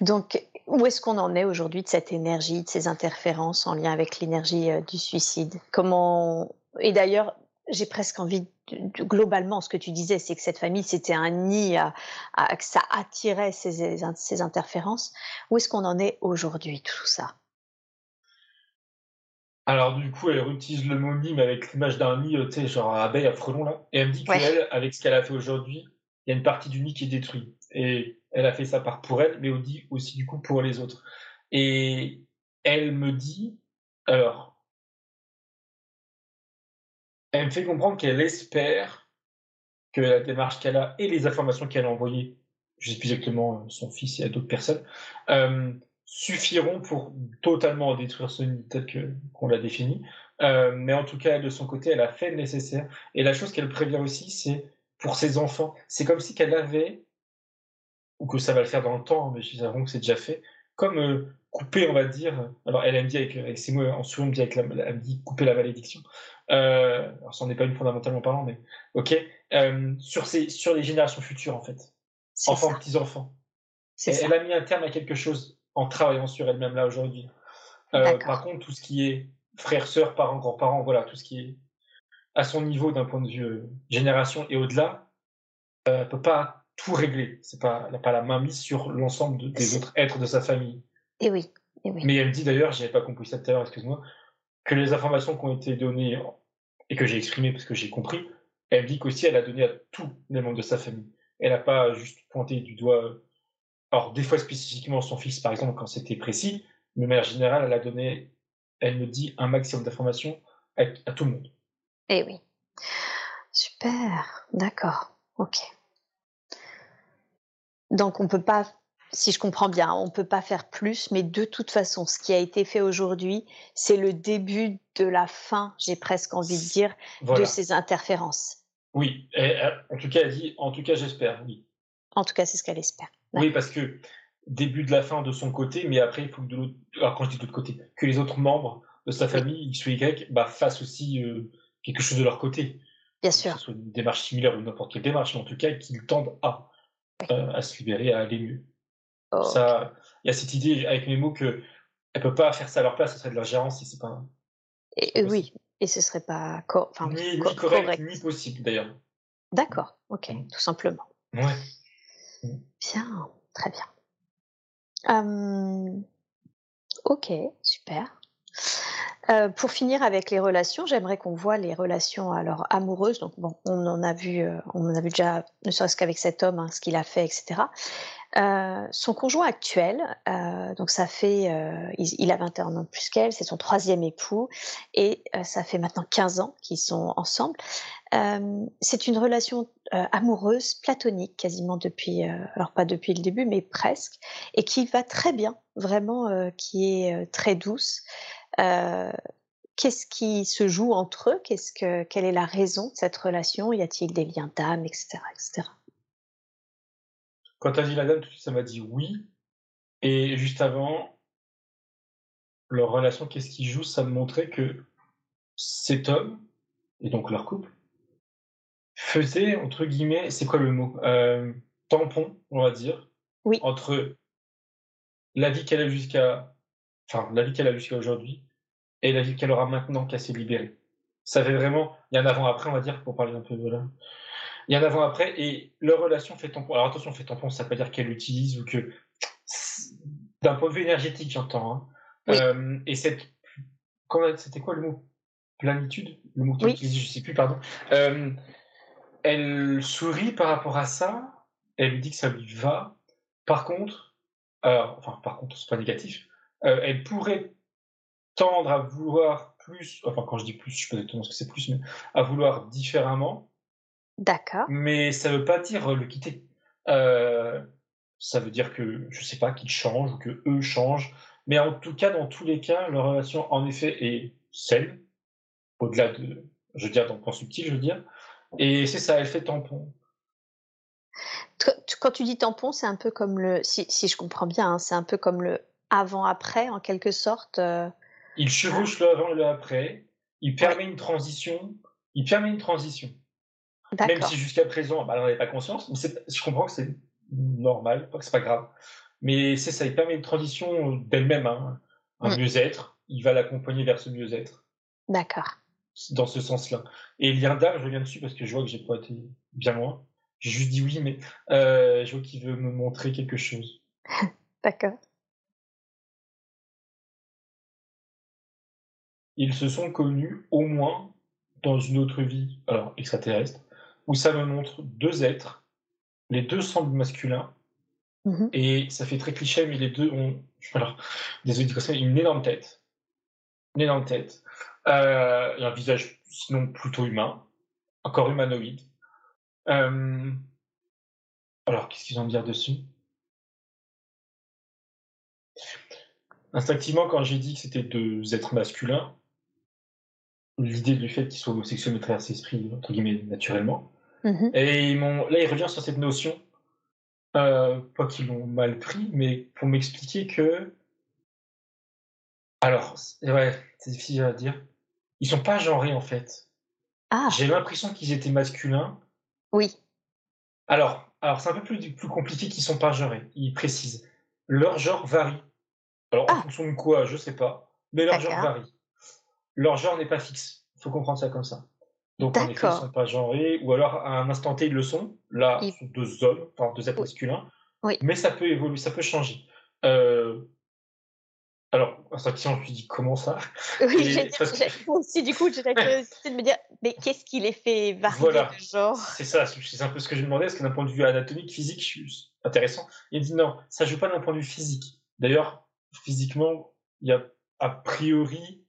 Donc, où est-ce qu'on en est aujourd'hui de cette énergie, de ces interférences en lien avec l'énergie euh, du suicide? Comment Et d'ailleurs, j'ai presque envie de, globalement, ce que tu disais, c'est que cette famille, c'était un nid, à, que ça attirait ces, ces interférences. Où est-ce qu'on en est aujourd'hui, tout ça? Alors du coup, elle utilise le mot nid, mais avec l'image d'un nid, tu sais, genre abeille à frelon là. Et elle me dit qu'elle, avec ce qu'elle a fait aujourd'hui, il y a une partie du nid qui est détruite. Et elle a fait ça par pour elle, mais aussi du coup pour les autres. Et elle me dit, alors, elle me fait comprendre qu'elle espère que la démarche qu'elle a et les informations qu'elle a envoyées, je sais plus exactement euh, son fils et à d'autres personnes, euh, suffiront pour totalement détruire ce nid tel que qu'on l'a défini. Euh, mais en tout cas, de son côté, elle a fait le nécessaire. Et la chose qu'elle prévient aussi, c'est pour ses enfants. C'est comme si qu'elle avait, ou que ça va le faire dans le temps, mais je que c'est déjà fait, comme euh, couper, on va dire. Alors, elle, aime dit avec, avec ses mots, en souvent, dit avec la, elle dit couper la malédiction. Euh, alors, ça n'en est pas une fondamentalement parlant, mais ok. Euh, sur, ses, sur les générations futures, en fait. Enfants, petits-enfants. Elle a mis un terme à quelque chose en travaillant sur elle-même là aujourd'hui. Euh, par contre, tout ce qui est frères, sœurs, parents, grands-parents, voilà, tout ce qui est à son niveau d'un point de vue génération et au-delà, euh, peut pas tout régler. C'est pas, elle n'a pas la main mise sur l'ensemble des autres êtres de sa famille. Et oui, et oui. Mais elle me dit d'ailleurs, j'avais pas compris ça tout à l'heure, excuse-moi, que les informations qui ont été données et que j'ai exprimées parce que j'ai compris, elle dit qu'aussi elle a donné à tous les membres de sa famille. Elle n'a pas juste pointé du doigt, alors des fois spécifiquement son fils par exemple quand c'était précis, mais de manière générale, elle a donné, elle me dit un maximum d'informations à, à tout le monde. Eh oui. Super, d'accord, ok. Donc on peut pas, si je comprends bien, on peut pas faire plus, mais de toute façon, ce qui a été fait aujourd'hui, c'est le début de la fin, j'ai presque envie de dire, de ces interférences. Oui, euh, en tout cas, elle dit, en tout cas, j'espère, oui. En tout cas, c'est ce qu'elle espère. Oui, parce que début de la fin de son côté, mais après, il faut que de l'autre, alors quand je dis de l'autre côté, que les autres membres de sa famille, X ou Y, bah, fassent aussi euh, quelque chose de leur côté. Bien sûr. Que ce soit une démarche similaire ou n'importe quelle démarche, mais en tout cas qu'ils tendent à, euh, à se libérer, à aller mieux. Ça, il y a cette idée avec mes mots que elle peut pas faire ça à leur place, ce serait de leur gérance, c'est pas. Et, oui, et ce serait pas enfin, ni, correct, ni possible d'ailleurs. D'accord, ok, mm. tout simplement. Ouais. Bien, très bien. Hum, ok, super. Euh, pour finir avec les relations, j'aimerais qu'on voit les relations alors amoureuses. Donc bon, on en a vu, euh, on en a vu déjà, ne serait-ce qu'avec cet homme, hein, ce qu'il a fait, etc. Euh, son conjoint actuel, euh, donc ça fait, euh, il, a 21 ans de plus qu'elle, c'est son troisième époux, et ça fait maintenant 15 ans qu'ils sont ensemble. c'est une relation amoureuse, platonique, quasiment depuis, alors pas depuis le début, mais presque, et qui va très bien, vraiment, qui est très douce. Qu'est-ce qui se joue entre eux? Quelle est la raison de cette relation? Y a-t-il des liens d'âme, etc., etc. Quand tu as dit la dame, tout de suite, ça m'a dit oui. Et juste avant, leur relation, qu'est-ce qui joue Ça me montrait que cet homme, et donc leur couple, faisait, entre guillemets, c'est quoi le mot euh, Tampon, on va dire, oui. entre la vie qu'elle a jusqu'à enfin, la vie qu'elle a jusqu'à aujourd'hui et la vie qu'elle aura maintenant qu'elle s'est libérée. Ça fait vraiment, il y a un avant-après, on va dire, pour parler un peu de là. Il y a un avant-après et leur relation fait tampon. Alors attention, fait tampon, ça veut pas dire qu'elle l'utilise ou que, d'un point de vue énergétique, j'entends. Hein. Euh, et cette, c'était quoi le mot? Planitude Le mot que oui. je sais plus, pardon. Euh, elle sourit par rapport à ça, elle lui dit que ça lui va. Par contre, enfin par contre c'est pas négatif, elle pourrait tendre à vouloir plus, enfin quand je dis plus, je sais pas exactement ce que c'est plus, mais à vouloir différemment. D'accord. Mais ça veut pas dire le quitter. Euh, ça veut dire que, je sais pas, qu'il change ou que eux changent. Mais en tout cas, dans tous les cas, leur relation, en effet, est saine. Au-delà de, je veux dire, dans le point subtil, je veux dire. Et c'est ça, elle fait tampon. Quand tu dis tampon, c'est un peu comme le, si, si je comprends bien, hein, c'est un peu comme le avant-après, en quelque sorte. Euh, il chevauche le avant et le après. Il permet une transition. Il permet une transition. Même si jusqu'à présent, bah, on n'avait pas conscience. Mais je comprends que c'est normal, que c'est pas grave. Mais c'est ça, il permet une transition d'elle-même, hein. un mm. mieux-être. Il va l'accompagner vers ce mieux-être. D'accord. Dans ce sens-là. Et Lienda, je reviens dessus parce que je vois que j'ai pas été bien loin. J'ai juste dit oui, mais euh, je vois qu'il veut me montrer quelque chose. D'accord. ils se sont connus au moins dans une autre vie, alors extraterrestre, où ça me montre deux êtres, les deux semblent masculins, mhm. et ça fait très cliché, mais les deux ont, alors, désolé de dire une énorme tête, une énorme tête, euh, et un visage sinon plutôt humain, encore humanoïde. Euh, alors, qu'est-ce qu'ils ont à dire dessus? Instinctivement, quand j'ai dit que c'était deux êtres masculins, l'idée du fait qu'il soit homosexuel me traverse l'esprit, entre guillemets, naturellement. Mhm. Et ils là, il revient sur cette notion, euh, pas qu'ils l'ont mal pris, mais pour m'expliquer que. Alors, ouais, c'est difficile à dire. Ils sont pas genrés, en fait. Ah. J'ai l'impression qu'ils étaient masculins. Oui. Alors, alors c'est un peu plus, plus compliqué qu'ils sont pas genrés. Ils précisent. Leur genre varie. Alors, en ah. fonction de quoi, je sais pas. Mais leur genre varie leur genre n'est pas fixe. Il faut comprendre ça comme ça. Donc, en effet, ils ne sont pas genrés, ou alors à un instant T, ils le sont. Là, ce sont deux hommes, enfin deux êtres masculins. Oui. Mais ça peut évoluer, ça peut changer. Euh... Alors, question, je me dis comment ça Oui, j'ai aussi, du coup, j'étais de me dire, mais qu'est-ce qui les fait varier voilà. de genre? C'est ça, c'est un peu ce que je me demandais, parce que d'un point de vue anatomique, physique, intéressant? Il dit non, ça ne joue pas d'un point de vue physique. D'ailleurs, physiquement, il y a a priori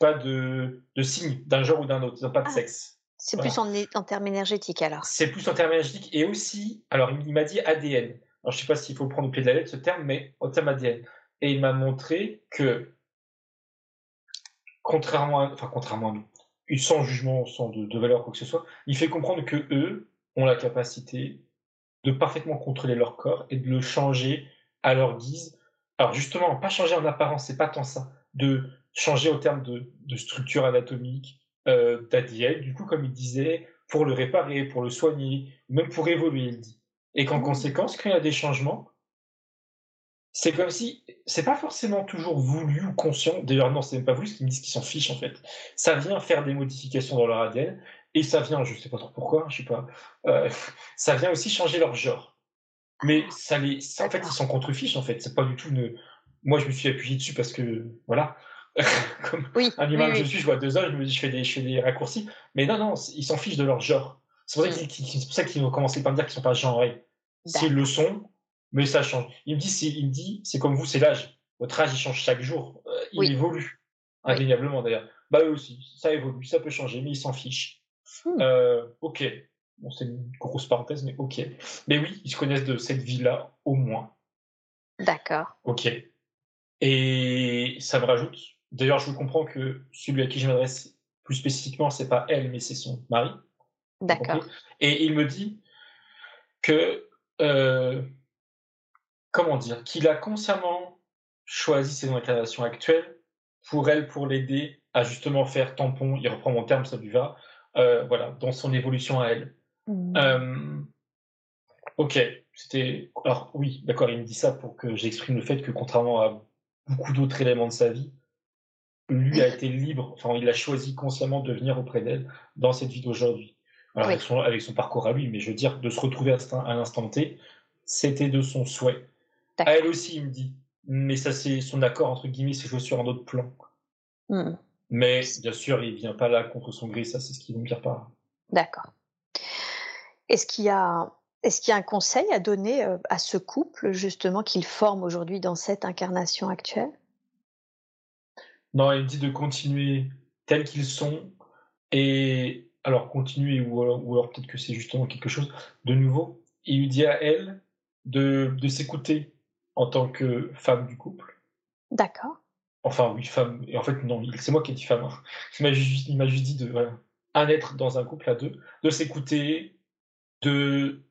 pas de, de signe d'un genre ou d'un autre, ils n'ont pas de ah, sexe. C'est plus en, en, termes énergétiques alors. C'est plus en termes énergétiques et aussi, alors il, m'a dit ADN. Alors je sais pas s'il faut prendre au pied de la lettre ce terme, mais en termes ADN. Et il m'a montré que, contrairement à, enfin contrairement à nous, sans jugement, sans de, de valeur quoi que ce soit, il fait comprendre que eux ont la capacité de parfaitement contrôler leur corps et de le changer à leur guise. Alors justement, pas changer en apparence, c'est pas tant ça, de changer au terme de, de structure anatomique, euh, d'ADN, du coup, comme il disait, pour le réparer, pour le soigner, même pour évoluer, il dit. Et qu'en mmh. conséquence, quand il y a des changements, c'est comme si, c'est pas forcément toujours voulu ou conscient, d'ailleurs non, c'est même pas voulu, parce qu'ils me disent qu'ils s'en fichent en fait. Ça vient faire des modifications dans leur ADN, et ça vient, je sais pas trop pourquoi, je sais pas, euh, ça vient aussi changer leur genre. Mais ça les, en fait, ils s'en contrefichent en fait, c'est pas du tout une... Moi, je me suis appuyé dessus parce que, voilà, comme oui, un humain que je suis, je vois deux hommes, je me dis je fais des, je fais des raccourcis. Mais non, non, ils s'en fichent de leur genre. C'est pour, ça qu'ils ont commencé par me dire qu'ils sont pas genrés. S'ils le sont, mais ça change. Il me dit, il me dit, c'est comme vous, c'est l'âge. Votre âge, il change chaque jour. Euh, il évolue. Indéniablement d'ailleurs. Bah eux aussi, ça évolue, ça peut changer, mais ils s'en fichent. Hmm. Euh, ok. Bon, c'est une grosse parenthèse, mais ok. Mais oui, ils se connaissent de cette vie-là, au moins. D'accord. Ok. Et ça me rajoute D'ailleurs, je comprends que celui à qui je m'adresse plus spécifiquement, c'est pas elle, mais c'est son mari. D'accord. Et il me dit que, euh, comment dire, qu'il a consciemment choisi ses incarnations actuelles pour elle, pour l'aider à justement faire tampon, il reprend mon terme, ça lui va, euh, voilà, dans son évolution à elle. Mmh. Euh, ok, c'était. Alors oui, d'accord, il me dit ça pour que j'exprime le fait que contrairement à beaucoup d'autres éléments de sa vie, lui a été libre, enfin, il a choisi consciemment de venir auprès d'elle dans cette vie d'aujourd'hui. avec, son, avec son parcours à lui, mais je veux dire, de se retrouver à, l'instant T, c'était de son souhait. À elle aussi, il me dit, mais ça, c'est son accord, entre guillemets, c'est joué sur un autre plan. Hmm. Mais bien sûr, il vient pas là contre son gré, ça, c'est ce qui veut me dire par D'accord. Est-ce qu'il y a Est-ce qu'il y a un conseil à donner à ce couple, justement, qu'ils forment aujourd'hui dans cette incarnation actuelle? Non, il dit de continuer tels qu'ils sont et alors continuer ou alors, peut-être que c'est justement quelque chose de nouveau. Il lui dit à elle de, de s'écouter en tant que femme du couple. D'accord. Enfin, oui, femme. Et en fait, non, c'est moi qui ai dit femme. Hein. Il m'a juste, dit de voilà, un être dans un couple à deux, de s'écouter, de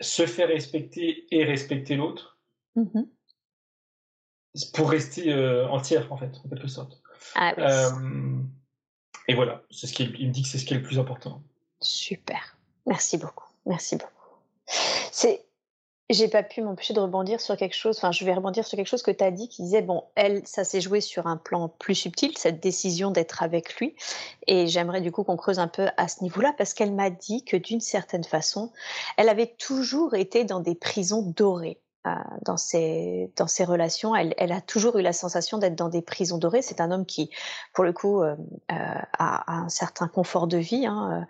se faire respecter et respecter l'autre mmh pour rester euh, entière, en fait, en quelque sorte. Ah, oui. Euh, et voilà, c'est ce qui il me dit que c'est ce qui est le plus important. Super. Merci beaucoup. Merci beaucoup. C'est j'ai pas pu m'empêcher de rebondir sur quelque chose, enfin je vais rebondir sur quelque chose que tu as dit qui disait, bon, elle, ça s'est joué sur un plan plus subtil, cette décision d'être avec lui, et j'aimerais du coup qu'on creuse un peu à ce niveau-là, parce qu'elle m'a dit que d'une certaine façon, elle avait toujours été dans des prisons dorées. Euh, dans ses dans ses relations, elle, a toujours eu la sensation d'être dans des prisons dorées. C'est un homme qui, pour le coup, euh, euh, a, un certain confort de vie. Hein,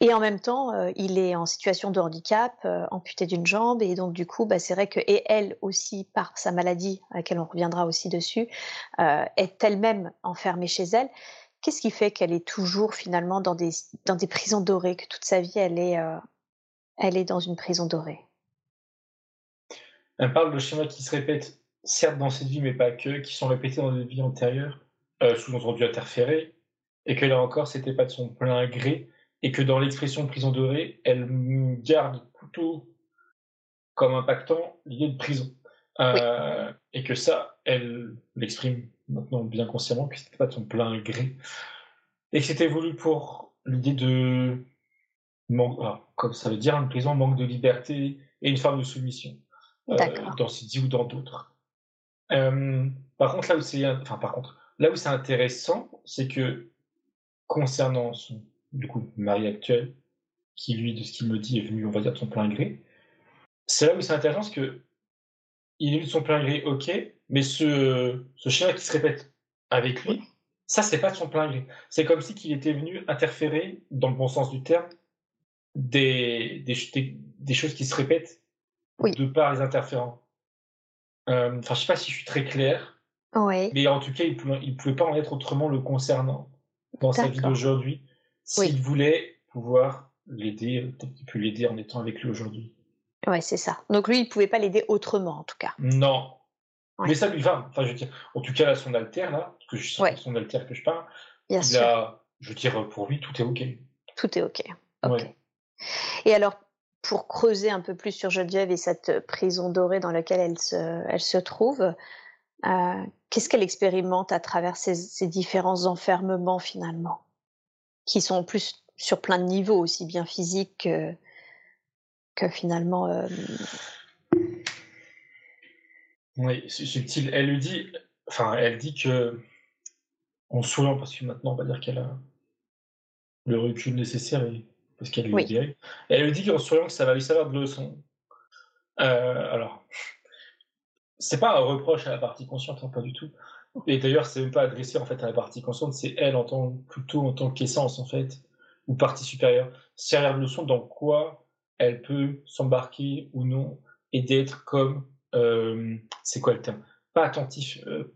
et en même temps, il est en situation de handicap, amputé d'une jambe, et donc du coup, bah, c'est vrai que et elle aussi, par sa maladie, à laquelle on reviendra aussi dessus, est elle-même enfermée chez elle. Qu'est-ce qui fait qu'elle est toujours finalement dans des dans des prisons dorées, que toute sa vie elle est elle est dans une prison dorée? Elle parle de schémas qui se répètent, certes dans cette vie, mais pas que, qui sont répétés dans des vies antérieures, sous-entendu interférées, et que là encore, c'était pas de son plein gré et que dans l'expression prison dorée, elle garde plutôt comme impactant l'idée de prison. Euh, et que ça, elle l'exprime maintenant bien consciemment, que c'était pas de son plein gré. Et que c'était voulu pour l'idée de. comme ça veut dire, une prison manque de liberté et une forme de soumission. Euh, dans dit ou dans d'autres. Euh, par contre, là où c'est. Enfin, par contre, là où c'est intéressant, c'est que concernant son du coup, mari actuel, qui lui, de ce qu'il me dit, est venu, on va dire, de son plein gré. C'est là où c'est intéressant, parce que il est venu de son plein gré, ok, mais ce, ce chien qui se répète avec lui, ça, c'est pas de son plein gré. C'est comme si qu'il était venu interférer, dans le bon sens du terme, des, des, des, choses qui se répètent de par les interférents. Euh, enfin, je sais pas si je suis très clair, mais en tout cas, il ne pouvait pas en être autrement le concernant dans sa vie d'aujourd'hui s'il voulait pouvoir l'aider, peut-être qu'il peut l'aider en étant avec lui aujourd'hui. Ouais, c'est ça. Donc lui, il pouvait pas l'aider autrement, en tout cas. Non. Mais ça lui va. Enfin, je veux dire, en tout cas, là, son alter, là, que je sais son alter que je parle, Bien il sûr. A, je veux dire, pour lui, tout est OK. Tout est OK. Et alors, pour creuser un peu plus sur Geneviève et cette prison dorée dans laquelle elle se, trouve, euh, qu'est-ce qu'elle expérimente à travers ces différents enfermements finalement qui sont plus sur plein de niveaux, aussi bien physiques que, finalement. Euh... Oui, subtil. Elle lui dit, enfin, elle dit que, en souriant, parce que maintenant on va dire qu'elle a le recul nécessaire et parce qu'elle lui oui. Elle lui dit qu'en souriant que ça va lui servir de leçon. Euh, alors, c'est pas un reproche à la partie consciente, hein, pas du tout. Et d'ailleurs, c'est même pas adressé en fait à la partie consciente, c'est elle en tant plutôt en tant qu'essence en fait, ou partie supérieure. Servir de leçon dans quoi elle peut s'embarquer ou non et d'être comme euh, c'est quoi le terme? Pas attentif, euh,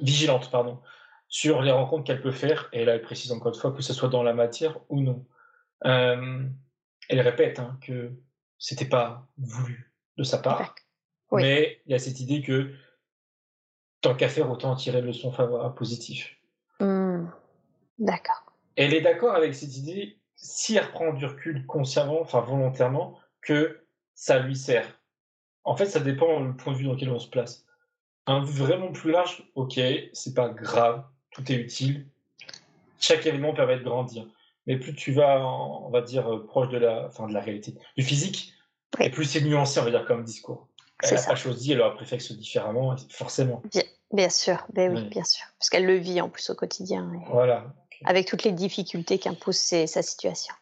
vigilante pardon, sur les rencontres qu'elle peut faire. Et là, elle précise encore une fois que ce soit dans la matière ou non. Euh, elle répète hein, que c'était pas voulu de sa part, mais il y a cette idée que tant qu'à faire, autant en tirer le son favorable, positif. Mmh. D'accord. Elle est d'accord avec cette idée, si elle reprend du recul consciemment, enfin volontairement, que ça lui sert. En fait, ça dépend du point de vue dans lequel on se place. Un vraiment plus large, ok, c'est pas grave, tout est utile. Chaque événement permet de grandir. Mais plus tu vas, on va dire, euh, proche de la, enfin, de la réalité, du physique, et plus c'est nuancé, on va dire, comme discours. Elle n'a pas choisi, elle aura préféré différemment, forcément. Bien sûr, ben oui, bien sûr. Parce qu'elle le vit en plus au quotidien. Voilà. Avec toutes les difficultés qu'impose sa situation.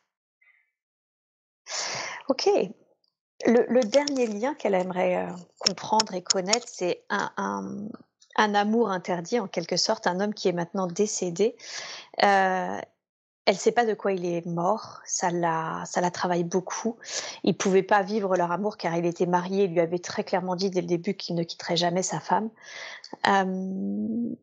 Ok. Le, dernier lien qu'elle aimerait euh, comprendre et connaître, c'est un, amour interdit, en quelque sorte, un homme qui est maintenant décédé. Euh, elle sait pas de quoi il est mort, ça la, ça la travaille beaucoup. Ils pouvaient pas vivre leur amour car il était marié, il lui avait très clairement dit dès le début qu'il ne quitterait jamais sa femme. Euh,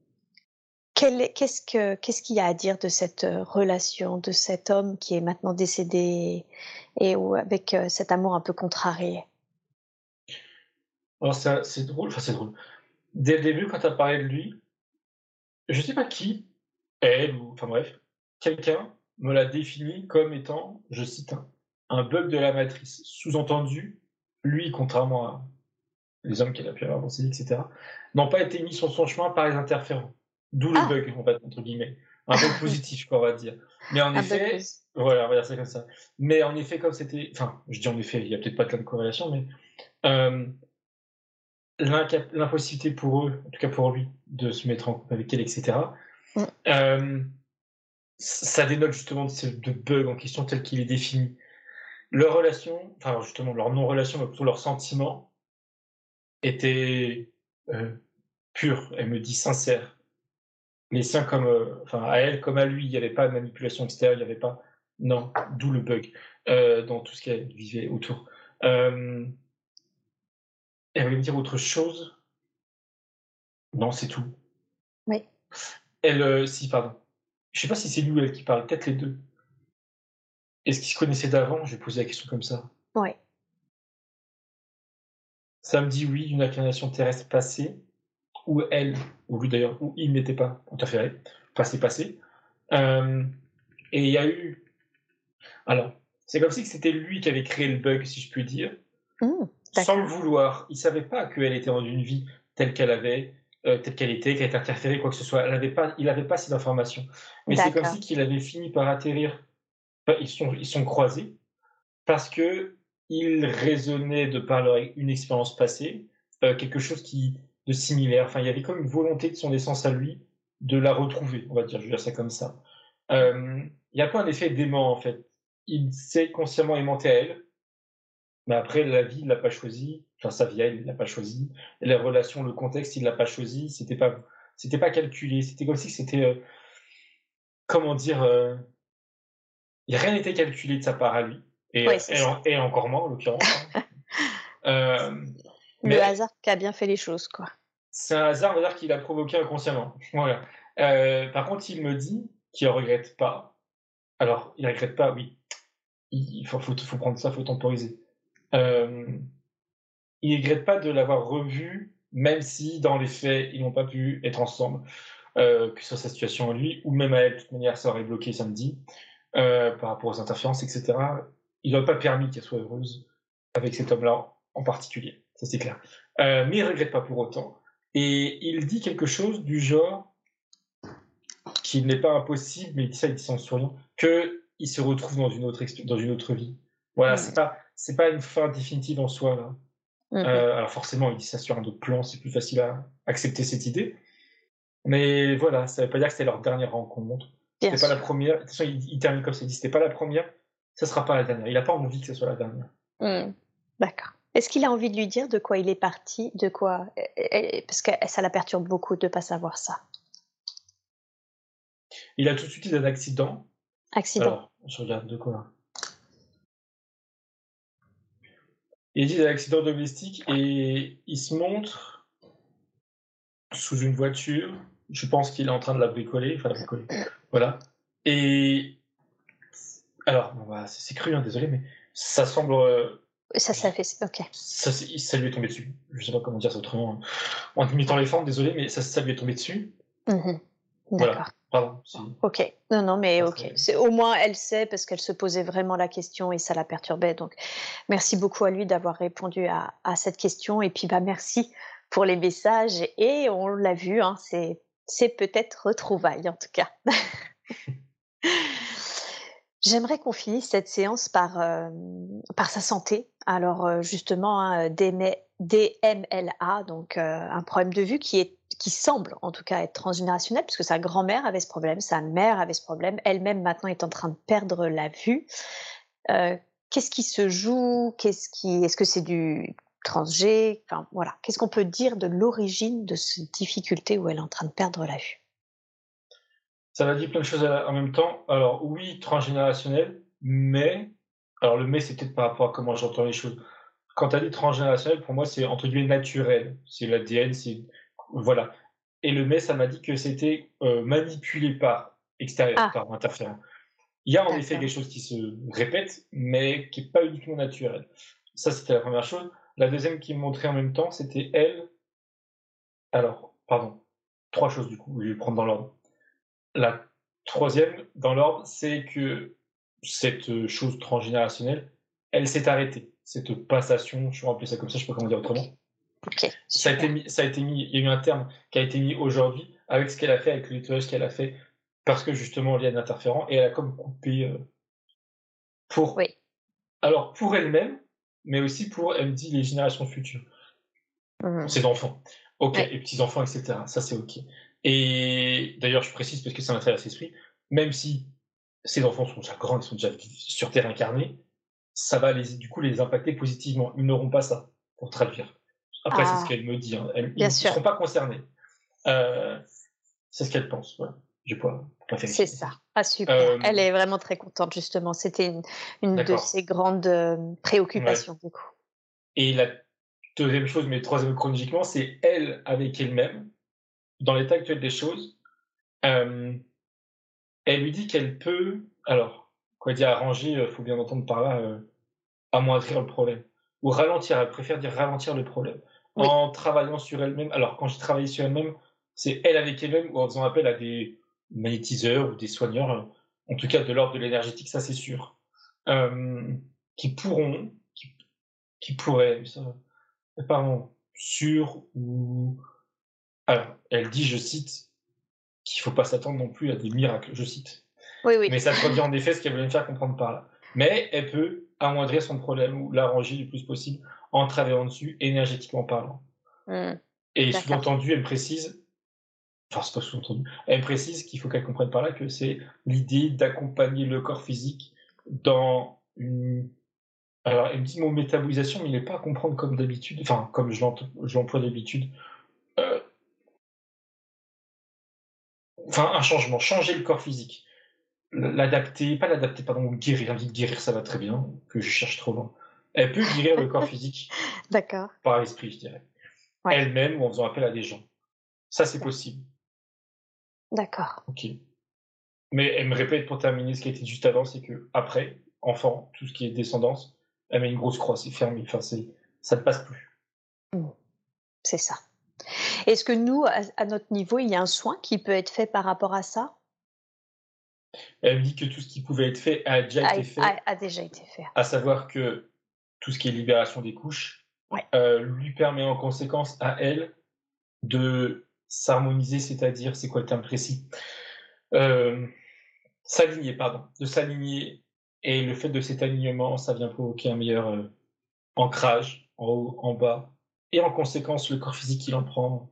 qu'est-ce que qu'est-ce qu'il y a à dire de cette euh, relation, de cet homme qui est maintenant décédé et avec euh, cet amour un peu contrarié? C'est drôle, c'est drôle. Dès le début, quand tu as parlé de lui, je sais pas qui, elle ou enfin bref, quelqu'un me l'a défini comme étant, je cite, un, bug de la matrice. Sous-entendu, lui, contrairement à les hommes qu'il a pu avoir dans etc., n'ont pas été mis sur son chemin par les interférents. D'où le ah. bug, en fait, entre guillemets. Un bug positif, on va dire. Mais en effet, voilà, on va dire ça comme ça. Mais en effet, comme c'était, enfin, je dis en effet, il n'y a peut-être pas plein de corrélation, mais euh, l'impossibilité pour eux, en tout cas pour lui, de se mettre en couple avec elle, etc., mm. euh, ça dénote justement de ce bug en question tel qu'il est défini. Leur relation, enfin justement leur non-relation, mais plutôt leur sentiment, était euh, pur, elle me dit sincère les siens comme, euh, enfin, à elle comme à lui, il n'y avait pas de manipulation extérieure, il n'y avait pas. Non, d'où le bug euh, dans tout ce qu'elle vivait autour. Euh, elle voulait me dire autre chose? Non, c'est tout. Oui. Elle, si, pardon. Je sais pas si c'est lui ou elle qui parle, peut-être les deux. Est-ce qu'ils se connaissaient d'avant? Je vais poser la question comme ça. Oui. Ça me dit oui, une incarnation terrestre passée où elle, ou lui d'ailleurs, où il n'était pas interféré, passé passé. Euh, et il y a eu. Alors, c'est comme si c'était lui qui avait créé le bug, si je puis dire, mmh, sans le vouloir. Il savait pas qu'elle était dans une vie telle qu'elle avait, euh, telle qu'elle était, qu'elle était interférée, quoi que ce soit. Elle avait pas, il n'avait pas cette information. Mais c'est comme si qu'il avait fini par atterrir. ils sont, ils sont croisés parce que il raisonnait de par leur, une expérience passée euh, quelque chose qui de similaire. Enfin, il y avait comme une volonté de son essence à lui de la retrouver, on va dire, je vais dire ça comme ça. Euh, il y a pas un effet d'aimant, en fait? Il s'est consciemment aimanté à elle, mais après, la vie, il l'a pas choisi. Enfin, sa vie, il l'a pas choisi. Et les relations, le contexte, il l'a pas choisi. C'était pas, c'était pas calculé. C'était comme si c'était, euh, comment dire, euh, rien n'était calculé de sa part à lui. Et, et, encore moins, en l'occurrence. Hein. le hasard qui a bien fait les choses, quoi c'est un hasard, va dire qu'il a provoqué inconsciemment. Voilà. Euh, par contre, il me dit qu'il ne regrette pas. Alors, il ne regrette pas, oui. Il faut, faut, faut prendre ça, il faut temporiser. Euh, il ne regrette pas de l'avoir revu, même si dans les faits, ils n'ont pas pu être ensemble, euh, que ce soit sa situation à lui, ou même à elle, de toute manière, ça aurait bloqué samedi, euh, par rapport aux interférences, etc. Il n'a pas permis qu'elle soit heureuse avec cet homme-là en particulier, ça c'est clair. Euh, mais il ne regrette pas pour autant. Et il dit quelque chose du genre qu'il n'est pas impossible, mais il dit ça, il dit ça en souriant, qu'il se retrouve dans une autre, dans une autre vie. Voilà, c'est pas, c'est pas une fin définitive en soi, là. Euh, alors forcément, il dit ça sur un autre plan, c'est plus facile à accepter cette idée. Mais voilà, ça veut pas dire que c'était leur dernière rencontre. C'était pas la première. De toute façon, il, termine comme ça, il dit c'était pas la première, ça sera pas la dernière. Il a pas envie que ce soit la dernière. Hmm. D'accord. Est-ce qu'il a envie de lui dire de quoi il est parti, de quoi Parce que ça la perturbe beaucoup de ne pas savoir ça. Il a tout de suite eu un accident. Accident. Alors, je regarde de quoi. Il dit accident domestique et il se montre sous une voiture. Je pense qu'il est en train de la bricoler, enfin la bricoler. Voilà. Et alors, c'est cru, hein, désolé, mais ça semble euh, ça, ça fait. Ok. Ça, ça, lui est tombé dessus. Je sais pas comment dire ça autrement. En imitant les formes, désolé, mais ça, ça lui est tombé dessus. Mmh D'accord. Pardon. Ok. Non, non, mais ok. C'est au moins elle sait parce qu'elle se posait vraiment la question et ça la perturbait. Donc, merci beaucoup à lui d'avoir répondu à, à, cette question et puis bah merci pour les messages et on l'a vu, hein, c'est c'est peut-être retrouvailles en tout cas. J'aimerais qu'on finisse cette séance par, euh, par sa santé. Alors euh, justement, hein, DMLA, donc euh, un problème de vue qui, est, qui semble en tout cas être transgénérationnel, puisque sa grand-mère avait ce problème, sa mère avait ce problème, elle-même maintenant est en train de perdre la vue. Qu'est-ce qui se joue? Qu'est-ce Est-ce que c'est du transgé? Enfin voilà, qu'est-ce qu'on peut dire de l'origine de cette difficulté où elle est en train de perdre la vue? Ça m'a dit plein de choses en même temps. Alors, oui, transgénérationnel, mais. Alors, le mais, c'est peut-être par rapport à comment j'entends les choses. Quand tu as dit transgénérationnel, pour moi, c'est entre guillemets naturel. C'est l'ADN, c'est. Voilà. Et le mais, ça m'a dit que c'était euh, manipulé par extérieur, ah. par interférent. Il y a en effet des choses qui se répètent, mais qui n'est pas uniquement naturel. Ça, c'était la première chose. La deuxième qui me montrait en même temps, c'était elle. Alors, pardon. Trois choses du coup, je vais prendre dans l'ordre. La troisième, dans l'ordre, c'est que cette chose transgénérationnelle, elle s'est arrêtée. Cette passation, je vais appeler ça comme ça, je ne sais pas comment dire autrement. Ça, a été mis, ça a été mis, il y a eu un terme qui a été mis aujourd'hui avec ce qu'elle a fait, avec le nettoyage qu'elle a fait, parce que justement, il y a un interférent, et elle a comme coupé euh, pour. Oui. Alors, pour elle-même, mais aussi pour, elle me dit, les générations futures. Mmh. Ses enfants. Ok, et petits-enfants, etc. Ça, c'est ok. Et d'ailleurs, je précise parce que ça m'intéresse l'esprit, même si ces enfants sont déjà grands, ils sont déjà sur Terre incarnés, ça va les, du coup les impacter positivement. Ils n'auront pas ça, pour traduire. Après, c'est ce ah. qu'elle me dit. Hein. ils ne seront pas concernés. Euh, c'est ce qu'elle pense. C'est ça. Ah, super. Euh, Elle est vraiment très contente, justement. C'était une, de ses grandes euh, préoccupations, du coup. Et la deuxième chose, mais troisième chronologiquement, c'est elle avec elle-même, dans l'état actuel des choses. Euh, elle lui dit qu'elle peut, alors, quoi dire, arranger, il faut bien entendre par là, amoindrir le problème. Ou ralentir, elle préfère dire ralentir le problème. En travaillant sur elle-même. Alors, quand je travaille sur elle-même, c'est elle avec elle-même ou en faisant appel à des magnétiseurs ou des soigneurs, en tout cas de l'ordre de l'énergétique, ça c'est sûr, euh, qui pourront, qui, pourraient, ça, pardon, sur ou. Alors, elle dit, je cite, qu'il ne faut pas s'attendre non plus à des miracles, je cite. Oui, oui. Mais ça traduit en effet ce qu'elle voulait me faire comprendre par là. Mais elle peut amoindrir son problème ou l'arranger le plus possible en travaillant dessus, énergétiquement parlant. Mmh. Et sous-entendu, elle précise, enfin c'est pas sous-entendu, elle précise qu'il faut qu'elle comprenne par là que c'est l'idée d'accompagner le corps physique dans une... Alors, elle me dit mot métabolisation, mais il n'est pas à comprendre comme d'habitude, enfin, comme je l'emploie d'habitude. Euh, enfin, un changement, changer le corps physique. L'adapter, pas l'adapter, pardon, guérir. Guérir, ça va très bien, que je cherche trop loin. Elle peut guérir le corps physique. D'accord. Par l'esprit, je dirais. Elle-même ou en faisant appel à des gens. Ça, c'est possible. D'accord. Ok. Mais elle me répète pour terminer ce qui a été juste avant, c'est que après, enfant, tout ce qui est descendance, elle met une grosse croix, c'est fermé, enfin, ça ne passe plus. Mmh. C'est ça. Est-ce que nous, à, notre niveau, il y a un soin qui peut être fait par rapport à ça? Elle me dit que tout ce qui pouvait être fait a déjà été fait. A, déjà été fait. À savoir que tout ce qui est libération des couches euh, lui permet en conséquence à elle de s'harmoniser, c'est-à-dire, c'est quoi le terme précis? Euh, S'aligner, pardon, de s'aligner. Et le fait de cet alignement, ça vient provoquer un meilleur euh, ancrage en haut, en bas. Et en conséquence, le corps physique, il en prend,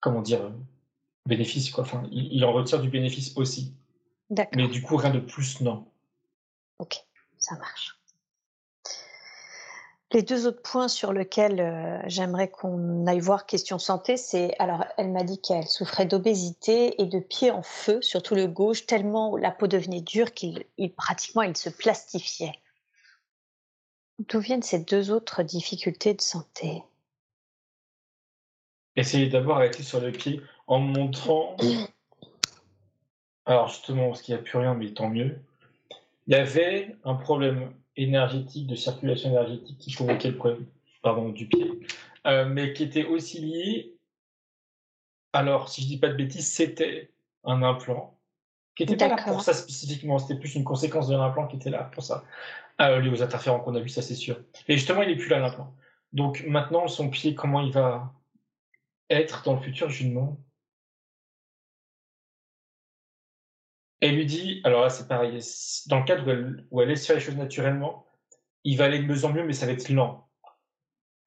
comment dire, bénéfice, quoi. Enfin, il, en retire du bénéfice aussi. Mais du coup, rien de plus, non. Ok, ça marche. Les deux autres points sur lesquels euh, j'aimerais qu'on aille voir question santé, c'est alors elle m'a dit qu'elle souffrait d'obésité et de pieds en feu, surtout le gauche, tellement la peau devenait dure qu'il pratiquement il se plastifiait. D'où viennent ces deux autres difficultés de santé? Essayez d'abord avec sur le pied en montrant. Alors justement, parce qu'il n'y a plus rien, mais tant mieux. Il y avait un problème énergétique, de circulation énergétique qui provoquait le problème pardon, du pied, euh, mais qui était aussi lié, alors si je dis pas de bêtises, c'était un implant qui était pas là pour ça spécifiquement, c'était plus une conséquence d'un implant qui était là pour ça, euh, lié aux interférents qu'on a vu, ça c'est sûr. Et justement, il n'est plus là l'implant. Donc maintenant, son pied, comment il va être dans le futur, je lui demande. Elle lui dit, alors là c'est pareil, dans le cadre où elle, laisse faire les choses naturellement, il va aller de mieux en mieux, mais ça va être lent.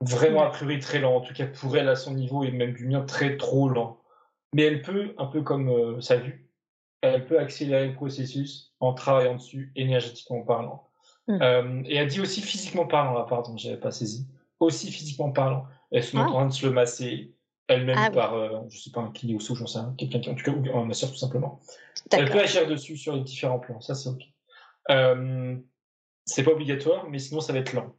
Vraiment, a priori, très lent. En tout cas, pour elle, à son niveau, et même du mien, très trop lent. Mais elle peut, un peu comme euh, sa vue, elle peut accélérer le processus en travaillant dessus, énergétiquement parlant. Mm. Euh, et elle dit aussi physiquement parlant, là, pardon, j'avais pas saisi. Aussi physiquement parlant. Elle se en ah. train de se le masser. Elle-même ah par, euh, je sais pas, un kiné ou j'en sais rien, quelqu'un qui, en tout cas, ou un masseur tout simplement. Elle peut agir dessus sur les différents plans, ça c'est ok. Euh, c'est pas obligatoire, mais sinon ça va être lent.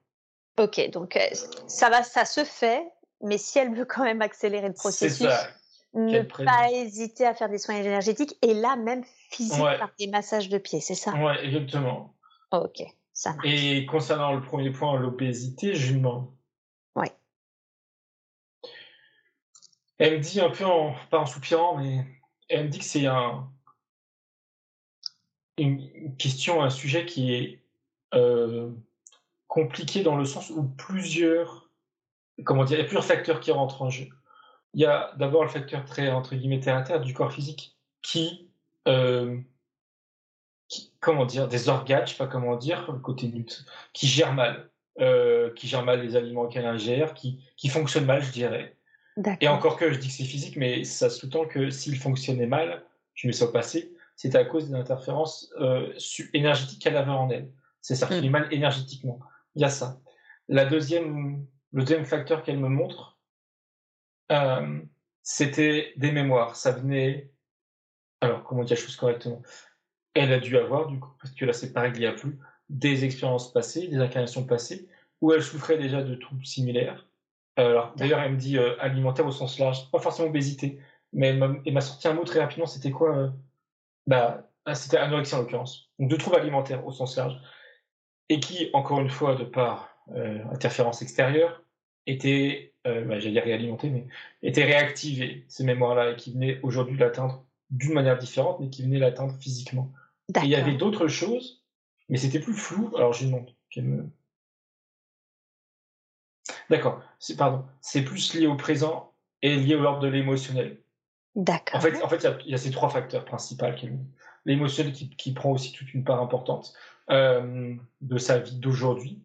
Ok, donc euh, ça va, ça se fait, mais si elle veut quand même accélérer le processus, ne pas hésiter à faire des soins énergétiques et là même physique par des massages de pieds, c'est ça? Ouais, exactement. ok, ça marche. Et concernant le premier point, l'obésité, je lui demande. Ouais. Elle me dit un peu, en, pas en soupirant, mais elle me dit que c'est un, une question, un sujet qui est euh, compliqué dans le sens où plusieurs, comment dire, il y a plusieurs facteurs qui rentrent en jeu. Il y a d'abord le facteur très, entre guillemets, terre du corps physique qui, euh, comment dire, des organes, je sais pas comment dire, côté nut, qui gère mal, euh, qui gère mal les aliments qu'elle ingère, qui, qui fonctionne mal, je dirais. Et encore que je dis que c'est physique, mais ça sous-tend que s'il fonctionnait mal, je mets ça au passé, c'est à cause des interférences euh, énergétiques qu'elle avait en elle. C'est ça, qui mmh. mal énergétiquement. Il y a ça. La deuxième, le deuxième facteur qu'elle me montre, euh, c'était des mémoires. Ça venait. Alors, comment dire la chose correctement? Elle a dû avoir, du coup, parce que là, c'est pareil, il n'y a plus, des expériences passées, des incarnations passées, où elle souffrait déjà de troubles similaires. Euh, alors, d'ailleurs, elle me dit euh, alimentaire au sens large, pas forcément obésité, mais elle m'a sorti un mot très rapidement, c'était quoi bah, ah, C'était anorexie en l'occurrence. Donc, de troubles alimentaires au sens large et qui, encore une fois, de par euh, interférence extérieure, était, euh, bah, j'allais dire réalimenté, mais était réactivé, ces mémoires-là, et qui venaient aujourd'hui l'atteindre d'une manière différente, mais qui venaient l'atteindre physiquement. Et il y avait d'autres choses, mais c'était plus flou. Alors, je demande me... D'accord, c'est pardon, c'est plus lié au présent et lié au ordre de l'émotionnel. D'accord. En fait, en fait, il y, a ces trois facteurs principaux. L'émotionnel qui, qui, prend aussi toute une part importante. Euh, de sa vie d'aujourd'hui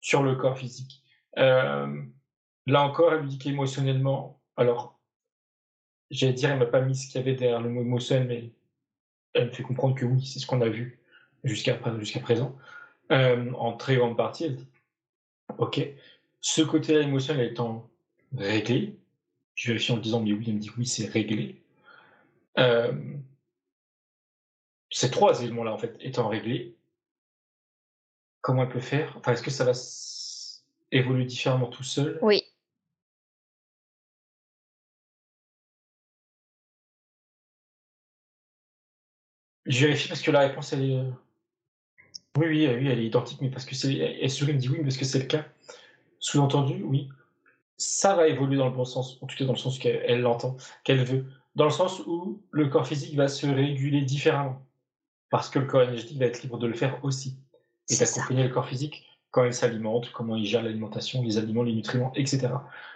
sur le corps physique. Euh, là encore, elle lui dit qu'émotionnellement, alors, j'allais dire, elle m'a pas mis ce qu'il y avait derrière le mot émotionnel, mais elle me fait comprendre que oui, c'est ce qu'on a vu jusqu'à jusqu'à présent. Euh, en très grande partie, elle dit, ok, ce côté-là émotionnel étant réglé, je vérifie en disant, mais oui, elle me dit oui, c'est réglé. ces trois éléments-là, en fait, étant réglés, comment elle peut faire? Enfin, est-ce que ça va évoluer différemment tout seul? Oui. Je vérifie parce que la réponse, elle est. Euh, oui, oui, oui, elle est identique, mais parce que c'est. Elle sourit, me dit oui, parce que c'est le cas. Sous-entendu, oui. Ça va évoluer dans le bon sens, en tout cas dans le sens qu'elle l'entend, qu'elle veut. Dans le sens où le corps physique va se réguler différemment. Parce que le corps énergétique va être libre de le faire aussi et d'accompagner le corps physique quand il s'alimente, comment il gère l'alimentation, les aliments, les nutriments, etc.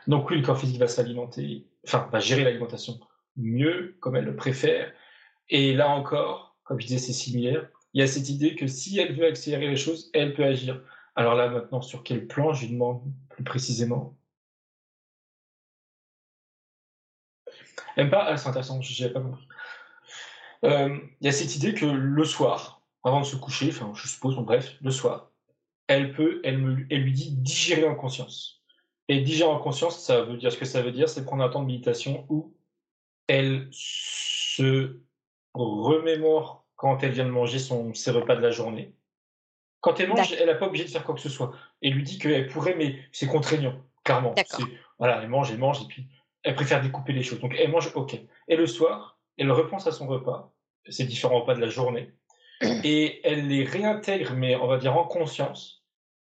Donc oui, le corps physique va s'alimenter, enfin, va gérer l'alimentation mieux, comme elle le préfère. Et là encore, comme je disais, c'est similaire. Il y a cette idée que si elle veut accélérer les choses, elle peut agir. Alors là, maintenant, sur quel plan, je lui demande plus précisément? Elle pas, ah, c'est intéressant, je n'avais pas compris. Euh, il y a cette idée que le soir, avant de se coucher, enfin, je suppose, bref, le soir, elle peut, elle, me, elle lui dit digérer en conscience. Et digérer en conscience, ça veut dire ce que ça veut dire, c'est prendre un temps de méditation où elle se remémore quand elle vient de manger son, ses repas de la journée. Quand elle mange, elle n'a pas obligé de faire quoi que ce soit. Et lui dit qu'elle pourrait, mais c'est contraignant, clairement. Voilà, elle mange, elle mange, et puis elle préfère découper les choses. Donc elle mange, ok. Et le soir, elle repense à son repas, ses différents repas de la journée, et elle les réintègre, mais on va dire en conscience,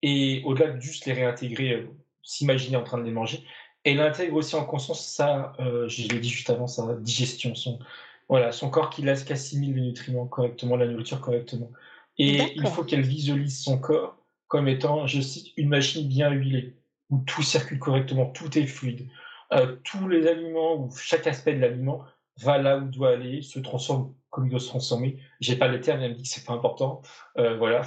et au-delà de juste les réintégrer, euh, s'imaginer en train de les manger, elle intègre aussi en conscience sa, euh, je l'ai dit juste avant, sa digestion, son, voilà, son corps qui, qui assimile les nutriments correctement, la nourriture correctement. Et il faut qu'elle visualise son corps comme étant, je cite, une machine bien huilée, où tout circule correctement, tout est fluide. Euh, tous les aliments, ou chaque aspect de l'aliment va là où doit aller, se transforme comme il doit se transformer. J'ai pas les termes, elle me dit que c'est pas important. Euh, voilà.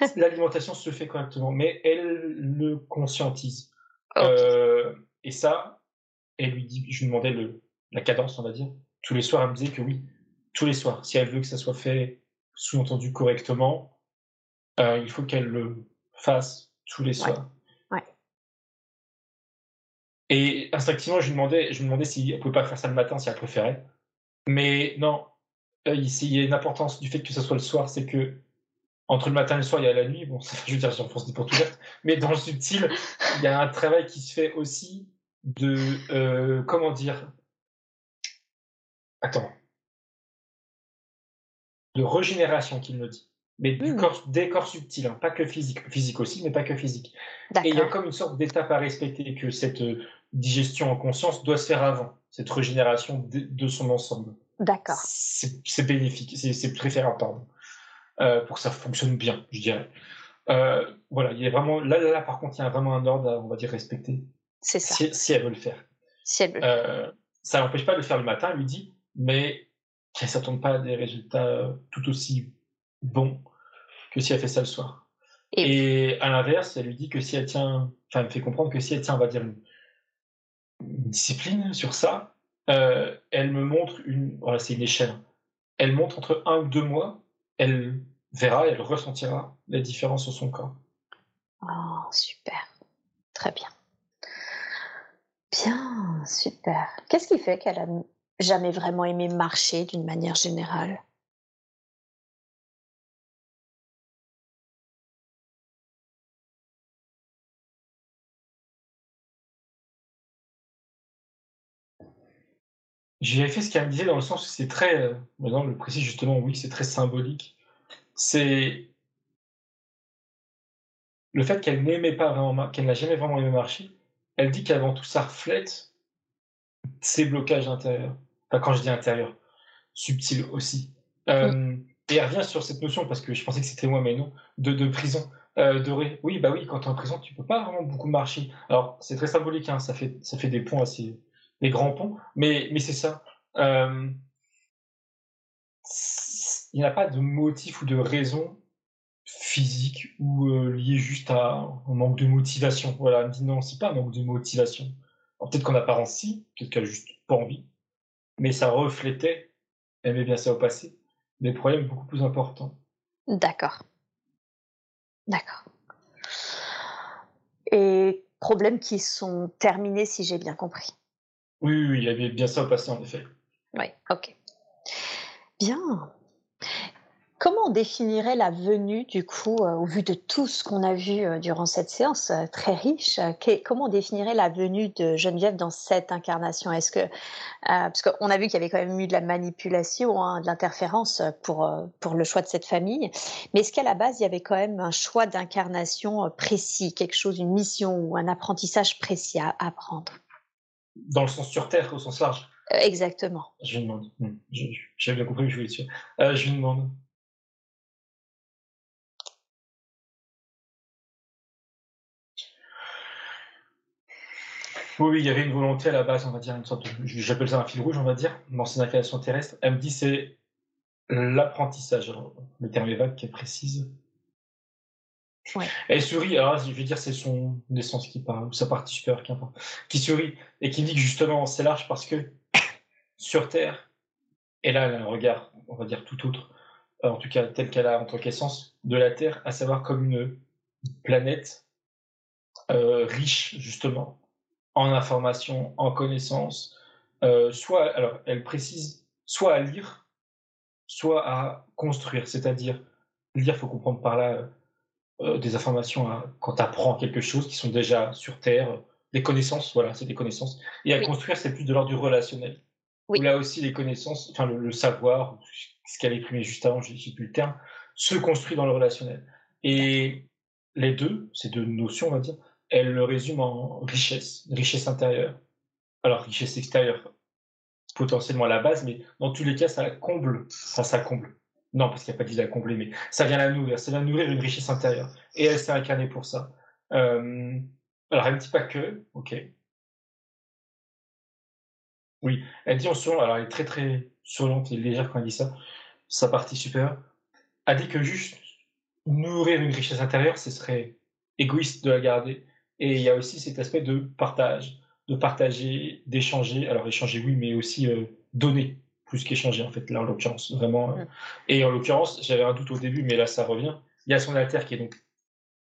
L'alimentation se fait correctement, mais elle le conscientise. Euh, et ça, elle lui dit, je lui demandais le, la cadence, on va dire. Tous les soirs, elle me disait que oui, tous les soirs, si elle veut que ça soit fait, sous-entendu correctement, euh, il faut qu'elle le fasse tous les soirs. Et instinctivement, je lui demandais, je me demandais si elle pouvait pas faire ça le matin, si elle préférait. Mais non, euh, ici, il y a une importance du fait que ce soit le soir, c'est que entre le matin et le soir, il y a la nuit. Bon, ça, je veux dire, j'enfonce des portes ouvertes. Mais dans le subtil, il y a un travail qui se fait aussi de, euh, comment dire, attends, de régénération qu'il me dit mais du corps, des corps subtils, hein, pas que physique, physique aussi, mais pas que physique. Et il y a comme une sorte d'étape à respecter que cette euh, digestion en conscience doit se faire avant, cette régénération de, son ensemble. D'accord. C'est bénéfique, c'est préférable, pardon, euh, pour que ça fonctionne bien, je dirais. Euh, voilà, il y a vraiment, là, là, par contre, il y a vraiment un ordre à, on va dire, respecter. C'est ça. Si, elle veut le faire. Si elle veut. Euh, ça n'empêche pas de le faire le matin, lui dit, mais ça ne s'attend pas à des résultats tout aussi bons que si elle fait ça le soir. Et, à l'inverse, elle lui dit que si elle tient, enfin, elle me fait comprendre que si elle tient, on va dire, une, discipline sur ça, euh, elle me montre une, voilà, c'est une échelle. Elle montre entre un ou deux mois, elle verra, elle ressentira la différence sur son corps. Oh, super. Très bien. Bien, super. Qu'est-ce qui fait qu'elle a jamais vraiment aimé marcher d'une manière générale J'ai fait ce qu'elle me disait dans le sens où c'est très, euh, maintenant le précis justement, oui, c'est très symbolique. C'est le fait qu'elle n'aimait pas vraiment, qu'elle n'a jamais vraiment aimé marcher. Elle dit qu'avant tout, ça reflète ses blocages intérieurs. Enfin, quand je dis intérieur, subtil aussi. Euh, et elle revient sur cette notion, parce que je pensais que c'était moi, mais non, de, de prison. Euh, doré. Oui, bah oui, quand tu es en prison, tu peux pas vraiment beaucoup marcher. Alors, c'est très symbolique, hein, ça, fait, ça fait des ponts assez, les grands ponts. Mais, mais c'est ça. Euh, il n'y a pas de motif ou de raison physique ou euh, lié juste à un manque de motivation. Voilà, elle me dit non, c'est pas un manque de motivation. Peut-être qu'en apparence, si, peut-être qu'elle a juste pas envie, mais ça reflétait, elle aimait bien ça au passé, des problèmes beaucoup plus importants. D'accord. D'accord. Et problèmes qui sont terminés, si j'ai bien compris. Oui, oui, il y avait bien ça au passé, en effet. Oui, ok. Bien. Comment on définirait la venue, du coup, euh, au vu de tout ce qu'on a vu euh, durant cette séance euh, très riche Comment on définirait la venue de Geneviève dans cette incarnation? Est-ce que, parce qu'on a vu qu'il y avait quand même eu de la manipulation, hein, de l'interférence pour pour le choix de cette famille, mais est-ce qu'à la base il y avait quand même un choix d'incarnation précis, quelque chose, une mission ou un apprentissage précis à apprendre dans le sens sur Terre, au sens large. Exactement. Je lui demande. Hmm. J'ai bien compris, je voulais dire. Euh, je lui demande. Oui, il y avait une volonté à la base, on va dire, une sorte de, j'appelle ça un fil rouge, on va dire, dans cette incarnation terrestre. Elle me dit c'est l'apprentissage. Le terme est vague, qui est précise. Elle sourit, alors je vais dire c'est son naissance qui parle, ou sa partie supérieure, qu'importe, qui sourit et qui dit que justement c'est large parce que sur Terre, et là elle a un regard, on va dire tout autre, en tout cas tel qu'elle a en tant qu'essence de la Terre, à savoir comme une planète euh, riche justement en informations, en connaissances, euh, soit, alors elle précise, soit à lire, soit à construire, c'est-à-dire lire, faut comprendre par là euh, des informations quand tu apprends quelque chose qui sont déjà sur Terre, des connaissances, voilà, c'est des connaissances. Et à construire, c'est plus de l'ordre du relationnel. Oui. là aussi, les connaissances, enfin le, savoir, ce qu'elle exprimé juste avant, je sais plus le terme, se construit dans le relationnel. Et les deux, ces deux notions, on va dire, elles le résument en richesse, richesse intérieure. Alors, richesse extérieure, potentiellement à la base, mais dans tous les cas, ça comble, ça, ça comble. Non, parce qu'il n'y a pas dit la combler, mais ça vient la nourrir. Ça vient nourrir une richesse intérieure. Et elle s'est incarnée pour ça. Euh, alors, elle ne dit pas que, ok. Oui, elle dit en surlente, alors elle est très très surlente et légère quand elle dit ça, sa partie supérieure. Elle dit que juste nourrir une richesse intérieure, ce serait égoïste de la garder. Et il y a aussi cet aspect de partage, de partager, d'échanger. Alors échanger, oui, mais aussi euh, donner plus qu'échanger en fait là en l'occurrence vraiment euh. et en l'occurrence j'avais un doute au début mais là ça revient il y a son alter qui est donc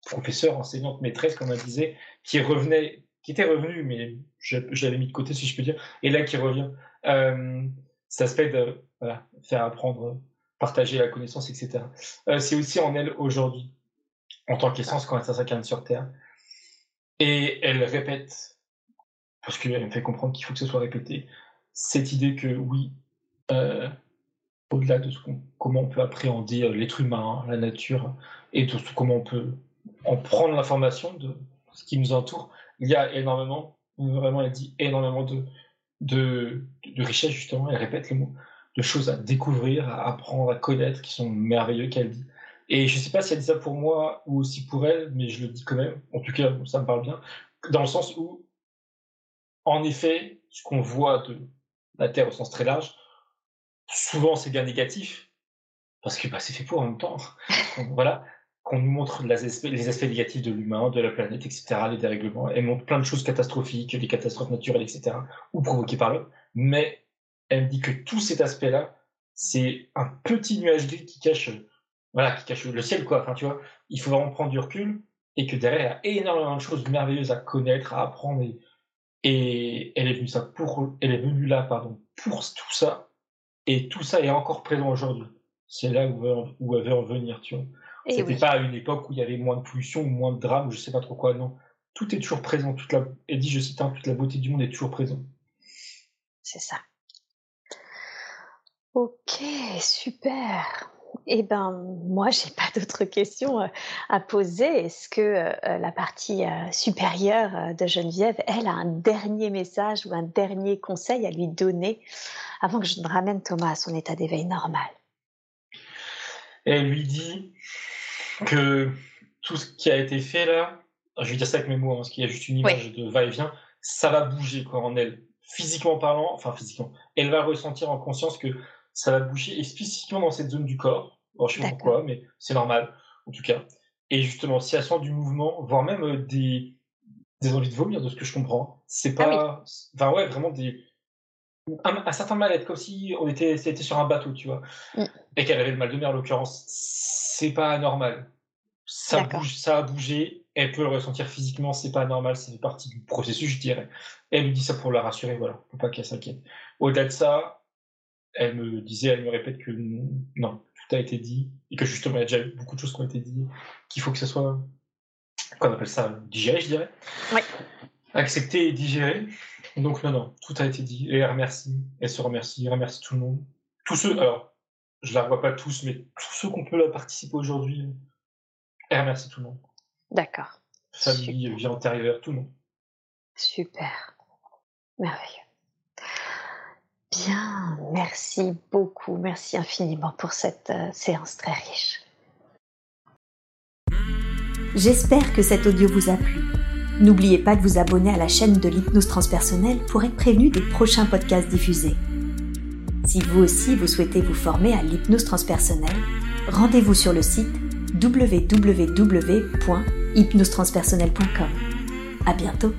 professeur enseignante maîtresse comme elle disait qui revenait qui était revenu, mais je, l'avais mis de côté, si je peux dire, et là qui revient. Euh, cet aspect de voilà, faire apprendre, partager la connaissance, etc. C'est aussi en elle aujourd'hui, en tant qu'essence, quand elle s'incarne sur Terre. Et elle répète, parce qu'elle me fait comprendre qu'il faut que ce soit répété, cette idée que oui, euh, au-delà de ce comment on peut appréhender l'être humain, la nature, et tout comment on peut en prendre l'information de ce qui nous entoure, il y a énormément, vraiment, elle dit énormément de, de, de richesse, justement, elle répète le mot, de choses à découvrir, à apprendre, à connaître, qui sont merveilleux, qu'elle dit. Et je ne sais pas si elle dit ça pour moi ou aussi pour elle, mais je le dis quand même. En tout cas, ça me parle bien. Dans le sens où, en effet, ce qu'on voit de la Terre au sens très large, souvent c'est bien négatif, parce que bah, c'est fait pour en même temps. voilà, qu'on nous montre les aspects, les aspects négatifs de l'humain, de la planète, etc., les dérèglements. Elle montre plein de choses catastrophiques, les catastrophes naturelles, etc., ou provoquées par l'homme. Mais elle me dit que tout cet aspect-là, c'est un petit nuage gris qui cache, voilà, qui cache le ciel, quoi. Enfin, tu vois, il faut vraiment prendre du recul et que derrière, il y a énormément de choses merveilleuses à connaître, à apprendre. Et, elle est venue ça pour, elle est venue là, pardon, pour tout ça. Et tout ça est encore présent aujourd'hui. C'est là où, où elle veut en venir, tu vois. C'était pas à une époque où il y avait moins de pollution ou moins de drame, ou je sais pas trop quoi, non. Tout est toujours présent, toute la, elle dit, je cite, toute la beauté du monde est toujours présente. C'est ça. Ok, super. Eh ben, moi, j'ai pas d'autres questions euh, à poser. Est-ce que euh, la partie euh, supérieure de Geneviève, elle, a un dernier message ou un dernier conseil à lui donner avant que je ne ramène Thomas à son état d'éveil normal? Elle lui dit que tout ce qui a été fait là, je vais dire ça avec mes mots, hein, parce qu'il y a juste une image de va-et-vient, ça va bouger quoi en elle. Physiquement parlant, enfin physiquement, elle va ressentir en conscience que ça va bouger, et spécifiquement dans cette zone du corps. Bon, je sais pas pourquoi, mais c'est normal, en tout cas. Et justement, si elle sent du mouvement, voire même euh, des, des envies de vomir, de ce que je comprends, c'est ah pas. Enfin, ouais, vraiment des. Un, certain mal-être, comme si on était, était sur un bateau, tu vois. Mm. Et qu'elle avait le mal de mer, en l'occurrence. C'est pas normal. Ça, bouge, ça a bougé, elle peut le ressentir physiquement, c'est pas normal, c'est fait partie du processus, je dirais. elle lui dit ça pour la rassurer, voilà, pour pas qu'elle s'inquiète. Au-delà de ça, elle me disait, elle me répète que non, tout a été dit, et que justement, il y a déjà beaucoup de choses qui ont été dites, qu'il faut que ça soit, qu'on appelle ça, digéré, je dirais. Oui. Accepté et digéré. Donc, non, non, tout a été dit. Et elle remercie, elle se remercie, elle remercie tout le monde. Tous ceux, alors, je la revois pas tous, mais tous ceux qu'on peut participer aujourd'hui, elle remercie tout le monde. D'accord. Famille, vie antérieure, tout le monde. Super. Merveilleux. Bien, merci beaucoup, merci infiniment pour cette euh, séance très riche. J'espère que cet audio vous a plu. N'oubliez pas de vous abonner à la chaîne de l'hypnose transpersonnelle pour être prévenu des prochains podcasts diffusés. Si vous aussi vous souhaitez vous former à l'hypnose transpersonnelle, rendez-vous sur le site www.hypnosetranspersonnelle.com. À bientôt.